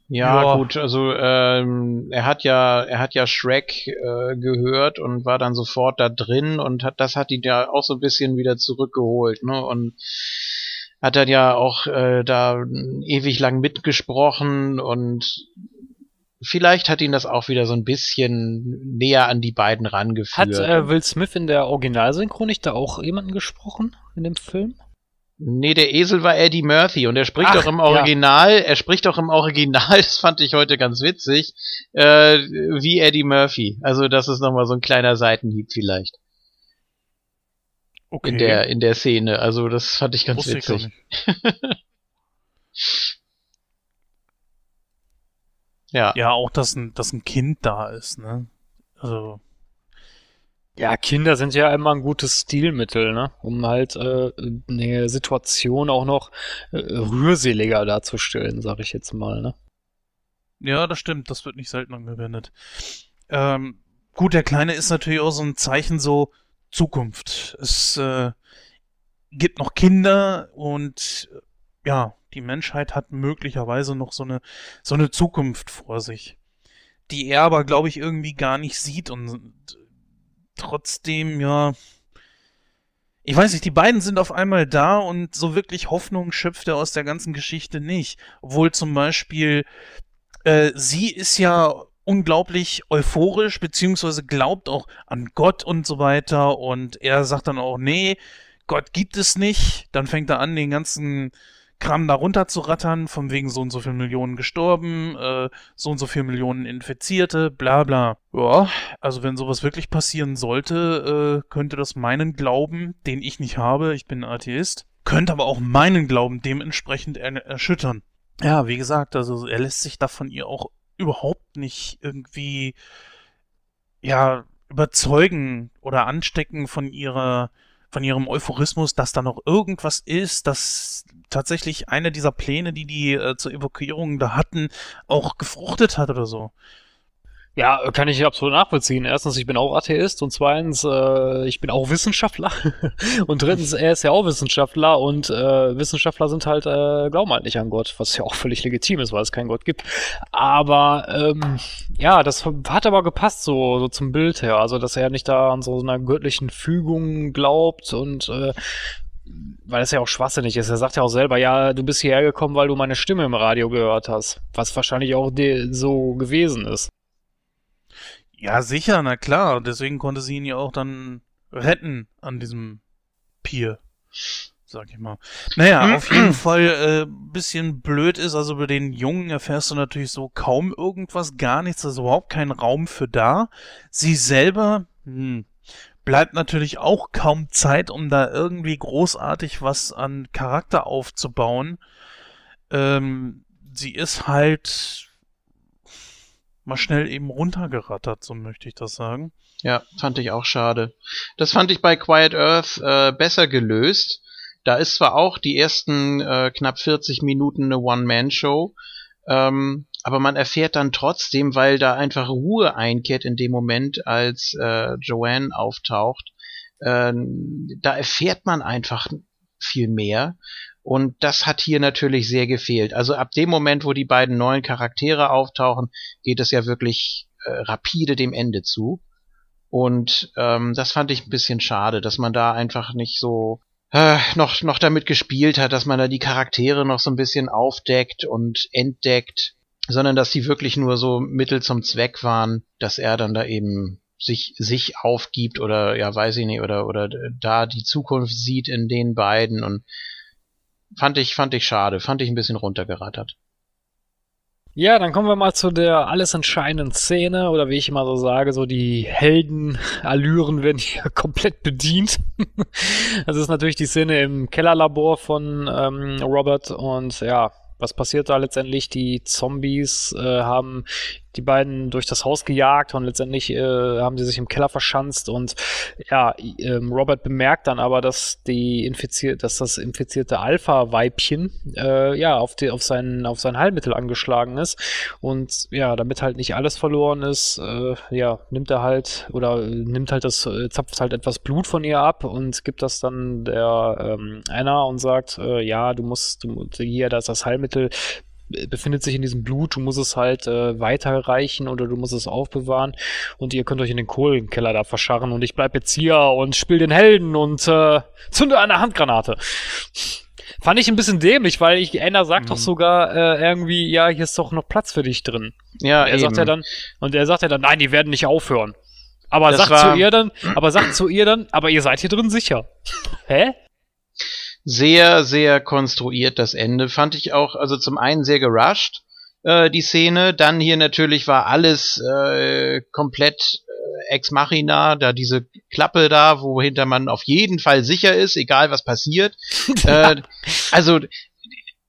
Ja, Ja. gut, also ähm, er hat ja, er hat ja Shrek äh, gehört und war dann sofort da drin und hat, das hat ihn ja auch so ein bisschen wieder zurückgeholt, ne? Und hat dann ja auch äh, da ewig lang mitgesprochen und vielleicht hat ihn das auch wieder so ein bisschen näher an die beiden rangeführt. Hat äh, Will Smith in der Originalsynchro nicht da auch jemanden gesprochen in dem Film? Nee, der Esel war Eddie Murphy und er spricht Ach, doch im ja. Original, er spricht doch im Original, *laughs* das fand ich heute ganz witzig, äh, wie Eddie Murphy. Also das ist nochmal so ein kleiner Seitenhieb vielleicht Okay. in der in der Szene. Also das fand ich ganz Wusste ich witzig. nicht. *laughs* Ja. Ja, auch, dass ein, dass ein Kind da ist, ne? Also, Ja, Kinder sind ja immer ein gutes Stilmittel, ne? Um halt äh, eine Situation auch noch äh, rührseliger darzustellen, sag ich jetzt mal, ne? ja, das stimmt, das wird nicht selten angewendet. Ähm, gut, der Kleine ist natürlich auch so ein Zeichen so Zukunft. Es äh, gibt noch Kinder und ja, die Menschheit hat möglicherweise noch so eine, so eine Zukunft vor sich, die er aber, glaube ich, irgendwie gar nicht sieht und trotzdem, ja, ich weiß nicht, die beiden sind auf einmal da und so wirklich Hoffnung schöpft er aus der ganzen Geschichte nicht. Obwohl zum Beispiel äh, sie ist ja unglaublich euphorisch, beziehungsweise glaubt auch an Gott und so weiter. Und er sagt dann auch, nee, Gott gibt es nicht. Dann fängt er an, den ganzen Kram da runter zu rattern, von wegen so und so viel Millionen gestorben, äh, so und so viel Millionen Infizierte, bla bla. Ja, also wenn sowas wirklich passieren sollte, äh, könnte das meinen Glauben, den ich nicht habe, ich bin Atheist, könnte aber auch meinen Glauben dementsprechend er erschüttern. Ja, wie gesagt, also er lässt sich da von ihr auch überhaupt nicht irgendwie, ja, überzeugen oder anstecken von ihrer, von ihrem Euphorismus, dass da noch irgendwas ist, dass tatsächlich einer dieser Pläne, die die äh, zur Evakuierung da hatten, auch gefruchtet hat oder so. Ja, kann ich absolut nachvollziehen. Erstens, ich bin auch Atheist und zweitens, äh, ich bin auch Wissenschaftler. *laughs* und drittens, er ist ja auch Wissenschaftler und äh, Wissenschaftler sind halt, äh, glauben halt nicht an Gott, was ja auch völlig legitim ist, weil es keinen Gott gibt. Aber ähm, ja, das hat aber gepasst so, so zum Bild her. Also, dass er nicht da an so einer göttlichen Fügung glaubt und äh, weil es ja auch schwachsinnig ist. Er sagt ja auch selber, ja, du bist hierher gekommen, weil du meine Stimme im Radio gehört hast. Was wahrscheinlich auch so gewesen ist. Ja, sicher, na klar. Deswegen konnte sie ihn ja auch dann retten an diesem Pier. Sag ich mal. Naja, auf jeden Fall äh, bisschen blöd ist, also über den Jungen erfährst du natürlich so kaum irgendwas, gar nichts, also überhaupt kein Raum für da. Sie selber, hm, bleibt natürlich auch kaum Zeit, um da irgendwie großartig was an Charakter aufzubauen. Ähm, sie ist halt mal schnell eben runtergerattert, so möchte ich das sagen. Ja, fand ich auch schade. Das fand ich bei Quiet Earth äh, besser gelöst. Da ist zwar auch die ersten äh, knapp 40 Minuten eine One-Man-Show, ähm, aber man erfährt dann trotzdem, weil da einfach Ruhe einkehrt in dem Moment, als äh, Joanne auftaucht, äh, da erfährt man einfach viel mehr. Und das hat hier natürlich sehr gefehlt. Also ab dem Moment, wo die beiden neuen Charaktere auftauchen, geht es ja wirklich äh, rapide dem Ende zu. Und ähm, das fand ich ein bisschen schade, dass man da einfach nicht so äh, noch, noch damit gespielt hat, dass man da die Charaktere noch so ein bisschen aufdeckt und entdeckt, sondern dass die wirklich nur so Mittel zum Zweck waren, dass er dann da eben sich, sich aufgibt oder ja, weiß ich nicht, oder, oder da die Zukunft sieht in den beiden und fand ich, fand ich schade, fand ich ein bisschen runtergerattert. Ja, dann kommen wir mal zu der alles entscheidenden Szene oder wie ich immer so sage, so die Heldenallüren werden hier *laughs* komplett bedient. *laughs* das ist natürlich die Szene im Kellerlabor von ähm, Robert und ja, was passiert da letztendlich? Die Zombies äh, haben die beiden durch das Haus gejagt und letztendlich äh, haben sie sich im Keller verschanzt und ja, ähm, Robert bemerkt dann aber, dass die infiziert, dass das infizierte Alpha-Weibchen äh, ja auf, die, auf, sein, auf sein Heilmittel angeschlagen ist und ja, damit halt nicht alles verloren ist, äh, ja, nimmt er halt oder nimmt halt das, äh, zapft halt etwas Blut von ihr ab und gibt das dann der ähm, Anna und sagt, äh, ja, du musst, du, hier, da ist das Heilmittel, befindet sich in diesem Blut, du musst es halt äh, weiterreichen oder du musst es aufbewahren und ihr könnt euch in den Kohlenkeller da verscharren und ich bleib jetzt hier und spiel den Helden und äh, zünde eine Handgranate. Fand ich ein bisschen dämlich, weil ich, Anna sagt mhm. doch sogar äh, irgendwie, ja, hier ist doch noch Platz für dich drin. Ja, und er eben. sagt ja dann, und er sagt ja dann, nein, die werden nicht aufhören. Aber Das sagt zu ihr dann, aber sagt zu ihr dann, aber ihr seid hier drin sicher. *laughs* Hä? Sehr, sehr konstruiert das Ende. Fand ich auch, also zum einen sehr gerusht, äh, die Szene. Dann hier natürlich war alles äh, komplett äh, ex machina, da diese Klappe da, wohinter man auf jeden Fall sicher ist, egal was passiert. *laughs* äh, also,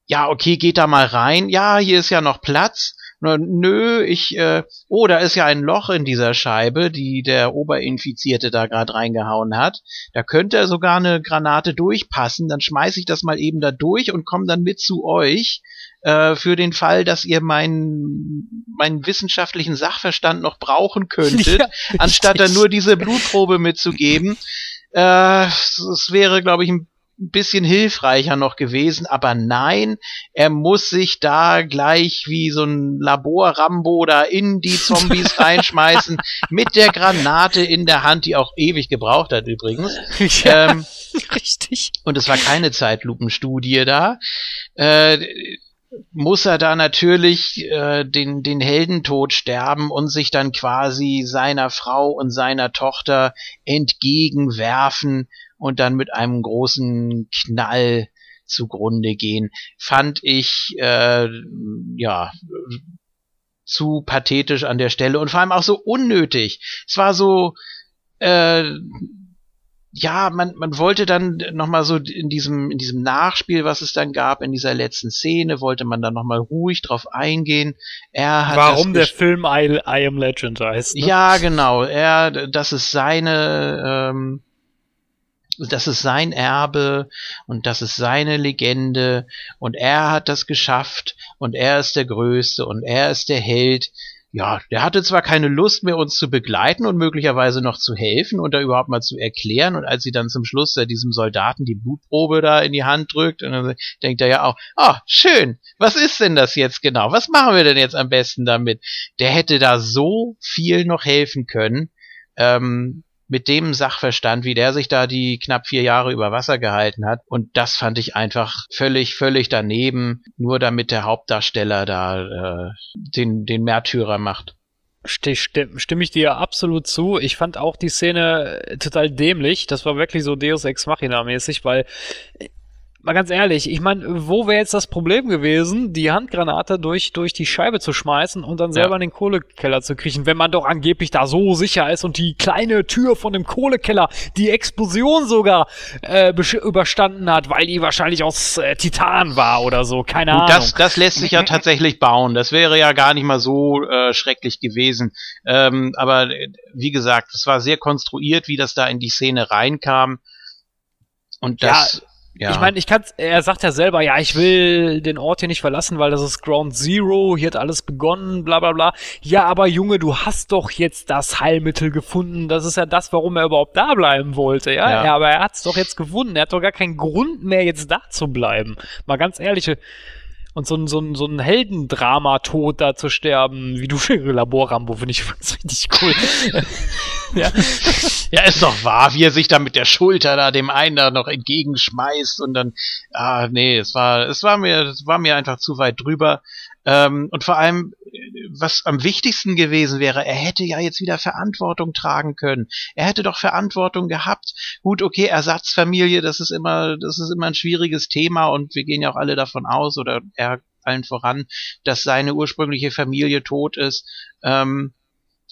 ja, okay, geht da mal rein. Ja, hier ist ja noch Platz. Nö, ich, äh, oh, da ist ja ein Loch in dieser Scheibe, die der Oberinfizierte da gerade reingehauen hat. Da könnte sogar eine Granate durchpassen. Dann schmeiße ich das mal eben da durch und komme dann mit zu euch. Äh, für den Fall, dass ihr meinen, meinen wissenschaftlichen Sachverstand noch brauchen könntet, *laughs* Ja, anstatt dann nur diese Blutprobe mitzugeben. Äh, es es wäre, glaube ich, ein bisschen hilfreicher noch gewesen, aber nein, er muss sich da gleich wie so ein Labor-Rambo da in die Zombies *laughs* reinschmeißen, mit der Granate in der Hand, die auch ewig gebraucht hat übrigens. *laughs* ja, Ähm, richtig. und es war keine Zeitlupenstudie da, äh, muss er da natürlich äh, den, den Heldentod sterben und sich dann quasi seiner Frau und seiner Tochter entgegenwerfen und dann mit einem großen Knall zugrunde gehen. Fand ich, äh, ja, zu pathetisch an der Stelle und vor allem auch so unnötig. Es war so, äh, ja, man, man wollte dann nochmal so in diesem, in diesem Nachspiel, was es dann gab, in dieser letzten Szene, wollte man dann nochmal ruhig drauf eingehen. Er hat Warum der Film I, I Am Legend heißt. Ne? ja, genau. Er, das ist seine, ähm, das ist sein Erbe und das ist seine Legende und er hat das geschafft und er ist der Größte und er ist der Held. Ja, der hatte zwar keine Lust mehr, uns zu begleiten und möglicherweise noch zu helfen und da überhaupt mal zu erklären. Und als sie dann zum Schluss da diesem Soldaten die Blutprobe da in die Hand drückt, und dann denkt er ja auch, ah, schön, was ist denn das jetzt genau? Was machen wir denn jetzt am besten damit? Der hätte da so viel noch helfen können. Ähm, mit dem Sachverstand, wie der sich da die knapp vier Jahre über Wasser gehalten hat. Und das fand ich einfach völlig, völlig daneben, nur damit der Hauptdarsteller da äh, den, den Märtyrer macht. Sti- sti- Stimme ich dir absolut zu. Ich fand auch die Szene äh, total dämlich. Das war wirklich so Deus Ex Machina mäßig, weil äh, mal ganz ehrlich, ich meine, wo wäre jetzt das Problem gewesen, die Handgranate durch, durch die Scheibe zu schmeißen und dann selber Ja. in den Kohlekeller zu kriechen, wenn man doch angeblich da so sicher ist und die kleine Tür von dem Kohlekeller die Explosion sogar äh, überstanden hat, weil die wahrscheinlich aus äh, Titan war oder so, keine Gut, Ahnung. das, das lässt sich ja tatsächlich bauen. Das wäre ja gar nicht mal so äh, schrecklich gewesen. Ähm, aber äh, wie gesagt, es war sehr konstruiert, wie das da in die Szene reinkam. Und das, ja, Ich meine, ich kann, er sagt ja selber, ja, ich will den Ort hier nicht verlassen, weil das ist Ground Zero, hier hat alles begonnen, bla bla bla. Ja, aber Junge, du hast doch jetzt das Heilmittel gefunden. Das ist ja das, warum er überhaupt da bleiben wollte, ja. Ja. ja aber er hat's doch jetzt gefunden. Er hat doch gar keinen Grund mehr, jetzt da zu bleiben. Mal ganz ehrlich. Und so ein, so ein, so ein Heldendrama-Tod da zu sterben, wie du Labor-Rambo, finde ich *laughs* richtig cool. *laughs* ja. Ja, ist doch wahr, wie er sich da mit der Schulter da dem einen da noch entgegenschmeißt und dann, ah, nee, es war, es war mir, es war mir einfach zu weit drüber. Ähm, und vor allem, was am wichtigsten gewesen wäre, er hätte ja jetzt wieder Verantwortung tragen können. Er hätte doch Verantwortung gehabt. Gut, okay, Ersatzfamilie, das ist immer, das ist immer ein schwieriges Thema und wir gehen ja auch alle davon aus oder er allen voran, dass seine ursprüngliche Familie tot ist. Ähm,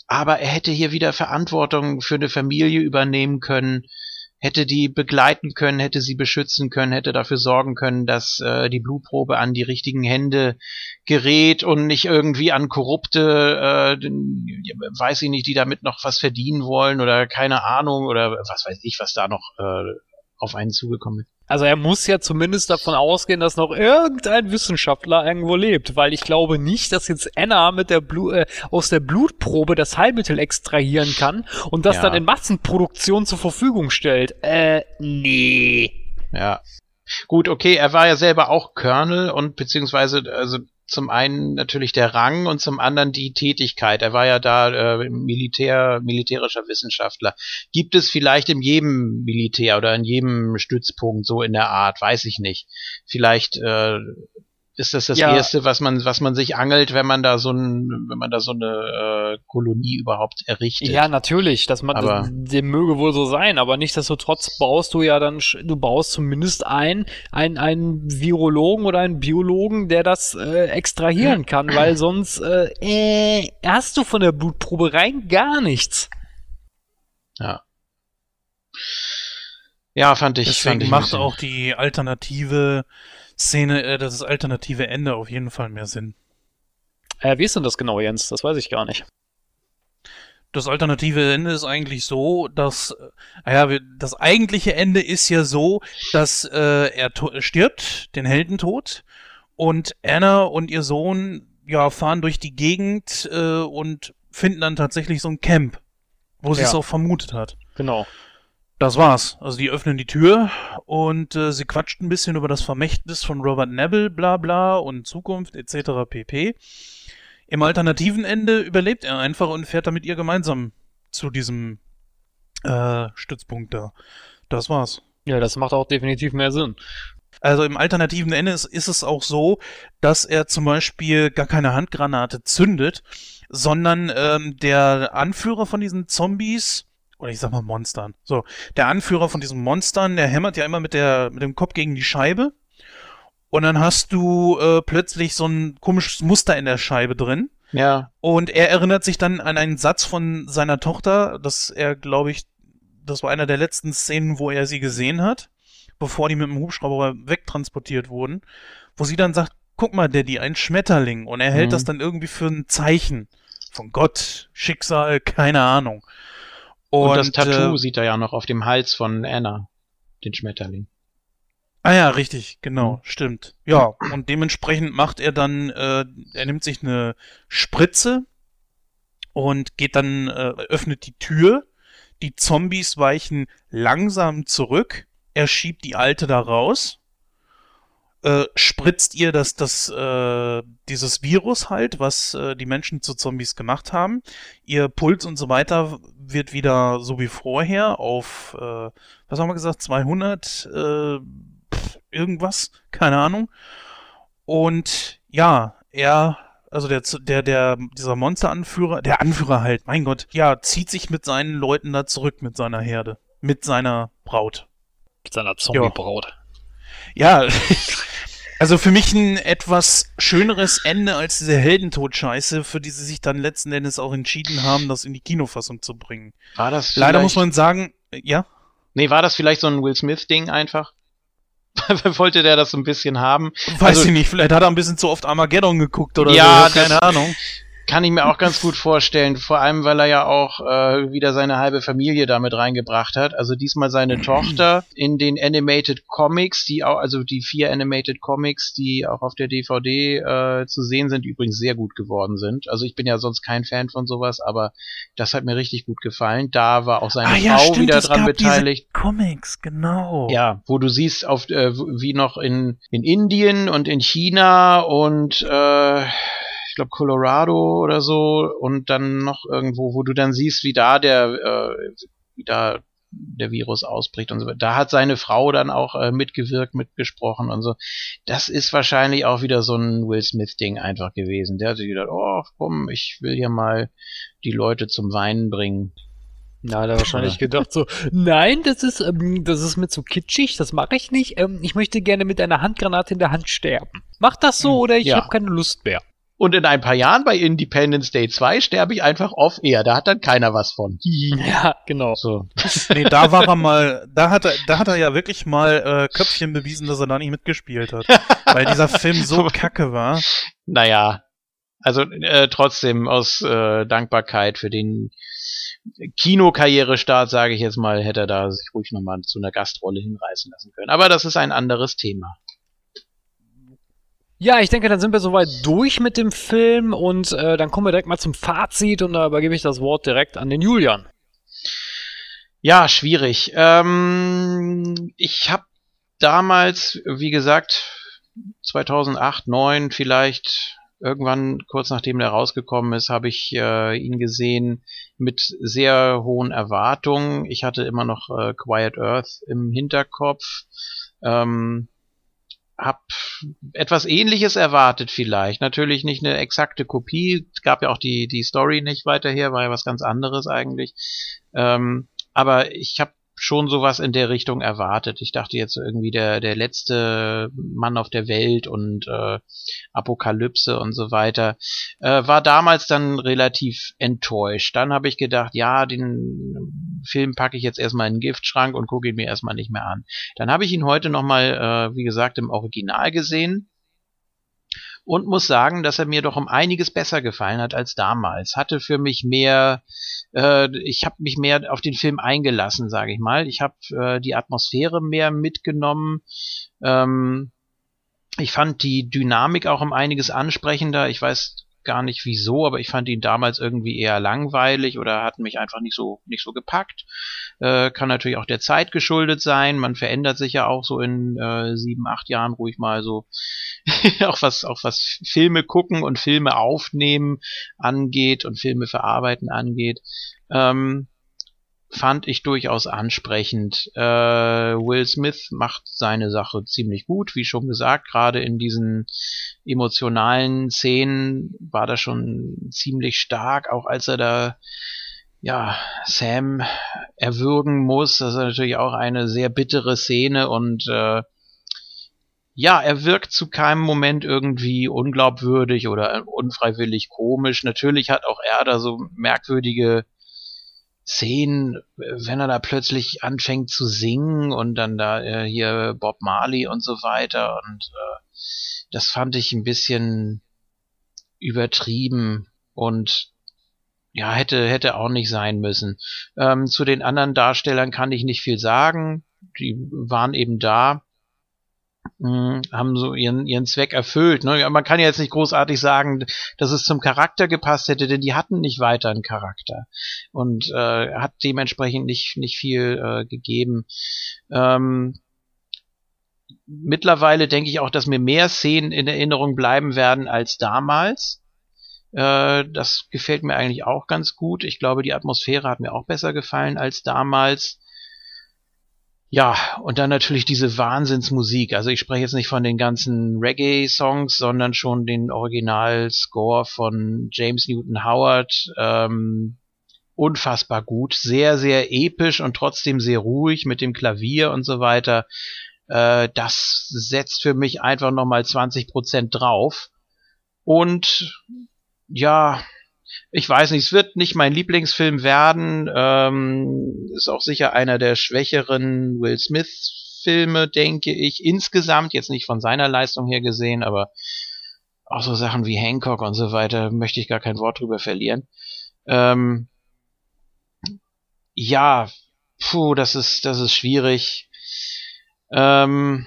aber er hätte hier wieder Verantwortung für eine Familie übernehmen können hätte die begleiten können, hätte sie beschützen können, hätte dafür sorgen können, dass äh, die Blutprobe an die richtigen Hände gerät und nicht irgendwie an korrupte, äh, weiß ich nicht, die damit noch was verdienen wollen oder keine Ahnung oder was weiß ich, was da noch äh, auf einen zugekommen ist. Also er muss ja zumindest davon ausgehen, dass noch irgendein Wissenschaftler irgendwo lebt, weil ich glaube nicht, dass jetzt Anna mit der Blu äh, aus der Blutprobe das Heilmittel extrahieren kann und das ja. dann in Massenproduktion zur Verfügung stellt. Äh, nee. Ja. Gut, okay, er war ja selber auch Colonel und beziehungsweise also zum einen natürlich der Rang und zum anderen die Tätigkeit. Er war ja da äh, Militär, militärischer Wissenschaftler. Gibt es vielleicht in jedem Militär oder in jedem Stützpunkt so in der Art, weiß ich nicht. Vielleicht äh, ist das das ja. erste, was man, was man sich angelt, wenn man da so ein, wenn man da so eine äh, Kolonie überhaupt errichtet. Ja, natürlich, dass man, aber, dem möge wohl so sein, aber nichtsdestotrotz baust du ja dann, du baust zumindest ein, ein, einen Virologen oder einen Biologen, der das äh, extrahieren *clears throat* kann, weil sonst äh, äh, hast du von der Blutprobe rein gar nichts. Ja. Ja, fand ich. Deswegen fand ich macht auch die Alternative Szene, äh, das alternative Ende auf jeden Fall mehr Sinn. Äh, wie ist denn das genau, Jens? Das weiß ich gar nicht. Das alternative Ende ist eigentlich so, dass, äh, ja, das eigentliche Ende ist ja so, dass äh, er stirbt, den Heldentod, und Anna und ihr Sohn ja fahren durch die Gegend äh, und finden dann tatsächlich so ein Camp, wo sie es auch vermutet hat. Genau. Das war's. Also die öffnen die Tür und äh, sie quatscht ein bisschen über das Vermächtnis von Robert Neville, bla bla und Zukunft etc. pp. Im alternativen Ende überlebt er einfach und fährt dann mit ihr gemeinsam zu diesem äh, Stützpunkt da. Das war's. Ja, das macht auch definitiv mehr Sinn. Also im alternativen Ende ist, ist es auch so, dass er zum Beispiel gar keine Handgranate zündet, sondern ähm, der Anführer von diesen Zombies oder ich sag mal Monstern. So, der Anführer von diesen Monstern, der hämmert ja immer mit, der, mit dem Kopf gegen die Scheibe. Und dann hast du äh, plötzlich so ein komisches Muster in der Scheibe drin. Ja. Und er erinnert sich dann an einen Satz von seiner Tochter, dass er, glaube ich, das war einer der letzten Szenen, wo er sie gesehen hat, bevor die mit dem Hubschrauber wegtransportiert wurden, wo sie dann sagt, guck mal, Daddy, ein Schmetterling. Und er hält mhm. das dann irgendwie für ein Zeichen von Gott, Schicksal, keine Ahnung. Und, und das Tattoo äh, sieht er ja noch auf dem Hals von Anna, den Schmetterling. Ah ja, richtig, genau, mhm. stimmt. Ja, und dementsprechend macht er dann, äh, er nimmt sich eine Spritze und geht dann, äh, öffnet die Tür. Die Zombies weichen langsam zurück. Er schiebt die Alte da raus äh, spritzt ihr das, das, äh, dieses Virus halt, was äh, die Menschen zu Zombies gemacht haben. Ihr Puls und so weiter wird wieder so wie vorher auf, äh, was haben wir gesagt, 200 äh, pff, irgendwas, keine Ahnung. Und ja, er, also der, der, der, dieser Monsteranführer, der Anführer halt, mein Gott, ja, zieht sich mit seinen Leuten da zurück mit seiner Herde, mit seiner Braut. Mit seiner Zombie-Braut. Ja, *laughs* also für mich ein etwas schöneres Ende als diese Heldentod-Scheiße, für die sie sich dann letzten Endes auch entschieden haben, das in die Kinofassung zu bringen. War das Leider muss man sagen, äh, ja? Nee, war das vielleicht so ein Will Smith-Ding einfach? *laughs* Wollte der das so ein bisschen haben? Weiß also, ich nicht, vielleicht hat er ein bisschen zu oft Armageddon geguckt oder ja, so, keine das, Ahnung. Kann ich mir auch ganz gut vorstellen, vor allem weil er ja auch äh, wieder seine halbe Familie damit reingebracht hat. Also diesmal seine Tochter in den Animated Comics, die auch, also die vier Animated Comics, die auch auf der DVD äh, zu sehen sind, übrigens sehr gut geworden sind. Also ich bin ja sonst kein Fan von sowas, aber das hat mir richtig gut gefallen. Da war auch seine ah, ja, Frau stimmt, wieder dran beteiligt. Comics, genau. Ja, wo du siehst, auf äh, wie noch in in Indien und in China und äh, glaube Colorado oder so und dann noch irgendwo, wo du dann siehst, wie da der, äh, wie da der Virus ausbricht und so weiter. Da hat seine Frau dann auch äh, mitgewirkt, mitgesprochen und so. Das ist wahrscheinlich auch wieder so ein Will Smith-Ding einfach gewesen. Der hat sich gedacht, oh komm, ich will ja mal die Leute zum Weinen bringen. Na, hat er wahrscheinlich gedacht so, nein, das ist, ähm, das ist mir zu kitschig, das mache ich nicht. Ähm, ich möchte gerne mit einer Handgranate in der Hand sterben. Mach das so oder ich Ja. habe keine Lust mehr. Und in ein paar Jahren bei Independence Day 2 sterbe ich einfach off-air. Da hat dann keiner was von. *laughs* Ja, genau. So. Nee, da war er mal, da hat er, da hat er ja wirklich mal äh, Köpfchen bewiesen, dass er da nicht mitgespielt hat. *laughs* weil dieser Film so kacke war. Naja, also äh, trotzdem aus äh, Dankbarkeit für den Kinokarrierestart, sage ich jetzt mal, hätte er da sich ruhig nochmal zu einer Gastrolle hinreißen lassen können. Aber das ist ein anderes Thema. Ja, ich denke, dann sind wir soweit durch mit dem Film und äh, dann kommen wir direkt mal zum Fazit und da übergebe ich das Wort direkt an den Julian. Ja, schwierig. Ähm, ich habe damals, wie gesagt, 2008, 9 vielleicht, irgendwann kurz nachdem der rausgekommen ist, habe ich äh, ihn gesehen mit sehr hohen Erwartungen. Ich hatte immer noch äh, Quiet Earth im Hinterkopf. Ähm, hab etwas ähnliches erwartet vielleicht. Natürlich nicht eine exakte Kopie. Gab ja auch die, die Story nicht weiterher, war ja was ganz anderes eigentlich. Ähm, aber ich habe schon sowas in der Richtung erwartet. Ich dachte jetzt irgendwie der, der letzte Mann auf der Welt und äh, Apokalypse und so weiter. Äh, war damals dann relativ enttäuscht. Dann habe ich gedacht, ja, den Film packe ich jetzt erstmal in den Giftschrank und gucke ihn mir erstmal nicht mehr an. Dann habe ich ihn heute nochmal, äh, wie gesagt, im Original gesehen und muss sagen, dass er mir doch um einiges besser gefallen hat als damals. Hatte für mich mehr, äh, ich habe mich mehr auf den Film eingelassen, sage ich mal. Ich habe äh, die Atmosphäre mehr mitgenommen. Ähm, ich fand die Dynamik auch um einiges ansprechender. Ich weiß gar nicht wieso, aber ich fand ihn damals irgendwie eher langweilig oder hat mich einfach nicht so nicht so gepackt. Äh, kann natürlich auch der Zeit geschuldet sein. Man verändert sich ja auch so in äh, sieben, acht Jahren ruhig mal so *laughs* auch was auch was Filme gucken und Filme aufnehmen angeht und Filme verarbeiten angeht. Ähm, fand ich durchaus ansprechend. Äh, Will Smith macht seine Sache ziemlich gut, wie schon gesagt, gerade in diesen emotionalen Szenen war das schon ziemlich stark, auch als er da ja, Sam erwürgen muss. Das ist natürlich auch eine sehr bittere Szene und äh, ja, er wirkt zu keinem Moment irgendwie unglaubwürdig oder unfreiwillig komisch. Natürlich hat auch er da so merkwürdige Szenen, wenn er da plötzlich anfängt zu singen und dann da äh, hier Bob Marley und so weiter und äh, das fand ich ein bisschen übertrieben und ja, hätte, hätte auch nicht sein müssen. Ähm, zu den anderen Darstellern kann ich nicht viel sagen. Die waren eben da, haben so ihren, ihren Zweck erfüllt. Ne? Man kann ja jetzt nicht großartig sagen, dass es zum Charakter gepasst hätte, denn die hatten nicht weiter einen Charakter und äh, hat dementsprechend nicht, nicht viel äh, gegeben. Ähm, mittlerweile denke ich auch, dass mir mehr Szenen in Erinnerung bleiben werden als damals. Äh, das gefällt mir eigentlich auch ganz gut. Ich glaube, die Atmosphäre hat mir auch besser gefallen als damals. Ja, und dann natürlich diese Wahnsinnsmusik. Also ich spreche jetzt nicht von den ganzen Reggae-Songs, sondern schon den Original-Score von James Newton Howard. Ähm, unfassbar gut, sehr, sehr episch und trotzdem sehr ruhig mit dem Klavier und so weiter. Äh, das setzt für mich einfach nochmal 20% drauf. Und ja, ich weiß nicht, es wird nicht mein Lieblingsfilm werden. Ähm, ist auch sicher einer der schwächeren Will Smith Filme, denke ich. Insgesamt, jetzt nicht von seiner Leistung her gesehen, aber auch so Sachen wie Hancock und so weiter möchte ich gar kein Wort drüber verlieren. Ähm, ja, puh, das ist, das ist schwierig. Ähm,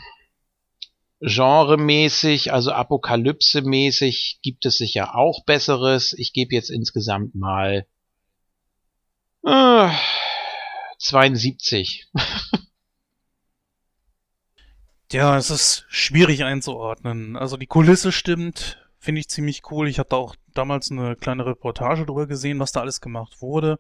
genremäßig, also Apokalypse-mäßig gibt es sicher auch Besseres. Ich gebe jetzt insgesamt mal äh, 72. *laughs* Ja, es ist schwierig einzuordnen. Also die Kulisse stimmt, finde ich ziemlich cool. Ich hatte auch damals eine kleine Reportage drüber gesehen, was da alles gemacht wurde.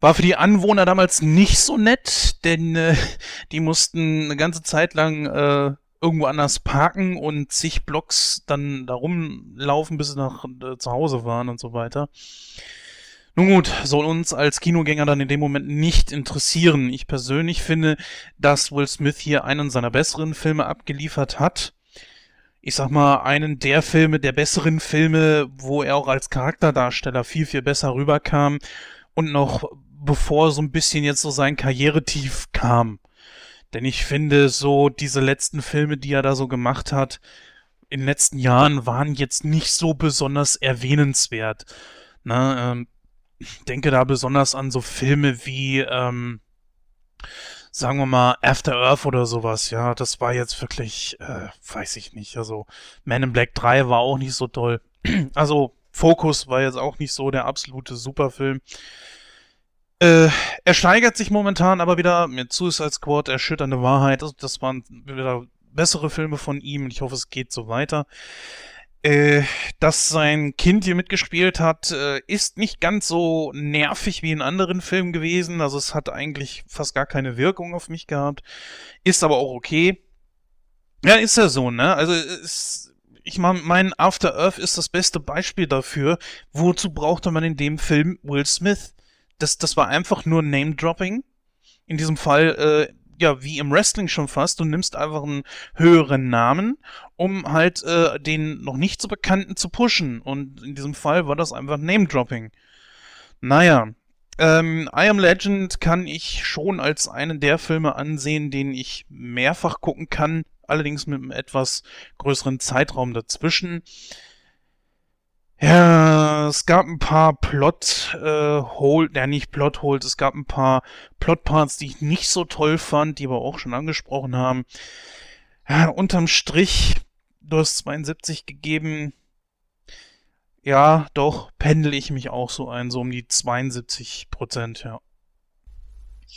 War für die Anwohner damals nicht so nett, denn äh, *laughs* die mussten eine ganze Zeit lang äh, irgendwo anders parken und zig Blocks dann da rumlaufen, bis sie nach äh, zu Hause waren und so weiter. Nun gut, soll uns als Kinogänger dann in dem Moment nicht interessieren. Ich persönlich finde, dass Will Smith hier einen seiner besseren Filme abgeliefert hat. Ich sag mal, einen der Filme, der besseren Filme, wo er auch als Charakterdarsteller viel, viel besser rüberkam und noch bevor so ein bisschen jetzt so sein Karrieretief kam. Denn ich finde, so diese letzten Filme, die er da so gemacht hat, in den letzten Jahren waren jetzt nicht so besonders erwähnenswert. Ne, ähm, ich denke da besonders an so Filme wie, ähm, sagen wir mal, After Earth oder sowas. Ja, das war jetzt wirklich, äh, weiß ich nicht. Also, Man in Black 3 war auch nicht so toll. *clears throat* also, Focus war jetzt auch nicht so der absolute Superfilm. Äh, er steigert sich momentan aber wieder mit Suicide Squad, Erschütternde Wahrheit. Also das waren wieder bessere Filme von ihm und ich hoffe, es geht so weiter. Äh, dass sein Kind hier mitgespielt hat, äh, ist nicht ganz so nervig wie in anderen Filmen gewesen. Also es hat eigentlich fast gar keine Wirkung auf mich gehabt. Ist aber auch okay. Ja, ist ja so, ne? Also es, ich meine, mein After Earth ist das beste Beispiel dafür. Wozu brauchte man in dem Film Will Smith? Das, das war einfach nur Name-Dropping. In diesem Fall, äh, ja, wie im Wrestling schon fast, du nimmst einfach einen höheren Namen, um halt äh, den noch nicht so bekannten zu pushen. Und in diesem Fall war das einfach Name-Dropping. Naja, ähm, I Am Legend kann ich schon als einen der Filme ansehen, den ich mehrfach gucken kann, allerdings mit einem etwas größeren Zeitraum dazwischen. Ja, es gab ein paar Plot äh, ja nicht Plot Holes, es gab ein paar Plot Parts, die ich nicht so toll fand, die wir auch schon angesprochen haben. Ja, unterm Strich, du hast 72 gegeben. Ja, doch, pendel ich mich auch so ein, so um die 72 Prozent, ja.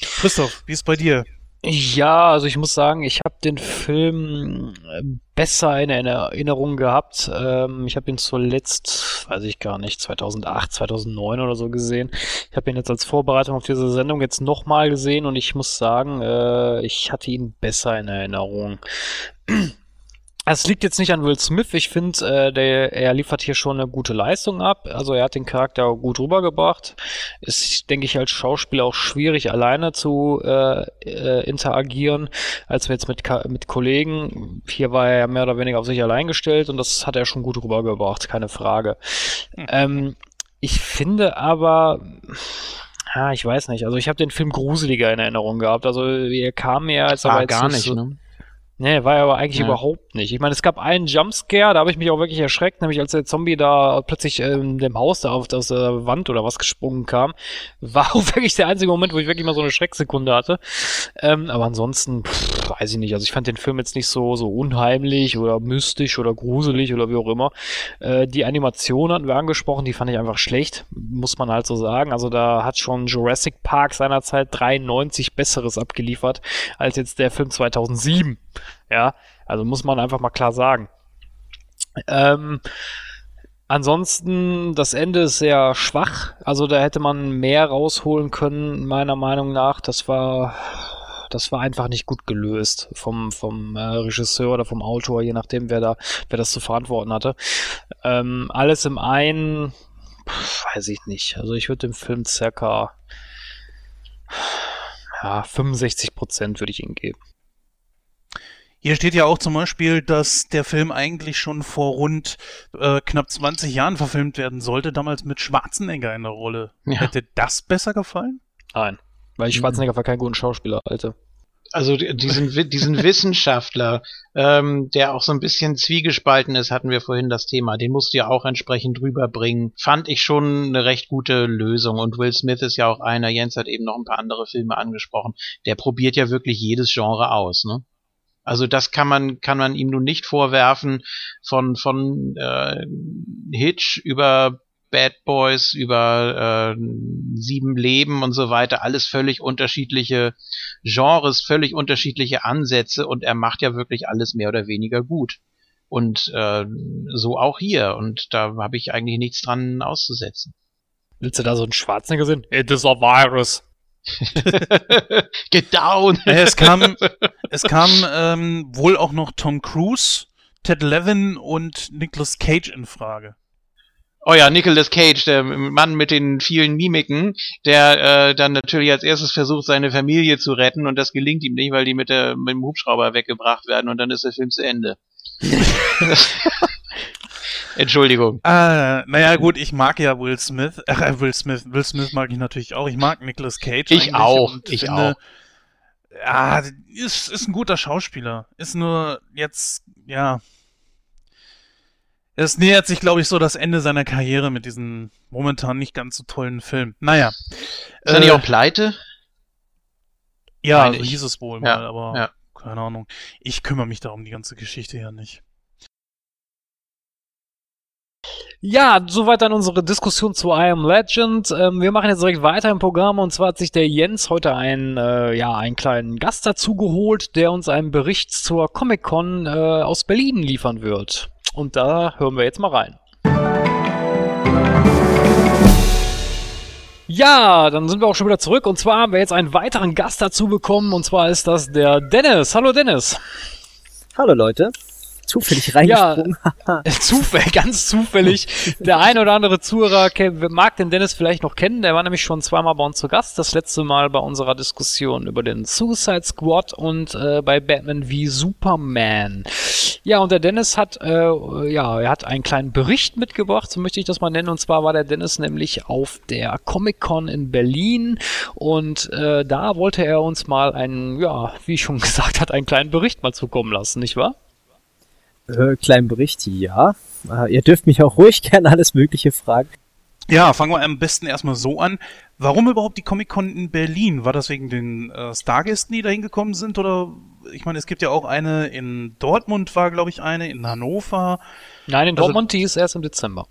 Christoph, wie ist bei dir? Ja, also ich muss sagen, ich habe den Film äh, besser in Erinnerung gehabt. Ähm, ich habe ihn zuletzt, weiß ich gar nicht, 2008, 2009 oder so gesehen. Ich habe ihn jetzt als Vorbereitung auf diese Sendung jetzt nochmal gesehen und ich muss sagen, äh, ich hatte ihn besser in Erinnerung. Es liegt jetzt nicht an Will Smith. Ich finde, äh, der, er liefert hier schon eine gute Leistung ab. Also er hat den Charakter gut rübergebracht. Ist, denke ich, als Schauspieler auch schwierig, alleine zu äh, äh, interagieren, als wir jetzt mit, mit Kollegen. Hier war er ja mehr oder weniger auf sich allein gestellt und das hat er schon gut rübergebracht, keine Frage. Mhm. Ähm, ich finde aber, ja, ich weiß nicht. Also ich habe den Film gruseliger in Erinnerung gehabt. Also er kam mir als aber gar nicht, so, ne? Nee, war er aber eigentlich ja. überhaupt nicht. Ich meine, es gab einen Jumpscare, da habe ich mich auch wirklich erschreckt, nämlich als der Zombie da plötzlich in ähm, dem Haus da auf das äh, Wand oder was gesprungen kam. War *laughs* auch wirklich der einzige Moment, wo ich wirklich mal so eine Schrecksekunde hatte. Ähm, aber ansonsten, pff, weiß ich nicht. Also ich fand den Film jetzt nicht so, so unheimlich oder mystisch oder gruselig oder wie auch immer. Äh, die Animation hatten wir angesprochen, die fand ich einfach schlecht, muss man halt so sagen. Also da hat schon Jurassic Park seinerzeit 93 Besseres abgeliefert als jetzt der Film 2007. Ja, also muss man einfach mal klar sagen. Ähm, ansonsten, das Ende ist sehr schwach. Also da hätte man mehr rausholen können, meiner Meinung nach. Das war, das war einfach nicht gut gelöst vom, vom äh, Regisseur oder vom Autor, je nachdem, wer da, wer das zu verantworten hatte. Ähm, alles im einen, weiß ich nicht. Also ich würde dem Film circa ja, 65 Prozent würde ich ihm geben. Hier steht ja auch zum Beispiel, dass der Film eigentlich schon vor rund äh, knapp 20 Jahren verfilmt werden sollte, damals mit Schwarzenegger in der Rolle. Ja. Hätte das besser gefallen? Nein, weil ich Schwarzenegger war kein guter Schauspieler, Alter. Also diesen, diesen Wissenschaftler, ähm, der auch so ein bisschen zwiegespalten ist, hatten wir vorhin das Thema, den musst du ja auch entsprechend rüberbringen. Fand ich schon eine recht gute Lösung. Und Will Smith ist ja auch einer, Jens hat eben noch ein paar andere Filme angesprochen, der probiert ja wirklich jedes Genre aus, ne? Also das kann man kann man ihm nun nicht vorwerfen von von äh, Hitch über Bad Boys über äh, Sieben Leben und so weiter, alles völlig unterschiedliche Genres, völlig unterschiedliche Ansätze und er macht ja wirklich alles mehr oder weniger gut. Und äh, so auch hier und da habe ich eigentlich nichts dran auszusetzen. Willst du da so einen Schwarzenegger sehen? It is a virus. *laughs* Get down! Es kam, es kam ähm, wohl auch noch Tom Cruise, Ted Levin und Nicolas Cage in Frage. Oh ja, Nicolas Cage, der Mann mit den vielen Mimiken, der äh, dann natürlich als erstes versucht, seine Familie zu retten und das gelingt ihm nicht, weil die mit, der, mit dem Hubschrauber weggebracht werden und dann ist der Film zu Ende. *laughs* Entschuldigung. Ah, naja, gut, ich mag ja Will Smith. Äh, Will Smith. Will Smith mag ich natürlich auch. Ich mag Nicolas Cage. Ich auch, ich finde, Ja, ist, ist ein guter Schauspieler. Ist nur jetzt, ja. Es nähert sich, glaube ich, so das Ende seiner Karriere mit diesem momentan nicht ganz so tollen Film. Naja. Ist er nicht auch pleite? Ja, so ich. hieß es wohl Ja, mal, aber ja. keine Ahnung. Ich kümmere mich da um die ganze Geschichte ja nicht. Ja, soweit dann unsere Diskussion zu I Am Legend. Ähm, wir machen jetzt direkt weiter im Programm und zwar hat sich der Jens heute einen, äh, ja, einen kleinen Gast dazu geholt, der uns einen Bericht zur Comic-Con äh, aus Berlin liefern wird. Und da hören wir jetzt mal rein. Ja, dann sind wir auch schon wieder zurück und zwar haben wir jetzt einen weiteren Gast dazu bekommen und zwar ist das der Dennis. Hallo Dennis. Hallo Leute. Zufällig reingesprungen. *laughs* Zufällig, ganz zufällig. Der ein oder andere Zuhörer mag den Dennis vielleicht noch kennen. Der war nämlich schon zweimal bei uns zu Gast. Das letzte Mal bei unserer Diskussion über den Suicide Squad und äh, bei Batman wie Superman. Ja, und der Dennis hat, äh, ja, er hat einen kleinen Bericht mitgebracht, so möchte ich das mal nennen. Und zwar war der Dennis nämlich auf der Comic Con in Berlin und äh, da wollte er uns mal einen, ja, wie ich schon *laughs* gesagt hat, einen kleinen Bericht mal zukommen lassen, nicht wahr? Äh, kleinen Bericht, ja. Äh, ihr dürft mich auch *laughs* ruhig gerne alles Mögliche fragen. Ja, fangen wir am besten erstmal so an. Warum überhaupt die Comic-Con in Berlin? War das wegen den äh, Stargästen, die da hingekommen sind? Oder, ich meine, es gibt ja auch eine in Dortmund, war, glaube ich, eine, in Hannover. Nein, in Also- Dortmund, die ist erst im Dezember.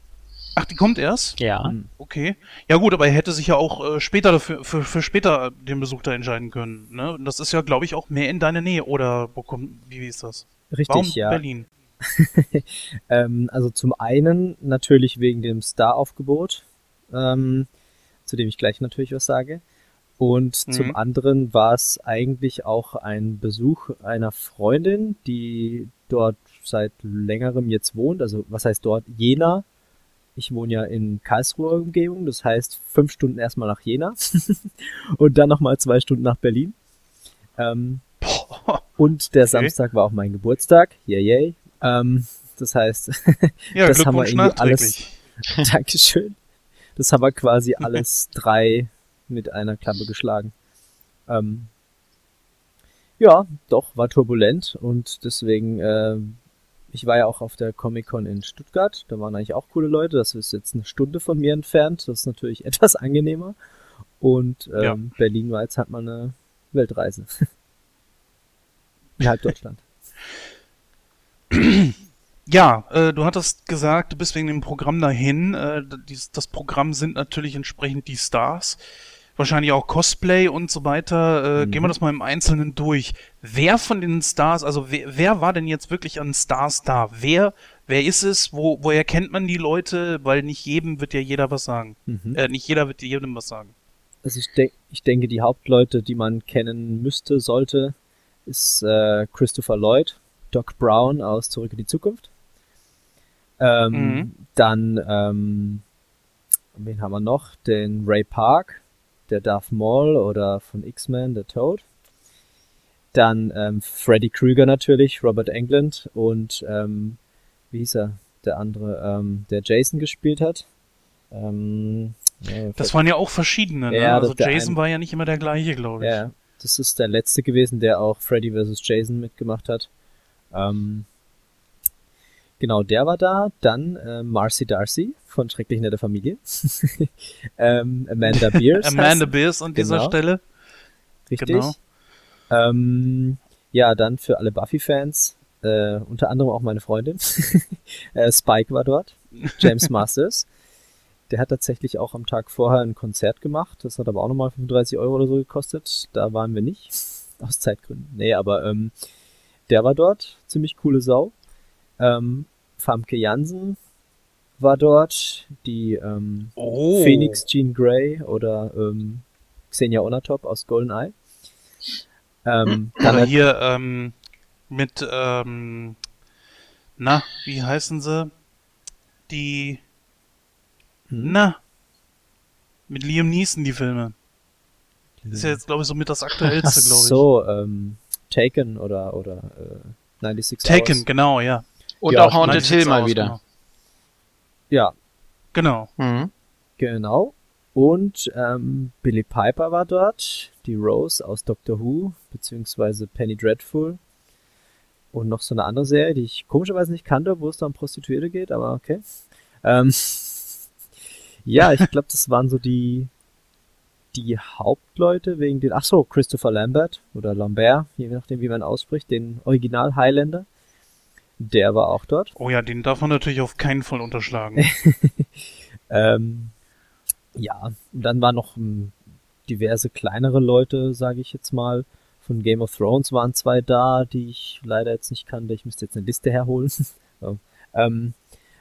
Ach, die kommt erst? Ja. Okay. Ja gut, aber er hätte sich ja auch äh, später dafür, für, für später den Besuch da entscheiden können. Ne? Und Das ist ja, glaube ich, auch mehr in deine Nähe. Oder wo kommt, wie, wie ist das? Richtig, Warum ja. Berlin? *laughs* Ähm, also zum einen natürlich wegen dem Star-Aufgebot, ähm, zu dem ich gleich natürlich was sage. Und Mhm. zum anderen war es eigentlich auch ein Besuch einer Freundin, die dort seit längerem jetzt wohnt. Also was heißt dort? Jena. Ich wohne ja in Karlsruher Umgebung, das heißt fünf Stunden erstmal nach Jena *laughs* und dann nochmal zwei Stunden nach Berlin. Ähm, und der Okay. Samstag war auch mein Geburtstag. Yay, yay. Ähm, das heißt, Ja, *laughs* Das haben wir irgendwie alles-. *laughs* Dankeschön. Das haben wir quasi *laughs* alles drei mit einer Klappe geschlagen. Ähm, ja, doch, war turbulent und deswegen, äh, ich war ja auch auf der Comic-Con in Stuttgart, da waren eigentlich auch coole Leute, das ist jetzt eine Stunde von mir entfernt, das ist natürlich etwas angenehmer. Und ähm, Ja. Berlin war jetzt halt mal eine Weltreise. In halb Deutschland. Ja, äh, du hattest gesagt, du bist wegen dem Programm dahin. Äh, dies, das Programm sind natürlich entsprechend die Stars. Wahrscheinlich auch Cosplay und so weiter. Äh, Mhm. Gehen wir das mal im Einzelnen durch. Wer von den Stars, also wer, wer war denn jetzt wirklich an Stars da? Wer, wer ist es? Wo, woher kennt man die Leute? Weil nicht jedem wird ja jeder was sagen. Mhm. Äh, nicht jeder wird jedem was sagen. Also ich, denk, ich denke, die Hauptleute, die man kennen müsste, sollte, ist äh, Christopher Lloyd, Doc Brown aus Zurück in die Zukunft. Ähm, Mhm. Dann, ähm, wen haben wir noch? Den Ray Park, der Darth Maul oder von X-Men, der Toad. Dann ähm, Freddy Krueger natürlich, Robert Englund und ähm, wie hieß er? Der andere, ähm, der Jason gespielt hat. Ähm, ja, Das waren ja auch verschiedene. Ne? Ja, also Jason ein- war ja nicht immer der gleiche, glaube ich. Ja, das ist der letzte gewesen, der auch Freddy vs. Jason mitgemacht hat. Ähm, genau, der war da. Dann äh, Marcy Darcy von Schrecklich Nette Familie. *laughs* ähm, Amanda *laughs* Beers. Amanda Beers an dieser Genau. Stelle. Richtig. genau. Ähm, ja, dann für alle Buffy-Fans, äh, unter anderem auch meine Freundin. *laughs* äh, Spike war dort. James Masters. Der hat tatsächlich auch am Tag vorher ein Konzert gemacht. Das hat aber auch nochmal 35 Euro oder so gekostet. Da waren wir nicht. Aus Zeitgründen. Nee, aber ähm, der war dort. Ziemlich coole Sau. Ähm, Famke Jansen war dort, die ähm, Oh. Phoenix Jean Grey oder ähm, Xenia Onatop aus GoldenEye. Ähm, dann Oder halt, hier ähm, mit, ähm, na, wie heißen sie? Die, hm, na, mit Liam Neeson die Filme. Ist ja jetzt, glaube ich, so mit das Ach aktuellste, glaube ich. so, ähm, Taken oder, oder äh, 96 Taken, Hours. genau, ja. Und Ja, auch Haunted 96 Hill mal wieder. Ja, Genau. Mhm. Genau. Und ähm, Billy Piper war dort, die Rose aus Doctor Who, beziehungsweise Penny Dreadful. Und noch so eine andere Serie, die ich komischerweise nicht kannte, wo es da um Prostituierte geht, aber okay. Ähm, *laughs* ja, ich glaube, das waren so die, die Hauptleute wegen den, ach so, Christopher Lambert oder Lambert, je nachdem, wie man ausspricht, den Original Highlander. Der war auch dort. Oh ja, den darf man natürlich auf keinen Fall unterschlagen. *laughs* Ähm, ja, und dann waren noch ähm, diverse kleinere Leute, sage ich jetzt mal. Von Game of Thrones waren zwei da, die ich leider jetzt nicht kannte. Ich müsste jetzt eine Liste herholen, *laughs* so, ähm,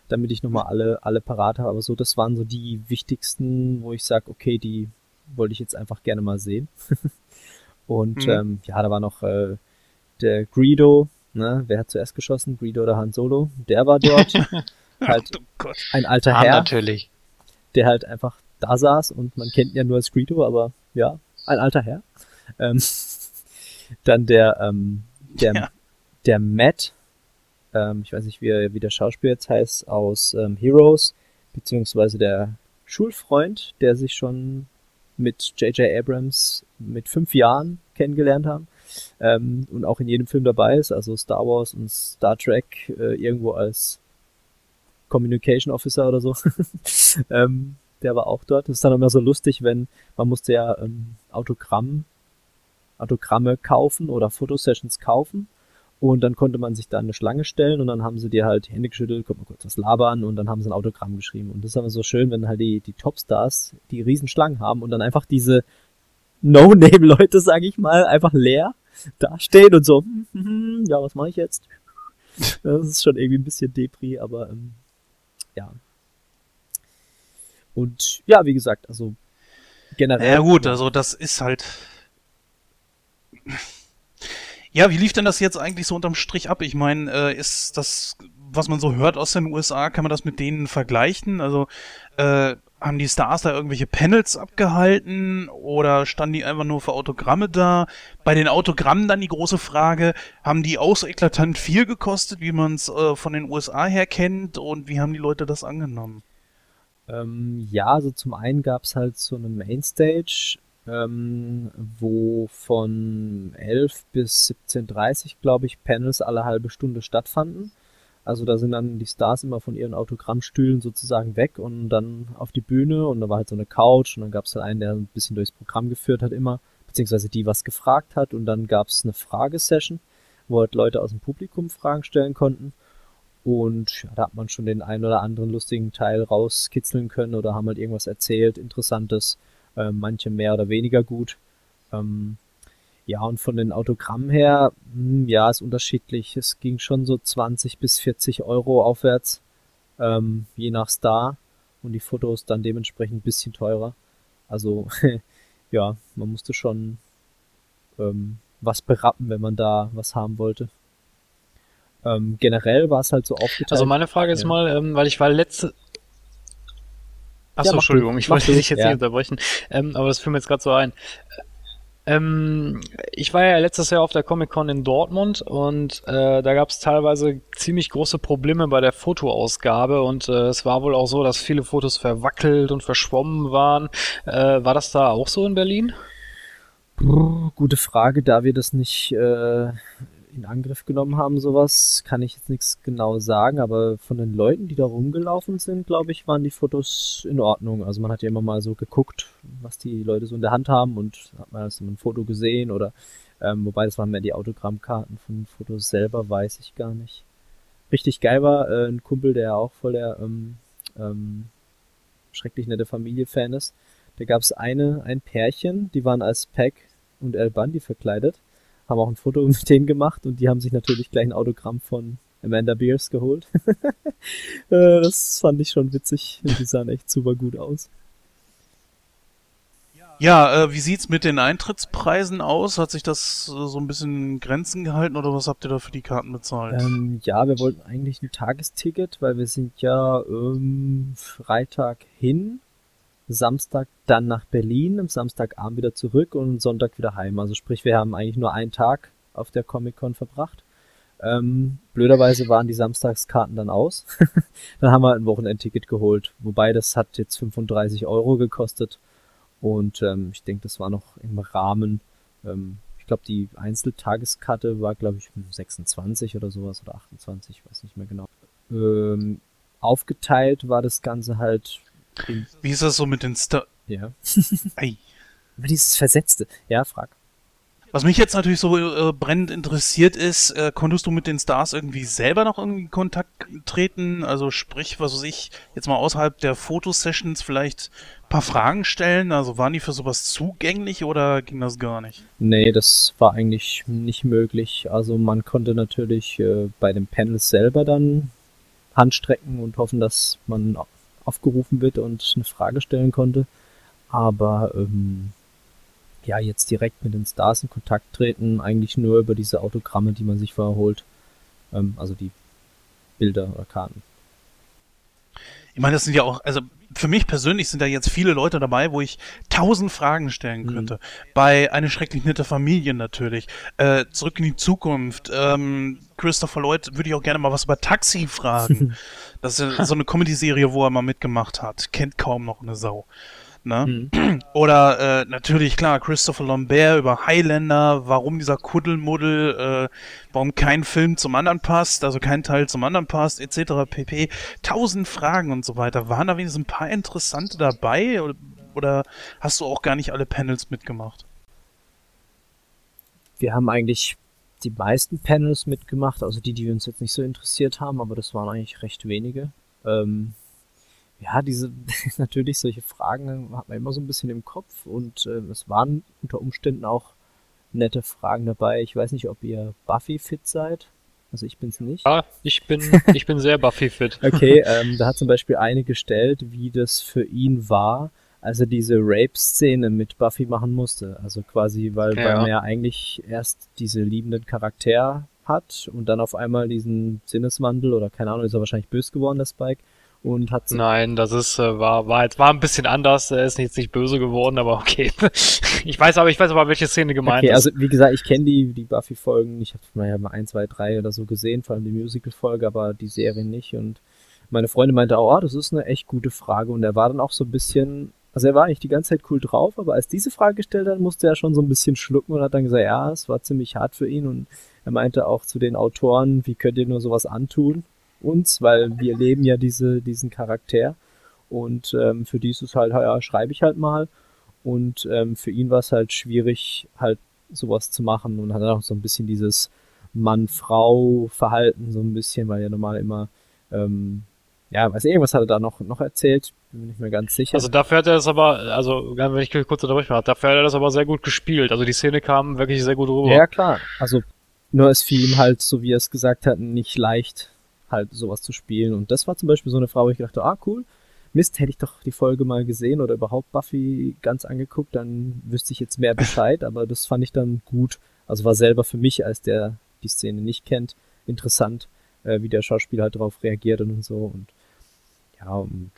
damit ich nochmal alle, alle parat habe. Aber so, das waren so die wichtigsten, wo ich sage, okay, die wollte ich jetzt einfach gerne mal sehen. *laughs* und Mhm. ähm, ja, da war noch äh, der Greedo, ne? Wer hat zuerst geschossen? Greedo oder Han Solo? Der war dort. *laughs* halt oh Gott. ein alter Ah, Herr natürlich. der halt einfach da saß und man kennt ihn ja nur als Greedo, aber ja, ein alter Herr. Ähm, *laughs* dann der, ähm, der, Ja. der Matt, ähm, ich weiß nicht, wie, er- wie der Schauspieler jetzt heißt, aus ähm, Heroes, beziehungsweise der Schulfreund, der sich schon mit J.J. Abrams mit fünf Jahren kennengelernt haben ähm, und auch in jedem Film dabei ist, also Star Wars und Star Trek äh, irgendwo als Communication Officer oder so. *laughs* ähm, der war auch dort. Das ist dann immer so lustig, wenn man musste ja ähm, Autogramm, Autogramme kaufen oder Fotosessions kaufen und dann konnte man sich da eine Schlange stellen und dann haben sie dir halt die Hände geschüttelt, kommt mal kurz was labern und dann haben sie ein Autogramm geschrieben. Und das ist aber so schön, wenn halt die, die Topstars die riesen Schlangen haben und dann einfach diese No-Name-Leute, sag ich mal, einfach leer dastehen und so, hm, hm, hm, ja, was mache ich jetzt? *laughs* Das ist schon irgendwie ein bisschen Depri, aber ähm, ja. Und ja, wie gesagt, also generell. Ja gut, also das ist halt. Ja, wie lief denn das jetzt eigentlich so unterm Strich ab? Ich meine, äh, ist das, was man so hört aus den USA, kann man das mit denen vergleichen? Also äh, haben die Stars da irgendwelche Panels abgehalten oder standen die einfach nur für Autogramme da? Bei den Autogrammen dann die große Frage, haben die auch so eklatant viel gekostet, wie man es äh, von den USA her kennt und wie haben die Leute das angenommen? Ähm, ja, also zum einen gab es halt so eine Mainstage, ähm, wo von 11 bis 17.30 glaube ich, Panels alle halbe Stunde stattfanden. Also da sind dann die Stars immer von ihren Autogrammstühlen sozusagen weg und dann auf die Bühne und da war halt so eine Couch und dann gab es halt einen, der ein bisschen durchs Programm geführt hat immer, beziehungsweise die was gefragt hat und dann gab es eine Fragesession, wo halt Leute aus dem Publikum Fragen stellen konnten. Und ja, da hat man schon den einen oder anderen lustigen Teil rauskitzeln können oder haben halt irgendwas erzählt, Interessantes, äh, manche mehr oder weniger gut. Ähm, ja, und von den Autogrammen her, hm, ja, ist unterschiedlich. Es ging schon so 20 bis 40 Euro aufwärts, ähm, je nach Star. Und die Fotos dann dementsprechend ein bisschen teurer. Also, *laughs* ja, man musste schon ähm, was berappen, wenn man da was haben wollte. Ähm, generell war es halt so aufgeteilt. Also meine Frage ist Ja. mal, ähm, weil ich war letzte. Achso, Ja, Entschuldigung, ich wollte dich jetzt Ja. nicht unterbrechen, ähm, aber das fiel mir jetzt gerade so ein. Ähm, ich war ja letztes Jahr auf der Comic-Con in Dortmund und äh, da gab es teilweise ziemlich große Probleme bei der Fotoausgabe und äh, es war wohl auch so, dass viele Fotos verwackelt und verschwommen waren. Äh, war das da auch so in Berlin? Brr, gute Frage, da wir das nicht äh, in Angriff genommen haben, sowas, kann ich jetzt nichts genau sagen, aber von den Leuten, die da rumgelaufen sind, glaube ich, waren die Fotos in Ordnung. Also man hat ja immer mal so geguckt, was die Leute so in der Hand haben und hat mal so ein Foto gesehen oder ähm, wobei das waren mehr die Autogrammkarten von Fotos selber, weiß ich gar nicht. Richtig geil war äh, ein Kumpel, der auch voll der ähm, ähm, schrecklich nette Familie-Fan ist. Da gab es eine, ein Pärchen, die waren als Pack und El Bundy verkleidet, haben auch ein Foto *laughs* mit denen gemacht und die haben sich natürlich gleich ein Autogramm von Amanda Beers geholt. *laughs* Äh, das fand ich schon witzig. Die sahen echt super gut aus. Ja, äh, wie sieht's mit den Eintrittspreisen aus? Hat sich das äh, so ein bisschen Grenzen gehalten oder was habt ihr da für die Karten bezahlt? Ähm, ja, wir wollten eigentlich ein Tagesticket, weil wir sind ja ähm, Freitag hin, Samstag dann nach Berlin, am Samstagabend wieder zurück und Sonntag wieder heim. Also sprich, wir haben eigentlich nur einen Tag auf der Comic-Con verbracht. Ähm, blöderweise waren die Samstagskarten dann aus. *laughs* dann haben wir ein Wochenendticket geholt. Wobei das hat jetzt 35 Euro gekostet. Und ähm, ich denke, das war noch im Rahmen. Ähm, ich glaube, die Einzeltageskarte war, glaube ich, 26 oder sowas oder 28, ich weiß nicht mehr genau. Ähm, aufgeteilt war das Ganze halt Wie ist das so mit den Star... ja. *laughs* Ei. Aber dieses Versetzte. Ja, frag. Was mich jetzt natürlich so äh, brennend interessiert ist, äh, konntest du mit den Stars irgendwie selber noch irgendwie in Kontakt treten? Also sprich, was weiß ich, jetzt mal außerhalb der Fotosessions vielleicht ein paar Fragen stellen? Also waren die für sowas zugänglich oder ging das gar nicht? Nee, das war eigentlich nicht möglich. Also man konnte natürlich äh, bei den Panels selber dann Handstrecken und hoffen, dass man aufgerufen wird und eine Frage stellen konnte. Aber ähm, ja, jetzt direkt mit den Stars in Kontakt treten, eigentlich nur über diese Autogramme, die man sich vorher holt. Ähm, also die Bilder oder Karten. Ich meine, das sind ja auch, also für mich persönlich sind da jetzt viele Leute dabei, wo ich tausend Fragen stellen Mhm. könnte. Bei Eine schrecklich nette Familie natürlich. Äh, Zurück in die Zukunft. Ähm, Christopher Lloyd würde ich auch gerne mal was über Taxi fragen. *laughs* das ist so eine Comedy-Serie, wo er mal mitgemacht hat. Kennt kaum noch eine Sau. Ne? Mhm. *clears throat* Oder äh, natürlich, klar, Christopher Lambert über Highlander, warum dieser Kuddelmuddel, äh, warum kein Film zum anderen passt, also kein Teil zum anderen passt, etc. pp. Tausend Fragen und so weiter. Waren da wenigstens ein paar interessante dabei? Oder, oder hast du auch gar nicht alle Panels mitgemacht? Wir haben eigentlich die meisten Panels mitgemacht, also die, die uns jetzt nicht so interessiert haben, aber das waren eigentlich recht wenige. Ähm, ja, diese, *laughs* natürlich solche Fragen hat man immer so ein bisschen im Kopf und äh, es waren unter Umständen auch nette Fragen dabei. Ich weiß nicht, ob ihr Buffy-fit seid. Also ich bin's nicht. Ja, ich bin, *laughs* ich bin sehr Buffy-fit. Okay, *laughs* ähm, da hat zum Beispiel eine gestellt, wie das für ihn war, als er diese Rape-Szene mit Buffy machen musste. Also quasi, weil, Ja. weil man ja eigentlich erst diese liebenden Charakter hat und dann auf einmal diesen Sinneswandel oder keine Ahnung, ist er wahrscheinlich böse geworden, der Spike. Und hat Nein, das ist, äh, war, war jetzt, war ein bisschen anders. Er ist jetzt nicht böse geworden, aber okay. *laughs* Ich weiß aber, ich weiß aber, welche Szene gemeint Okay, ist. also wie gesagt, ich kenne die, die Buffy-Folgen, ich habe mal ja mal ein, zwei, drei oder so gesehen, vor allem die Musical-Folge, aber die Serie nicht. Und meine Freundin meinte auch, oh, das ist eine echt gute Frage. Und er war dann auch so ein bisschen, also er war eigentlich die ganze Zeit cool drauf, aber als diese Frage gestellt hat, musste er schon so ein bisschen schlucken und hat dann gesagt, ja, es war ziemlich hart für ihn. Und er meinte auch zu den Autoren, wie könnt ihr nur sowas antun? Uns, weil wir leben ja diese, diesen Charakter. Und ähm, für die ist es halt, ja, schreibe ich halt mal. Und ähm, für ihn war es halt schwierig, halt sowas zu machen und hat dann auch so ein bisschen dieses Mann-Frau-Verhalten so ein bisschen, weil ja normal immer, ähm, ja, weiß ich, irgendwas hat er da noch, noch erzählt, bin mir nicht mehr ganz sicher. Also dafür hat er das aber, also wenn ich kurz unterbrechen darf, dafür hat er das aber sehr gut gespielt. Also die Szene kam wirklich sehr gut rüber. ja, klar. Also nur es fiel ihm halt, so wie er es gesagt hat, nicht leicht, halt sowas zu spielen. Und das war zum Beispiel so eine Frau, wo ich dachte, ah, cool. Mist, hätte ich doch die Folge mal gesehen oder überhaupt Buffy ganz angeguckt, dann wüsste ich jetzt mehr Bescheid, *laughs* aber das fand ich dann gut. Also war selber für mich, als der die Szene nicht kennt, interessant, äh, wie der Schauspieler halt darauf reagiert und so. Und ja, und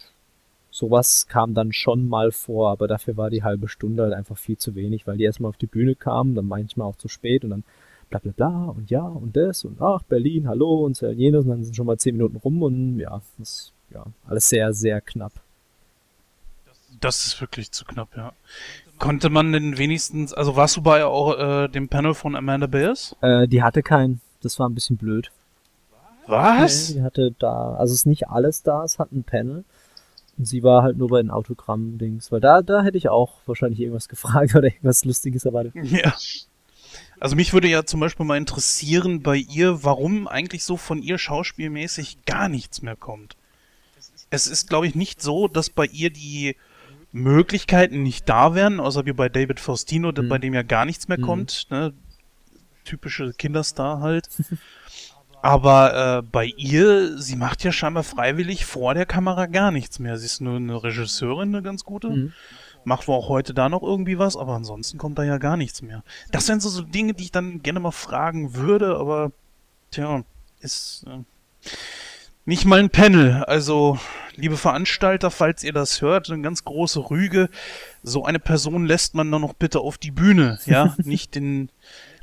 sowas kam dann schon mal vor, aber dafür war die halbe Stunde halt einfach viel zu wenig, weil die erstmal auf die Bühne kamen, dann manchmal auch zu spät und dann bla bla bla und ja und das und ach, Berlin, hallo und so jenes und dann sind schon mal zehn Minuten rum und ja, das ja, alles sehr, sehr knapp. Das ist wirklich zu knapp, ja. Konnte man denn wenigstens, also warst du bei auch äh, dem Panel von Amanda Bears? Äh, die hatte keinen, das war ein bisschen blöd. Was? Nee, die hatte da, also es ist nicht alle Stars hatten ein Panel. Und sie war halt nur bei den Autogramm-Dings, weil da, da hätte ich auch wahrscheinlich irgendwas *laughs* gefragt oder irgendwas Lustiges erwartet. Ja. Also mich würde ja zum Beispiel mal interessieren bei ihr, warum eigentlich so von ihr schauspielmäßig gar nichts mehr kommt. Es ist, glaube ich, nicht so, dass bei ihr die Möglichkeiten nicht da wären, außer wie bei David Faustino, bei dem ja gar nichts mehr Mhm. kommt. Ne? Typische Kinderstar halt. Aber äh, bei ihr, sie macht ja scheinbar freiwillig vor der Kamera gar nichts mehr. Sie ist nur eine Regisseurin, eine ganz gute. Mhm. Macht wohl auch heute da noch irgendwie was, aber ansonsten kommt da ja gar nichts mehr. Das sind so, so Dinge, die ich dann gerne mal fragen würde, aber tja, ist äh, nicht mal ein Panel. Also, liebe Veranstalter, falls ihr das hört, eine ganz große Rüge. So eine Person lässt man dann noch bitte auf die Bühne, ja? *laughs* nicht den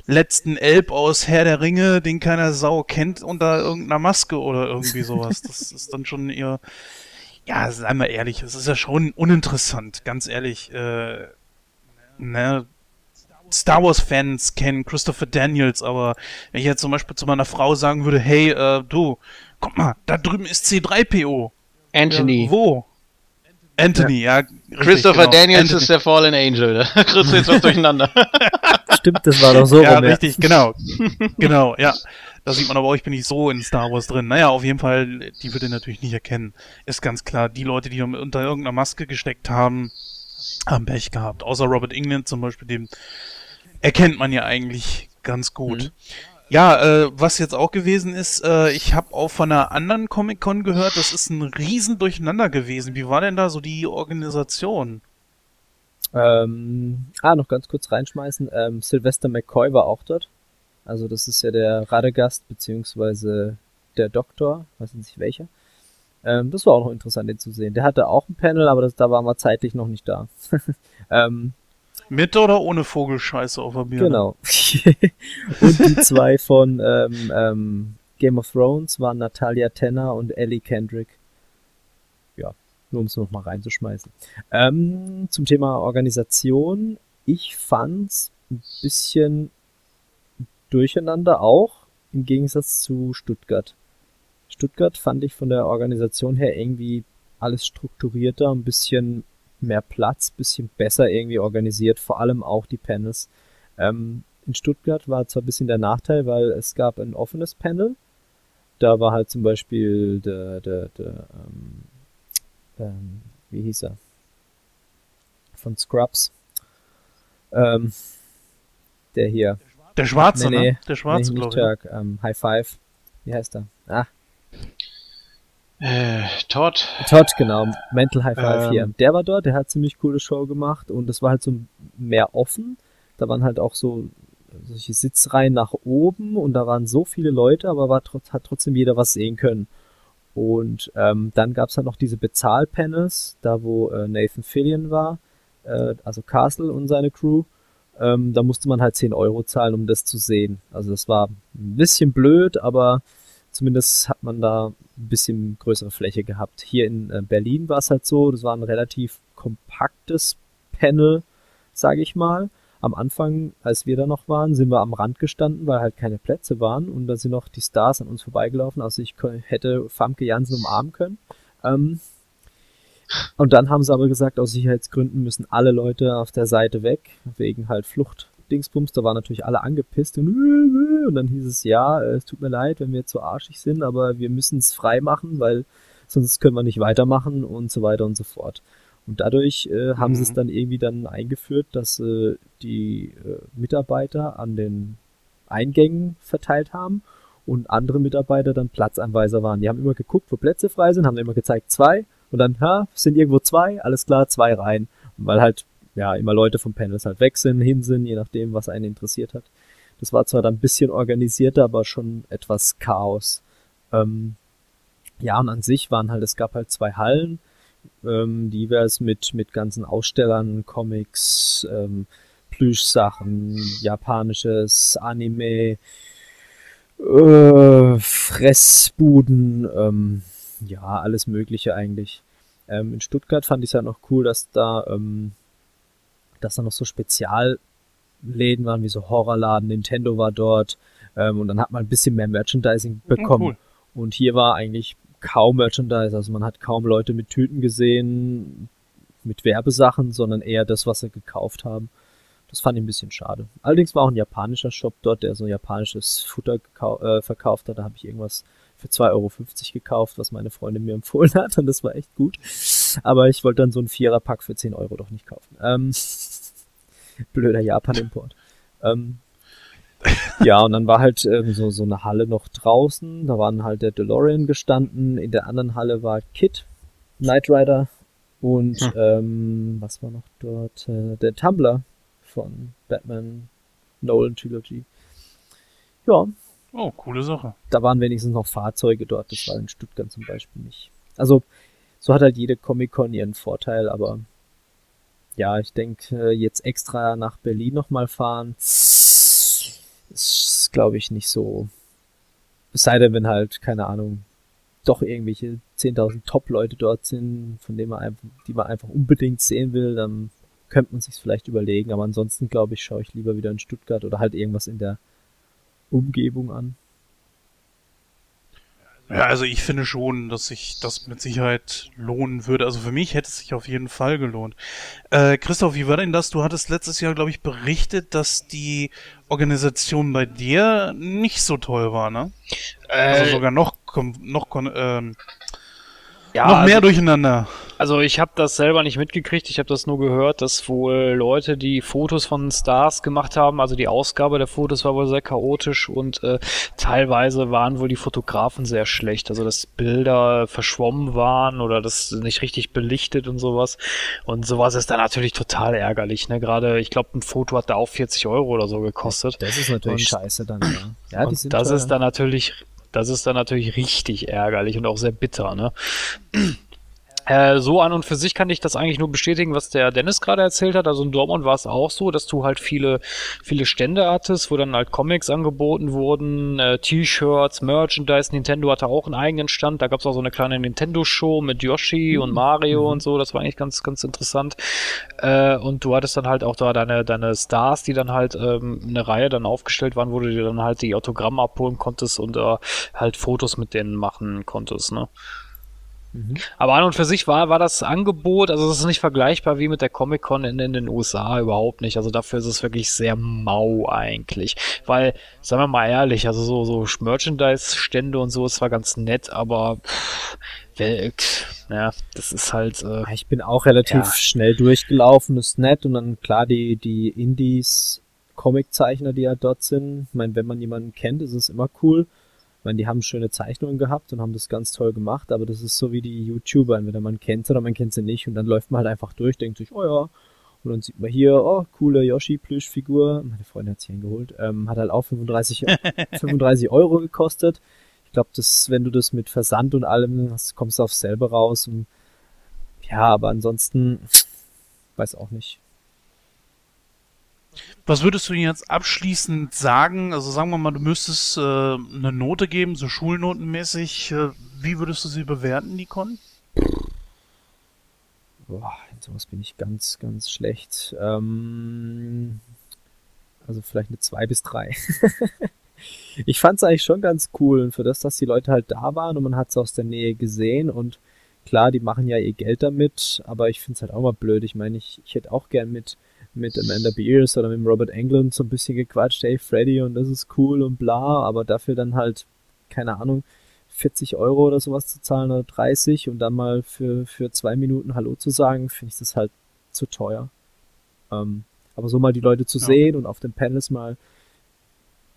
letzten Elb aus Herr der Ringe, den keiner Sau kennt, unter irgendeiner Maske oder irgendwie sowas. Das ist dann schon eher, ja, seien wir ehrlich, es ist ja schon uninteressant, ganz ehrlich. Äh, ne, Star Wars-Fans kennen Christopher Daniels, aber wenn ich jetzt zum Beispiel zu meiner Frau sagen würde, hey, äh, du, guck mal, da drüben ist C3PO. Anthony. Ja, wo? Anthony, ja. richtig, Christopher genau. Daniels Anthony. ist der Fallen Angel. Da kriegst du jetzt was *laughs* durcheinander. Stimmt, das war doch so ja, rum. richtig, genau. genau, ja. Da sieht man aber auch, ich bin nicht so in Star Wars drin. Naja, auf jeden Fall, die würde natürlich nicht erkennen. Ist ganz klar. Die Leute, die unter irgendeiner Maske gesteckt haben, haben Pech gehabt. Außer Robert England zum Beispiel, den erkennt man ja eigentlich ganz gut. Mhm. Ja, äh, was jetzt auch gewesen ist, äh, ich habe auch von einer anderen Comic-Con gehört, das ist ein riesen Durcheinander gewesen. Wie war denn da so die Organisation? Ähm, ah, noch ganz kurz reinschmeißen. Ähm, Sylvester McCoy war auch dort. Also das ist ja der Radegast beziehungsweise der Doktor, weiß nicht welcher. Ähm, das war auch noch interessant, den zu sehen. Der hatte auch ein Panel, aber das, da waren wir zeitlich noch nicht da. *laughs* ähm, Mit oder ohne Vogelscheiße auf der Birne? genau. *laughs* und die zwei von ähm, ähm, Game of Thrones waren Natalia Tenner und Ellie Kendrick. Ja, nur um es noch mal reinzuschmeißen. Ähm, zum Thema Organisation. Ich fand's ein bisschen durcheinander auch, im Gegensatz zu Stuttgart. Stuttgart fand ich von der Organisation her irgendwie alles strukturierter, ein bisschen mehr Platz, bisschen besser irgendwie organisiert, vor allem auch die Panels. Ähm, in Stuttgart war zwar ein bisschen der Nachteil, weil es gab ein offenes Panel. Da war halt zum Beispiel der, der, der ähm, ähm, wie hieß er? Von Scrubs. Ähm, der hier. Der Schwarze, Nee, nee. ne? Der Schwarze, nee, nicht glaube ich. Turk, ähm, High Five. Wie heißt er? Ah, äh, Todd. Todd, genau. Mental High Five Ähm. hier. Der war dort, der hat ziemlich coole Show gemacht und es war halt so mehr offen. Da waren halt auch so solche Sitzreihen nach oben und da waren so viele Leute, aber war hat trotzdem jeder was sehen können. Und ähm, dann gab's halt noch diese Bezahlpanels, da wo äh, Nathan Fillion war, äh, also Castle und seine Crew. Ähm, da musste man halt 10 Euro zahlen, um das zu sehen. Also das war ein bisschen blöd, aber zumindest hat man da ein bisschen größere Fläche gehabt. Hier in äh, Berlin war es halt so, das war ein relativ kompaktes Panel, sage ich mal. Am Anfang, als wir da noch waren, sind wir am Rand gestanden, weil halt keine Plätze waren und da sind noch die Stars an uns vorbeigelaufen. Also ich hätte Famke Jansen umarmen können. Ähm, und dann haben sie aber gesagt, aus Sicherheitsgründen müssen alle Leute auf der Seite weg, wegen halt Flucht-Dingsbums. Da waren natürlich alle angepisst und, und dann hieß es, ja, äh, es tut mir leid, wenn wir jetzt so arschig sind, aber wir müssen es frei machen, weil sonst können wir nicht weitermachen und so weiter und so fort. Und dadurch äh, haben Mhm. sie es dann irgendwie dann eingeführt, dass äh, die äh, Mitarbeiter an den Eingängen verteilt haben und andere Mitarbeiter dann Platzanweiser waren. Die haben immer geguckt, wo Plätze frei sind, haben immer gezeigt zwei und dann, ha, sind irgendwo zwei, alles klar, zwei rein. Weil halt, ja, immer Leute vom Panels halt weg sind, hin sind, je nachdem, was einen interessiert hat. Das war zwar dann ein bisschen organisierter, aber schon etwas Chaos. Ähm, ja, und an sich waren halt, es gab halt zwei Hallen, ähm, divers mit, mit ganzen Ausstellern, Comics, ähm, Plüschsachen, japanisches, Anime, äh, Fressbuden, ähm, ja, alles Mögliche eigentlich. Ähm, in Stuttgart fand ich es ja noch cool, dass da, ähm, dass da noch so Spezialläden waren, wie so Horrorladen, Nintendo war dort, ähm, und dann hat man ein bisschen mehr Merchandising bekommen. cool. Und hier war eigentlich kaum Merchandise, also man hat kaum Leute mit Tüten gesehen, mit Werbesachen, sondern eher das, was sie gekauft haben. Das fand ich ein bisschen schade. Allerdings war auch ein japanischer Shop dort, der so japanisches Futter äh, verkauft hat. Da habe ich irgendwas für 2,50 Euro gekauft, was meine Freundin mir empfohlen hat und das war echt gut. Aber ich wollte dann so einen Vierer-Pack für 10 Euro doch nicht kaufen. Ähm, *laughs* blöder Japan-Import. Ähm, ja, und dann war halt ähm, so, so eine Halle noch draußen. Da waren halt der DeLorean gestanden. In der anderen Halle war Kit, Knight Rider. Und Hm. ähm, was war noch dort? Äh, der Tumblr von Batman Nolan Trilogy. Ja, Oh, coole Sache. da waren wenigstens noch Fahrzeuge dort. Das war in Stuttgart zum Beispiel nicht. Also, so hat halt jede Comic-Con ihren Vorteil, aber ja, ich denke, jetzt extra nach Berlin nochmal fahren, ist, glaube ich, nicht so. Es sei denn, wenn halt, keine Ahnung, doch irgendwelche 10.000 Top-Leute dort sind, von denen man einfach, die man einfach unbedingt sehen will, dann könnte man sich vielleicht überlegen. Aber ansonsten, glaube ich, schaue ich lieber wieder in Stuttgart oder halt irgendwas in der Umgebung an. Ja, also ich finde schon, dass sich das mit Sicherheit lohnen würde. Also für mich hätte es sich auf jeden Fall gelohnt. Äh, Christoph, wie war denn das? Du hattest letztes Jahr, glaube ich, berichtet, dass die Organisation bei dir nicht so toll war, ne? Also Äh, sogar noch, noch, ähm, ja, noch mehr also, durcheinander. Also ich habe das selber nicht mitgekriegt, ich habe das nur gehört, dass wohl Leute, die Fotos von Stars gemacht haben, also die Ausgabe der Fotos war wohl sehr chaotisch und äh, teilweise waren wohl die Fotografen sehr schlecht, also dass Bilder verschwommen waren oder das nicht richtig belichtet und sowas. Und sowas ist dann natürlich total ärgerlich, ne? Gerade, ich glaube, ein Foto hat da auch 40 Euro oder so gekostet. Das ist natürlich Und- scheiße dann, ja. Ja, die und sind das teuer. ist dann natürlich, das ist dann natürlich richtig ärgerlich und auch sehr bitter, ne? Äh, so an und für sich kann ich das eigentlich nur bestätigen, was der Dennis gerade erzählt hat. Also in Dortmund war es auch so, dass du halt viele, viele Stände hattest, wo dann halt Comics angeboten wurden, äh, T-Shirts, Merchandise. Nintendo hatte auch einen eigenen Stand. Da gab es auch so eine kleine Nintendo-Show mit Yoshi und Mario und so. Das war eigentlich ganz, ganz interessant. Äh, und du hattest dann halt auch da deine, deine Stars, die dann halt ähm, eine Reihe dann aufgestellt waren, wo du dir dann halt die Autogramme abholen konntest und halt Fotos mit denen machen konntest, ne? Mhm. Aber an und für sich war, war das Angebot, also das ist nicht vergleichbar wie mit der Comic-Con in, in den USA, überhaupt nicht. Also dafür ist es wirklich sehr mau eigentlich. Weil, sagen wir mal ehrlich, also so, so Merchandise-Stände und so ist zwar ganz nett, aber pff, ja, das ist halt, äh, Ich bin auch relativ Ja. schnell durchgelaufen, ist nett und dann klar die, die Indies Comiczeichner, die ja dort sind. Ich meine, wenn man jemanden kennt, ist es immer cool. Ich meine, die haben schöne Zeichnungen gehabt und haben das ganz toll gemacht, aber das ist so wie die YouTuber, entweder man kennt sie oder man kennt sie nicht und dann läuft man halt einfach durch, denkt sich, oh ja, und dann sieht man hier, oh, coole Yoshi-Plüschfigur. Meine Freundin hat sich hingeholt. Ähm, hat halt auch 35, 35 *laughs* Euro gekostet. Ich glaube, das, wenn du das mit Versand und allem hast, kommst du aufs selbe raus. Und ja, aber ansonsten weiß auch nicht. Was würdest du jetzt abschließend sagen? Also sagen wir mal, du müsstest äh, eine Note geben, so schulnotenmäßig. Äh, wie würdest du sie bewerten, die Con? Boah, in sowas bin ich ganz, ganz schlecht. Ähm, also vielleicht eine 2 bis 3. *laughs* ich fand es eigentlich schon ganz cool. Und für das, dass die Leute halt da waren und man hat es aus der Nähe gesehen und klar, die machen ja ihr Geld damit, aber ich finde es halt auch mal blöd. Ich meine, ich, ich hätte auch gern mit, mit Amanda Beers oder mit Robert Englund so ein bisschen gequatscht, hey Freddy und das ist cool und bla, aber dafür dann halt, keine Ahnung, 40 Euro oder sowas zu zahlen oder 30 und dann mal für, für zwei Minuten Hallo zu sagen, finde ich das halt zu teuer. Ähm, aber so mal die Leute zu Ja. sehen und auf den Panels mal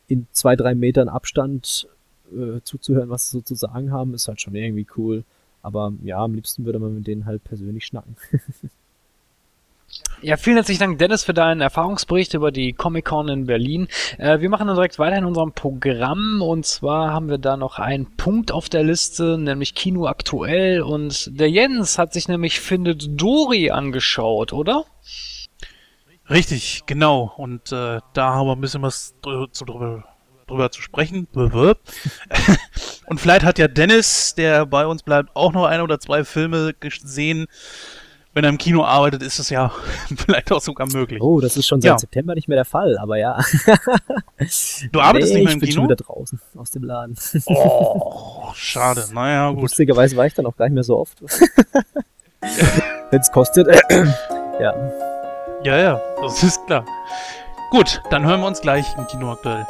in zwei, drei Metern Abstand äh, zuzuhören, was sie so zu sagen haben, ist halt schon irgendwie cool. Aber ja, am liebsten würde man mit denen halt persönlich schnacken. *laughs* Ja, vielen herzlichen Dank, Dennis, für deinen Erfahrungsbericht über die Comic-Con in Berlin. Äh, wir machen dann direkt weiter in unserem Programm und zwar haben wir da noch einen Punkt auf der Liste, nämlich Kino aktuell und der Jens hat sich nämlich Findet Dory angeschaut, oder? Richtig, genau. Und äh, da haben wir ein bisschen was drü zu, drüber, drüber zu sprechen. *laughs* Und vielleicht hat ja Dennis, der bei uns bleibt, auch noch ein oder zwei Filme gesehen. Wenn er im Kino arbeitet, ist es ja *laughs* vielleicht auch sogar möglich. Oh, das ist schon seit Ja. September nicht mehr der Fall, aber ja. *laughs* Du arbeitest nicht mehr im ich bin schon Kino? wieder draußen aus dem Laden. Oh, schade. *laughs* Naja, gut. Lustigerweise war ich dann auch gar nicht mehr so oft. Wenn es kostet. *clears throat* ja. Ja, ja, das ist klar. Gut, dann hören wir uns gleich im Kino aktuell.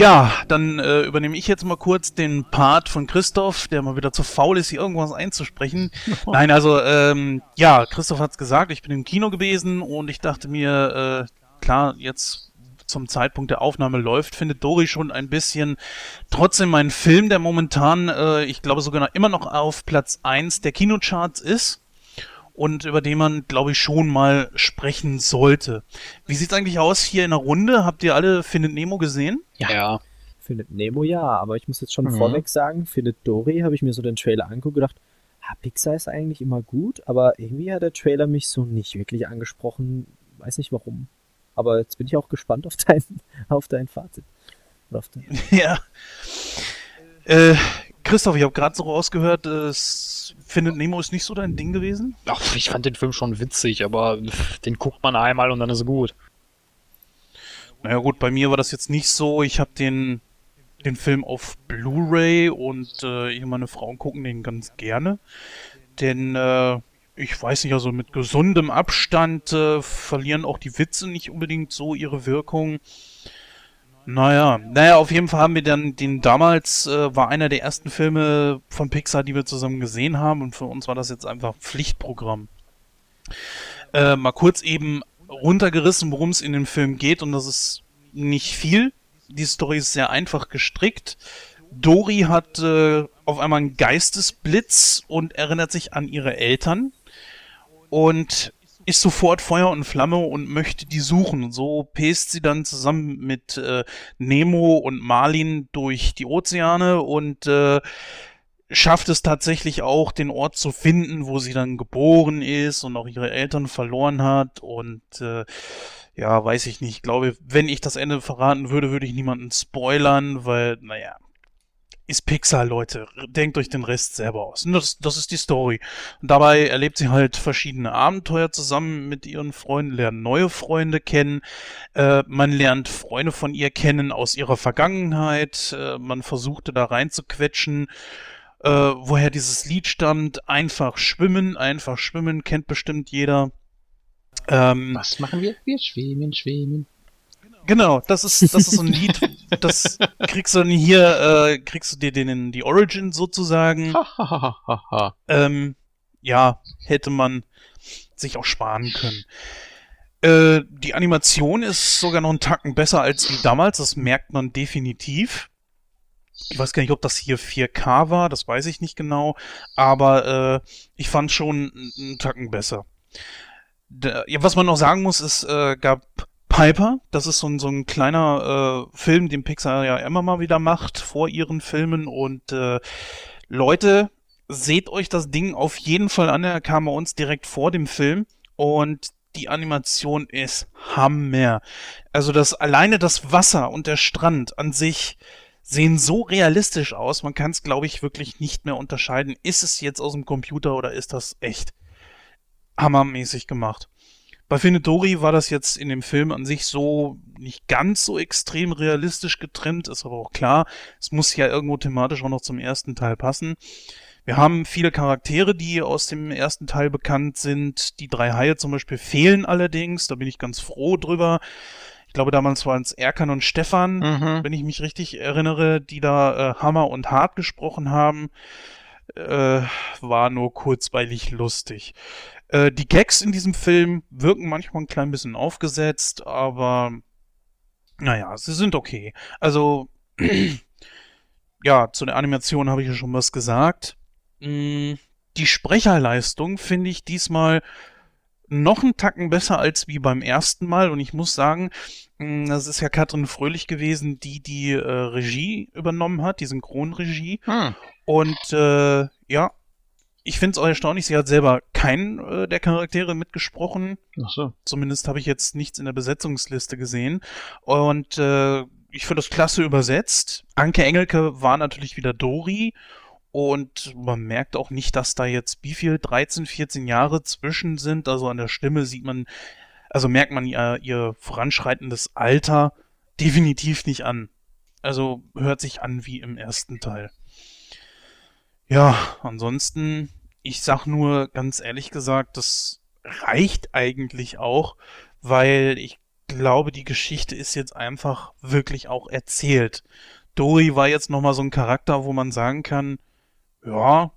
Ja, dann äh, übernehme ich jetzt mal kurz den Part von Christoph, der mal wieder zu faul ist, hier irgendwas einzusprechen. *laughs* Nein, also ähm, ja, Christoph hat's gesagt, ich bin im Kino gewesen und ich dachte mir, äh, klar, jetzt zum Zeitpunkt der Aufnahme läuft, findet Dori schon ein bisschen trotzdem mein Film, der momentan, äh, ich glaube sogar noch, immer noch auf Platz eins der Kinocharts ist und über den man, glaube ich, schon mal sprechen sollte. Wie sieht's eigentlich aus hier in der Runde? Habt ihr alle Findet Nemo gesehen? Ja. ja. Findet Nemo ja, aber ich muss jetzt schon Mhm. vorweg sagen, Findet Dory habe ich mir so den Trailer angeguckt und gedacht, ah, Pixar ist eigentlich immer gut, aber irgendwie hat der Trailer mich so nicht wirklich angesprochen. Weiß nicht warum. Aber jetzt bin ich auch gespannt auf dein, *laughs* auf dein Fazit. Oder auf dein, *laughs* Ja. Äh, Christoph, ich habe gerade so rausgehört, es Findet Nemo ist nicht so dein Ding gewesen? Ach, ich fand den Film schon witzig, aber den guckt man einmal und dann ist er gut. Naja gut, bei mir war das jetzt nicht so. Ich habe den, den Film auf Blu-ray und äh, ich und meine Frauen gucken den ganz gerne. Denn äh, ich weiß nicht, also mit gesundem Abstand äh, verlieren auch die Witze nicht unbedingt so ihre Wirkung. Naja, naja, auf jeden Fall haben wir dann den damals, äh, war einer der ersten Filme von Pixar, die wir zusammen gesehen haben und für uns war das jetzt einfach Pflichtprogramm. Äh, mal kurz eben runtergerissen, worum es in dem Film geht und das ist nicht viel. Die Story ist sehr einfach gestrickt. Dori hat äh, auf einmal einen Geistesblitz und erinnert sich an ihre Eltern und ist sofort Feuer und Flamme und möchte die suchen. So pest sie dann zusammen mit äh, Nemo und Marlin durch die Ozeane und äh, schafft es tatsächlich auch, den Ort zu finden, wo sie dann geboren ist und auch ihre Eltern verloren hat. Und äh, ja, weiß ich nicht. Ich glaube, wenn ich das Ende verraten würde, würde ich niemanden spoilern, weil, naja, ist Pixar, Leute. Denkt euch den Rest selber aus. Das, das ist die Story. Und dabei erlebt sie halt verschiedene Abenteuer zusammen mit ihren Freunden, lernt neue Freunde kennen. Äh, man lernt Freunde von ihr kennen aus ihrer Vergangenheit. Äh, man versuchte da reinzuquetschen. Äh, woher dieses Lied stammt, einfach schwimmen, einfach schwimmen, kennt bestimmt jeder. Ähm, Was machen wir? Wir schwimmen, schwimmen. Genau, das ist, das ist so ein *laughs* Lied, das kriegst du dann hier, äh, kriegst du dir den, die Origin sozusagen. Ähm, ja, hätte man sich auch sparen können. Äh, die Animation ist sogar noch einen Tacken besser als wie damals, das merkt man definitiv. Ich weiß gar nicht, ob das hier 4K war, das weiß ich nicht genau, aber äh, ich fand schon einen- einen Tacken besser. Da, ja, was man noch sagen muss, es äh, gab Piper, das ist so ein, so ein kleiner äh, Film, den Pixar ja immer mal wieder macht vor ihren Filmen und äh, Leute, seht euch das Ding auf jeden Fall an, er kam bei uns direkt vor dem Film und die Animation ist Hammer. Also das alleine das Wasser und der Strand an sich sehen so realistisch aus, man kann es glaube ich wirklich nicht mehr unterscheiden, ist es jetzt aus dem Computer oder ist das echt? Hammermäßig gemacht. Bei Findet Dory war das jetzt in dem Film an sich so nicht ganz so extrem realistisch getrimmt, ist aber auch klar, es muss ja irgendwo thematisch auch noch zum ersten Teil passen. Wir haben viele Charaktere, die aus dem ersten Teil bekannt sind. Die drei Haie zum Beispiel fehlen allerdings, da bin ich ganz froh drüber. Ich glaube, damals waren es Erkan und Stefan, Mhm. wenn ich mich richtig erinnere, die da äh, Hammer und Hart gesprochen haben. Äh, war nur kurzweilig lustig. Äh, die Gags in diesem Film wirken manchmal ein klein bisschen aufgesetzt, aber naja, sie sind okay. Also, *clears throat* ja, zu der Animation habe ich ja schon was gesagt. Mm, Die Sprecherleistung finde ich diesmal noch einen Tacken besser als wie beim ersten Mal. Und ich muss sagen, mh, das ist ja Katrin Fröhlich gewesen, die die äh, Regie übernommen hat, die Synchronregie. Hm. Und äh, ja, ich finde es auch erstaunlich, sie hat selber keinen äh, der Charaktere mitgesprochen. Ach so. Zumindest habe ich jetzt nichts in der Besetzungsliste gesehen. Und äh, ich finde das klasse übersetzt. Anke Engelke war natürlich wieder Dori. Und man merkt auch nicht, dass da jetzt wie viel, 13, 14 Jahre zwischen sind. Also an der Stimme sieht man, also merkt man ihr, ihr voranschreitendes Alter definitiv nicht an. Also hört sich an wie im ersten Teil. Ja, ansonsten, ich sag nur ganz ehrlich gesagt, das reicht eigentlich auch, weil ich glaube, die Geschichte ist jetzt einfach wirklich auch erzählt. Dory war jetzt nochmal so ein Charakter, wo man sagen kann, ja,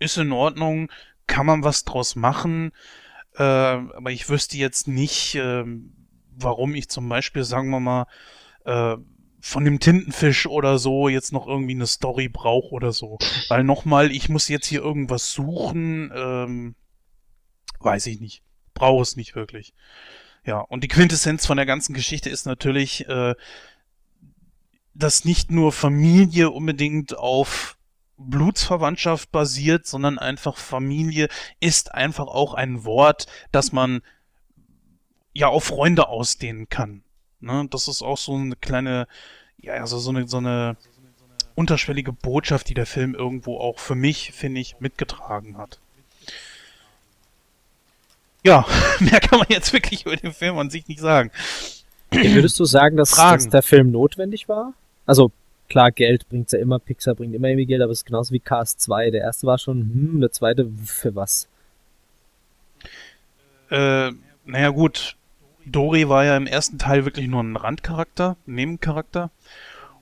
ist in Ordnung, kann man was draus machen, äh, aber ich wüsste jetzt nicht, äh, warum ich zum Beispiel, sagen wir mal, äh, von dem Tintenfisch oder so jetzt noch irgendwie eine Story brauche oder so. Weil nochmal, ich muss jetzt hier irgendwas suchen, ähm, weiß ich nicht. Brauche es nicht wirklich. Ja, und die Quintessenz von der ganzen Geschichte ist natürlich, äh, dass nicht nur Familie unbedingt auf Blutsverwandtschaft basiert, sondern einfach Familie ist einfach auch ein Wort, das man ja auf Freunde ausdehnen kann. Ne? Das ist auch so eine kleine, ja, also so eine, so eine unterschwellige Botschaft, die der Film irgendwo auch für mich, finde ich, mitgetragen hat. Ja, *laughs* mehr kann man jetzt wirklich über den Film an sich nicht sagen. Würdest du sagen, dass, dass der Film notwendig war? Also klar, Geld bringt ja immer, Pixar bringt immer irgendwie Geld, aber es ist genauso wie Cast 2. Der erste war schon, hm, der zweite für was? Äh, naja gut, Dory war ja im ersten Teil wirklich nur ein Randcharakter, ein Nebencharakter.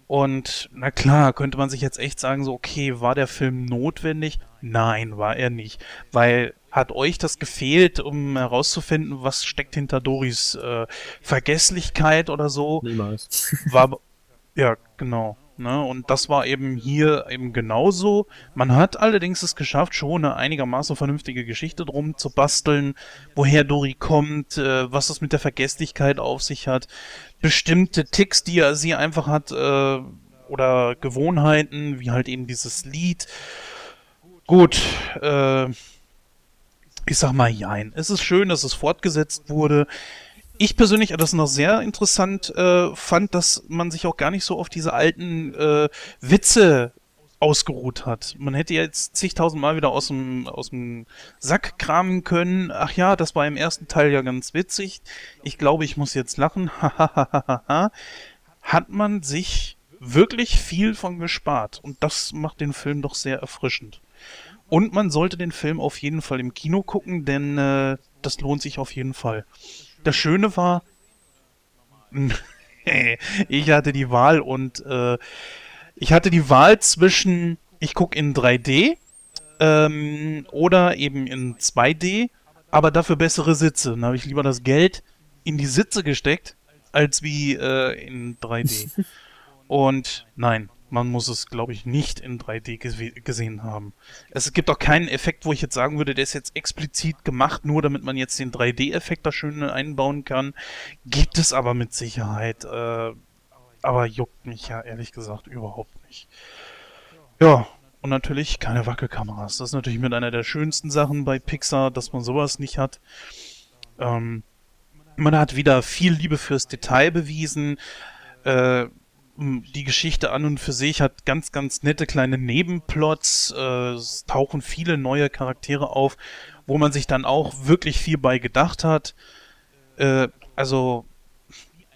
Und na klar, könnte man sich jetzt echt sagen, so, okay, war der Film notwendig? Nein, war er nicht. Weil hat euch das gefehlt, um herauszufinden, was steckt hinter Doris äh, Vergesslichkeit oder so? Niemals. War, *laughs* ja, genau. Ne? Und das war eben hier eben genauso. Man hat allerdings es geschafft, schon eine einigermaßen vernünftige Geschichte drum zu basteln, woher Dori kommt, äh, was es mit der Vergesslichkeit auf sich hat, bestimmte Ticks, die er, sie einfach hat, äh, oder Gewohnheiten, wie halt eben dieses Lied. Gut, äh, ich sag mal, jein. Es ist schön, dass es fortgesetzt wurde ich persönlich das noch sehr interessant äh, fand, dass man sich auch gar nicht so auf diese alten äh, Witze ausgeruht hat. Man hätte jetzt zigtausendmal wieder aus dem, aus dem Sack kramen können. Ach ja, das war im ersten Teil ja ganz witzig. Ich glaube, ich muss jetzt lachen. *laughs* hat man sich wirklich viel von gespart. Und das macht den Film doch sehr erfrischend. Und man sollte den Film auf jeden Fall im Kino gucken, denn äh, das lohnt sich auf jeden Fall. Das Schöne war, *laughs* ich hatte die Wahl und äh, ich hatte die Wahl zwischen, ich gucke in 3D ähm, oder eben in 2D, aber dafür bessere Sitze. Dann habe ich lieber das Geld in die Sitze gesteckt, als wie äh, in 3D. *laughs* und nein, man muss es, glaube ich, nicht in 3D gesehen haben. Es gibt auch keinen Effekt, wo ich jetzt sagen würde, der ist jetzt explizit gemacht, nur damit man jetzt den 3D-Effekt da schön einbauen kann. Gibt es aber mit Sicherheit. Äh, aber juckt mich ja ehrlich gesagt überhaupt nicht. Ja, und natürlich keine Wackelkameras. Das ist natürlich mit einer der schönsten Sachen bei Pixar, dass man sowas nicht hat. Ähm, man hat wieder viel Liebe fürs Detail bewiesen. Äh, die Geschichte an und für sich hat ganz, ganz nette kleine Nebenplots. Äh, es tauchen viele neue Charaktere auf, wo man sich dann auch wirklich viel bei gedacht hat. Äh, also,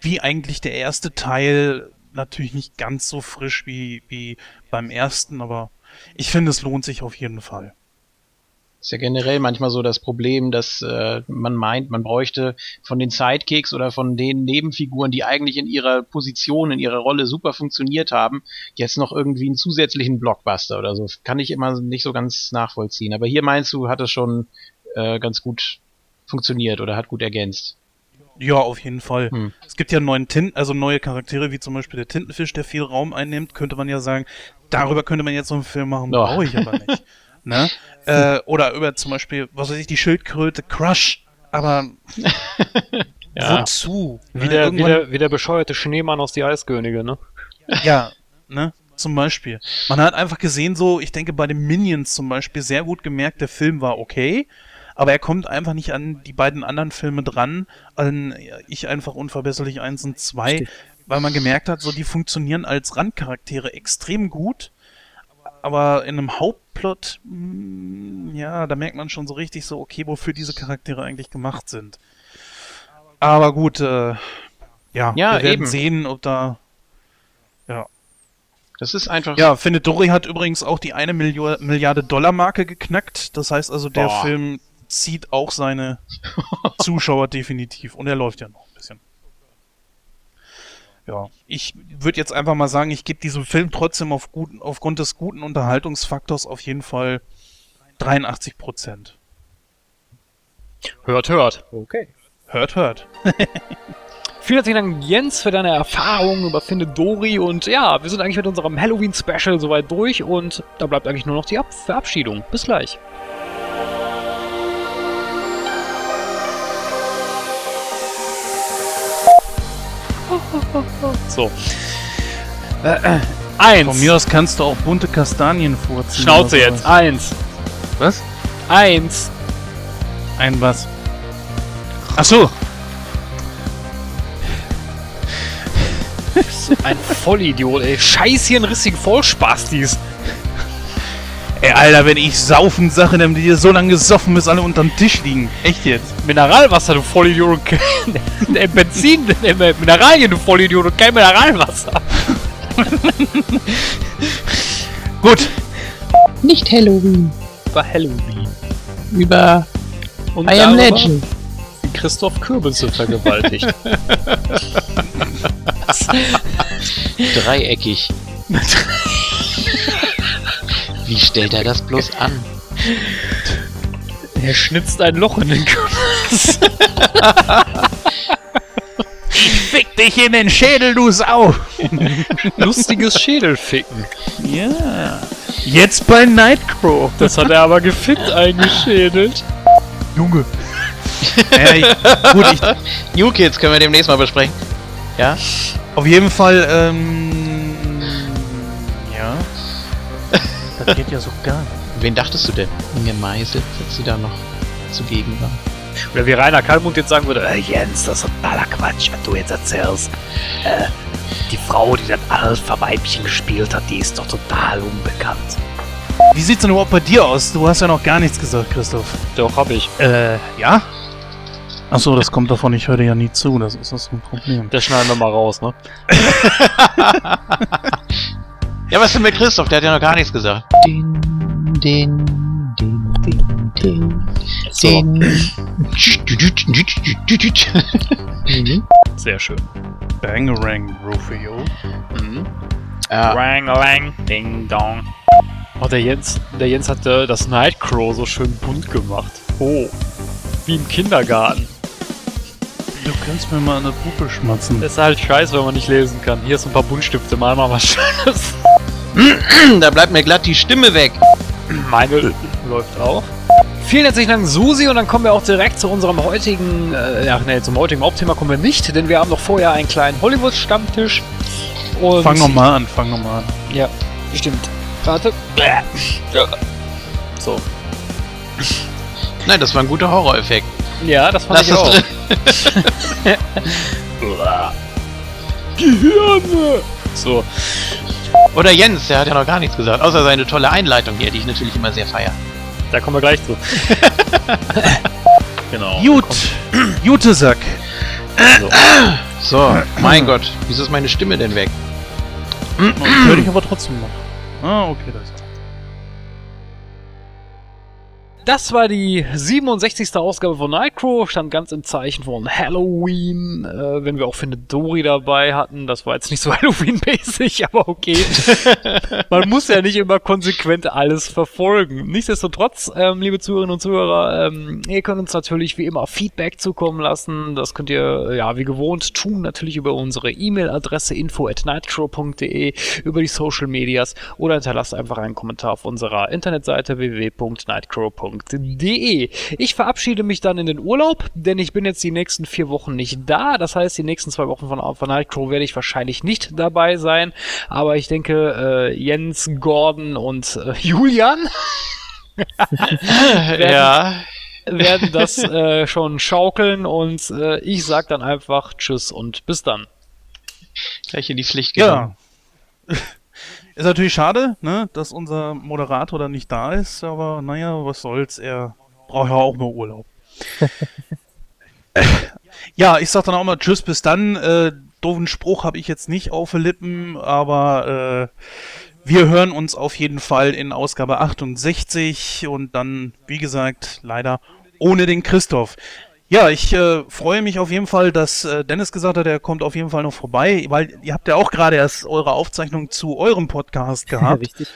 wie eigentlich der erste Teil, natürlich nicht ganz so frisch wie, wie beim ersten, aber ich finde, es lohnt sich auf jeden Fall. Ist ja generell manchmal so das Problem, dass äh, man meint, man bräuchte von den Sidekicks oder von den Nebenfiguren, die eigentlich in ihrer Position, in ihrer Rolle super funktioniert haben, jetzt noch irgendwie einen zusätzlichen Blockbuster oder so. Kann ich immer nicht so ganz nachvollziehen. Aber hier meinst du, hat es schon äh, ganz gut funktioniert oder hat gut ergänzt. Ja, auf jeden Fall. Hm. Es gibt ja neuen Tinten, also neue Charaktere, wie zum Beispiel der Tintenfisch, der viel Raum einnimmt, könnte man ja sagen, darüber könnte man jetzt so einen Film machen, brauche ich aber nicht. *laughs* ne? *laughs* Äh, oder über zum Beispiel, was weiß ich, die Schildkröte Crush. Aber *laughs* ja. wozu? Wie der, wie, der, wie der bescheuerte Schneemann aus die Eiskönige, ne? Ja, ne? Zum Beispiel. Man hat einfach gesehen, so, ich denke bei den Minions zum Beispiel sehr gut gemerkt, der Film war okay, aber er kommt einfach nicht an die beiden anderen Filme dran, an Ich einfach unverbesserlich 1 und 2, weil man gemerkt hat, so die funktionieren als Randcharaktere extrem gut aber in einem Hauptplot, mh, hm, ja, da merkt man schon so richtig so, okay, wofür diese Charaktere eigentlich gemacht sind. Aber gut, äh, ja, ja, wir werden eben. sehen, ob da, ja. Das ist einfach. Ja, findet Dory hat übrigens auch die eine Milliard Milliarde Dollar Marke geknackt. Das heißt also, der Boah. Film zieht auch seine *laughs* Zuschauer definitiv und er läuft ja noch. Ja, ich würde jetzt einfach mal sagen, ich gebe diesem Film trotzdem auf guten, aufgrund des guten Unterhaltungsfaktors auf jeden Fall 83 Prozent. Hört, hört. Okay. Hört, hört. *laughs* Vielen herzlichen Dank, Jens, für deine Erfahrungen über Finde Dory. Und ja, wir sind eigentlich mit unserem Halloween-Special soweit durch. Und da bleibt eigentlich nur noch die Ab Verabschiedung. Bis gleich. So. Äh, äh, eins. Von mir aus kannst du auch bunte Kastanien vorziehen. Schnauze jetzt. Eins. Was? Eins. Ein was? Ach so. Ein Vollidiot, ey. Scheiß hier ein rissigen Vollspastis. Ey, Alter, wenn ich saufen sage, dann die so lange gesoffen, bis alle unterm Tisch liegen. Echt jetzt? Mineralwasser, du Vollidiot. *laughs* und kein- Benzin, *laughs* Mineralien, du Vollidiot. Und kein Mineralwasser. *laughs* Gut. Nicht Halloween. Über Halloween. Über Und I am Legend. Wie Christoph Kürbisse vergewaltigt. Dreieckig. Wie stellt er das bloß an? er schnitzt ein Loch in den Kürbis. Fick dich in den Schädel, du Sau. Lustiges Schädelficken. Ja. Jetzt bei Nightcrow. Das hat er aber gefickt eingeschädelt. Junge. ja, *laughs* ich, gut, ich, New Kids können wir demnächst mal besprechen. Ja? auf jeden Fall, ähm, Das geht ja so gar nicht. Wen dachtest du denn? Inge Meisel, falls sie da noch zugegen war. Oder wie Rainer Kallmund jetzt sagen würde, äh, Jens, das ist totaler Quatsch, was du jetzt erzählst. Äh, die Frau, die das Alpha-Weibchen gespielt hat, die ist doch total unbekannt. Wie sieht's denn überhaupt bei dir aus? Du hast ja noch gar nichts gesagt, Christoph. Doch, hab ich. Äh, ja? Achso, das kommt davon, ich höre dir ja nie zu, das ist das ein Problem. Das schneiden wir mal raus, ne? *laughs* *laughs* Ja, was denn mit Christoph? Der hat ja noch gar nichts gesagt. Din, din, din, din, din. So, Din. *laughs* sehr schön. Bangerang, Rufio. Mhm. Ja, Rang, lang, ding, dong. Oh, der Jens, der Jens hat äh, das Nightcrow so schön bunt gemacht. Oh, wie im Kindergarten. Du kannst mir mal eine Puppe schmatzen. Das ist halt scheiße, wenn man nicht lesen kann. Hier ist ein paar Buntstifte, mal mal was *laughs* Schönes. *clears throat* da bleibt mir glatt die Stimme weg. Meine läuft auch. Vielen herzlichen Dank, Susi, und dann kommen wir auch direkt zu unserem heutigen, äh, ja, nee, zum heutigen Hauptthema kommen wir nicht, denn wir haben noch vorher einen kleinen Hollywood-Stammtisch. Fang nochmal an, fang nochmal an. Ja, stimmt. Warte. So. Nein, das war ein guter Horroreffekt. Ja, das fand Lass ich auch. drin. *laughs* *laughs* Gehirne! So. Oder Jens, der hat ja noch gar nichts gesagt. Außer seine tolle Einleitung hier, die ich natürlich immer sehr feier. Da kommen wir gleich zu. *laughs* genau. Gut, Jutesack. So. So, mein Gott, wieso ist meine Stimme denn weg? Ich höre dich aber trotzdem noch. Ah, okay, das Das war die 67. Ausgabe von Nightcrow, stand ganz im Zeichen von Halloween, äh, wenn wir auch Findet Dory dabei hatten. Das war jetzt nicht so *laughs* Halloween-mäßig, aber okay. *laughs* Man muss ja nicht immer konsequent alles verfolgen. Nichtsdestotrotz, ähm, liebe Zuhörerinnen und Zuhörer, ähm, ihr könnt uns natürlich wie immer Feedback zukommen lassen. Das könnt ihr, ja, wie gewohnt tun, natürlich über unsere E-Mail-Adresse info at nightcrow.de, über die Social Medias oder hinterlasst einfach einen Kommentar auf unserer Internetseite www.nightcrow.de. Ich verabschiede mich dann in den Urlaub, denn ich bin jetzt die nächsten vier Wochen nicht da. Das heißt, die nächsten zwei Wochen von, von Nightcrow werde ich wahrscheinlich nicht dabei sein. Aber ich denke, äh, Jens, Gordon und äh, *laughs* Julian *laughs* werden, Ja, werden das äh, schon schaukeln und äh, ich sag dann einfach Tschüss und bis dann. gleich in die Pflicht genommen. Ja. *laughs* Ist natürlich schade, ne, dass unser Moderator dann nicht da ist, aber naja, was soll's, er braucht ja auch mal Urlaub. *laughs* ja, ich sag dann auch mal Tschüss, bis dann. Äh, doofen Spruch habe ich jetzt nicht auf Lippen, aber äh, wir hören uns auf jeden Fall in Ausgabe 68 und dann, wie gesagt, leider ohne den Christoph. Ja, ich äh, freue mich auf jeden Fall, dass äh, Dennis gesagt hat, er kommt auf jeden Fall noch vorbei, weil ihr habt ja auch gerade erst eure Aufzeichnung zu eurem Podcast *laughs* gehabt. Richtig,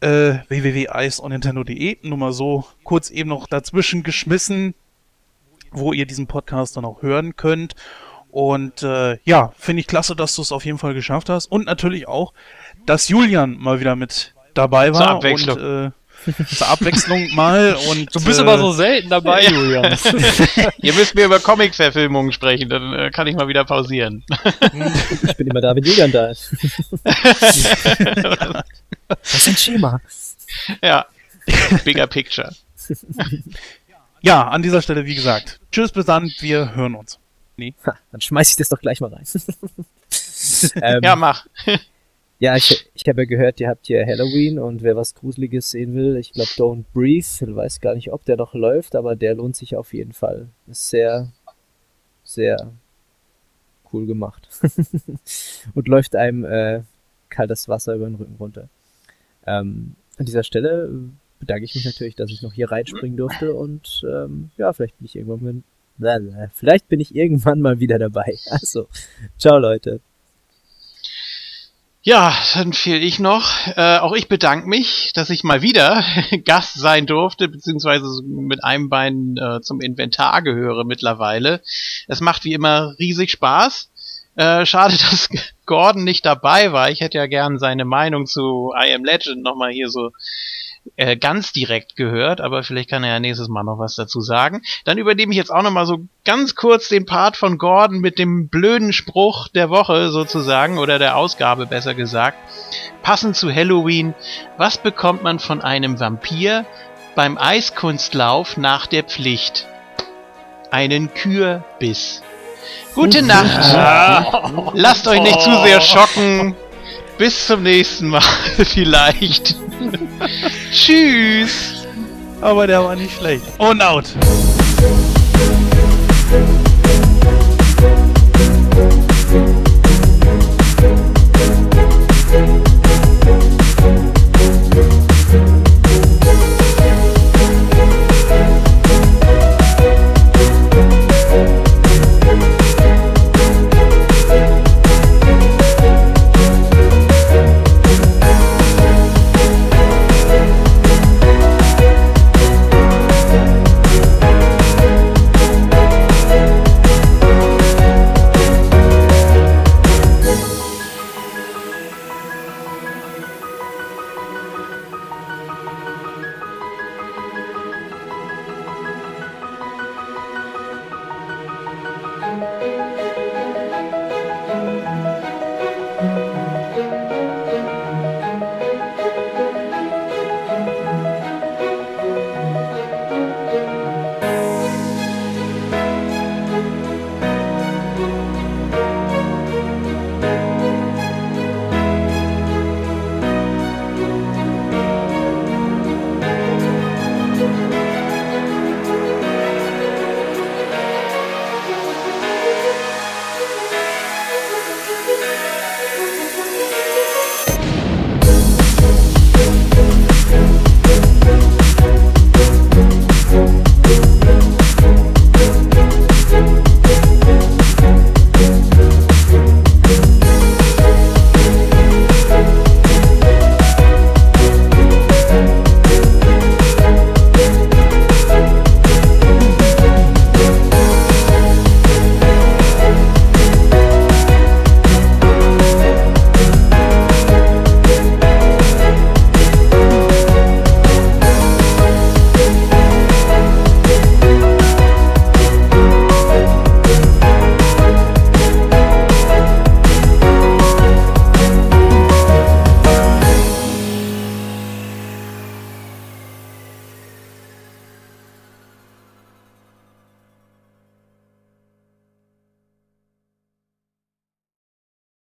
ja. äh, www.iceonnintendo.de. Nur mal so kurz eben noch dazwischen geschmissen, wo ihr diesen Podcast dann auch hören könnt. Und äh, ja, finde ich klasse, dass du es auf jeden Fall geschafft hast. Und natürlich auch, dass Julian mal wieder mit dabei war. Zur Abwechslung. Und, äh, *laughs* zur Abwechslung mal. Und, Du bist äh, aber so selten dabei, Julian. *laughs* Ihr müsst mir über Comic-Verfilmungen sprechen, dann äh, kann ich mal wieder pausieren. Ich bin immer da, wenn Julian da ist. *laughs* Das ist ein Schema. ja. Bigger Picture. Ja, an dieser Stelle, wie gesagt. Tschüss, bis dann, wir hören uns. Ha, dann schmeiß ich das doch gleich mal rein. ähm, Ja, mach. Ja, ich, ich habe ja gehört, ihr habt hier Halloween und wer was Gruseliges sehen will, ich glaube Don't Breathe, ich weiß gar nicht, ob der noch läuft, aber der lohnt sich auf jeden Fall. Ist sehr, sehr cool gemacht. *laughs* und läuft einem äh, kaltes Wasser über den Rücken runter. Ähm, an dieser Stelle bedanke ich mich natürlich, dass ich noch hier reinspringen durfte und ähm, ja, vielleicht bin ich irgendwann mal, vielleicht bin ich irgendwann mal wieder dabei. *laughs* Also, ciao Leute. Ja, dann fehl ich noch. Äh, auch ich bedanke mich, dass ich mal wieder *laughs* Gast sein durfte, beziehungsweise mit einem Bein äh, zum Inventar gehöre mittlerweile. Es macht wie immer riesig Spaß. Äh, schade, *laughs* dass Gordon nicht dabei war. Ich hätte ja gern seine Meinung zu I Am Legend nochmal hier so äh, ganz direkt gehört, aber vielleicht kann er ja nächstes Mal noch was dazu sagen. Dann übernehme ich jetzt auch nochmal so ganz kurz den Part von Gordon mit dem blöden Spruch der Woche sozusagen, oder der Ausgabe besser gesagt. Passend zu Halloween, was bekommt man von einem Vampir beim Eiskunstlauf nach der Pflicht? Einen Kürbiss. Gute Nacht. Lasst euch nicht zu sehr schocken. Bis zum nächsten Mal *laughs* vielleicht. *laughs* Tschüss. Aber der war nicht schlecht. Und out.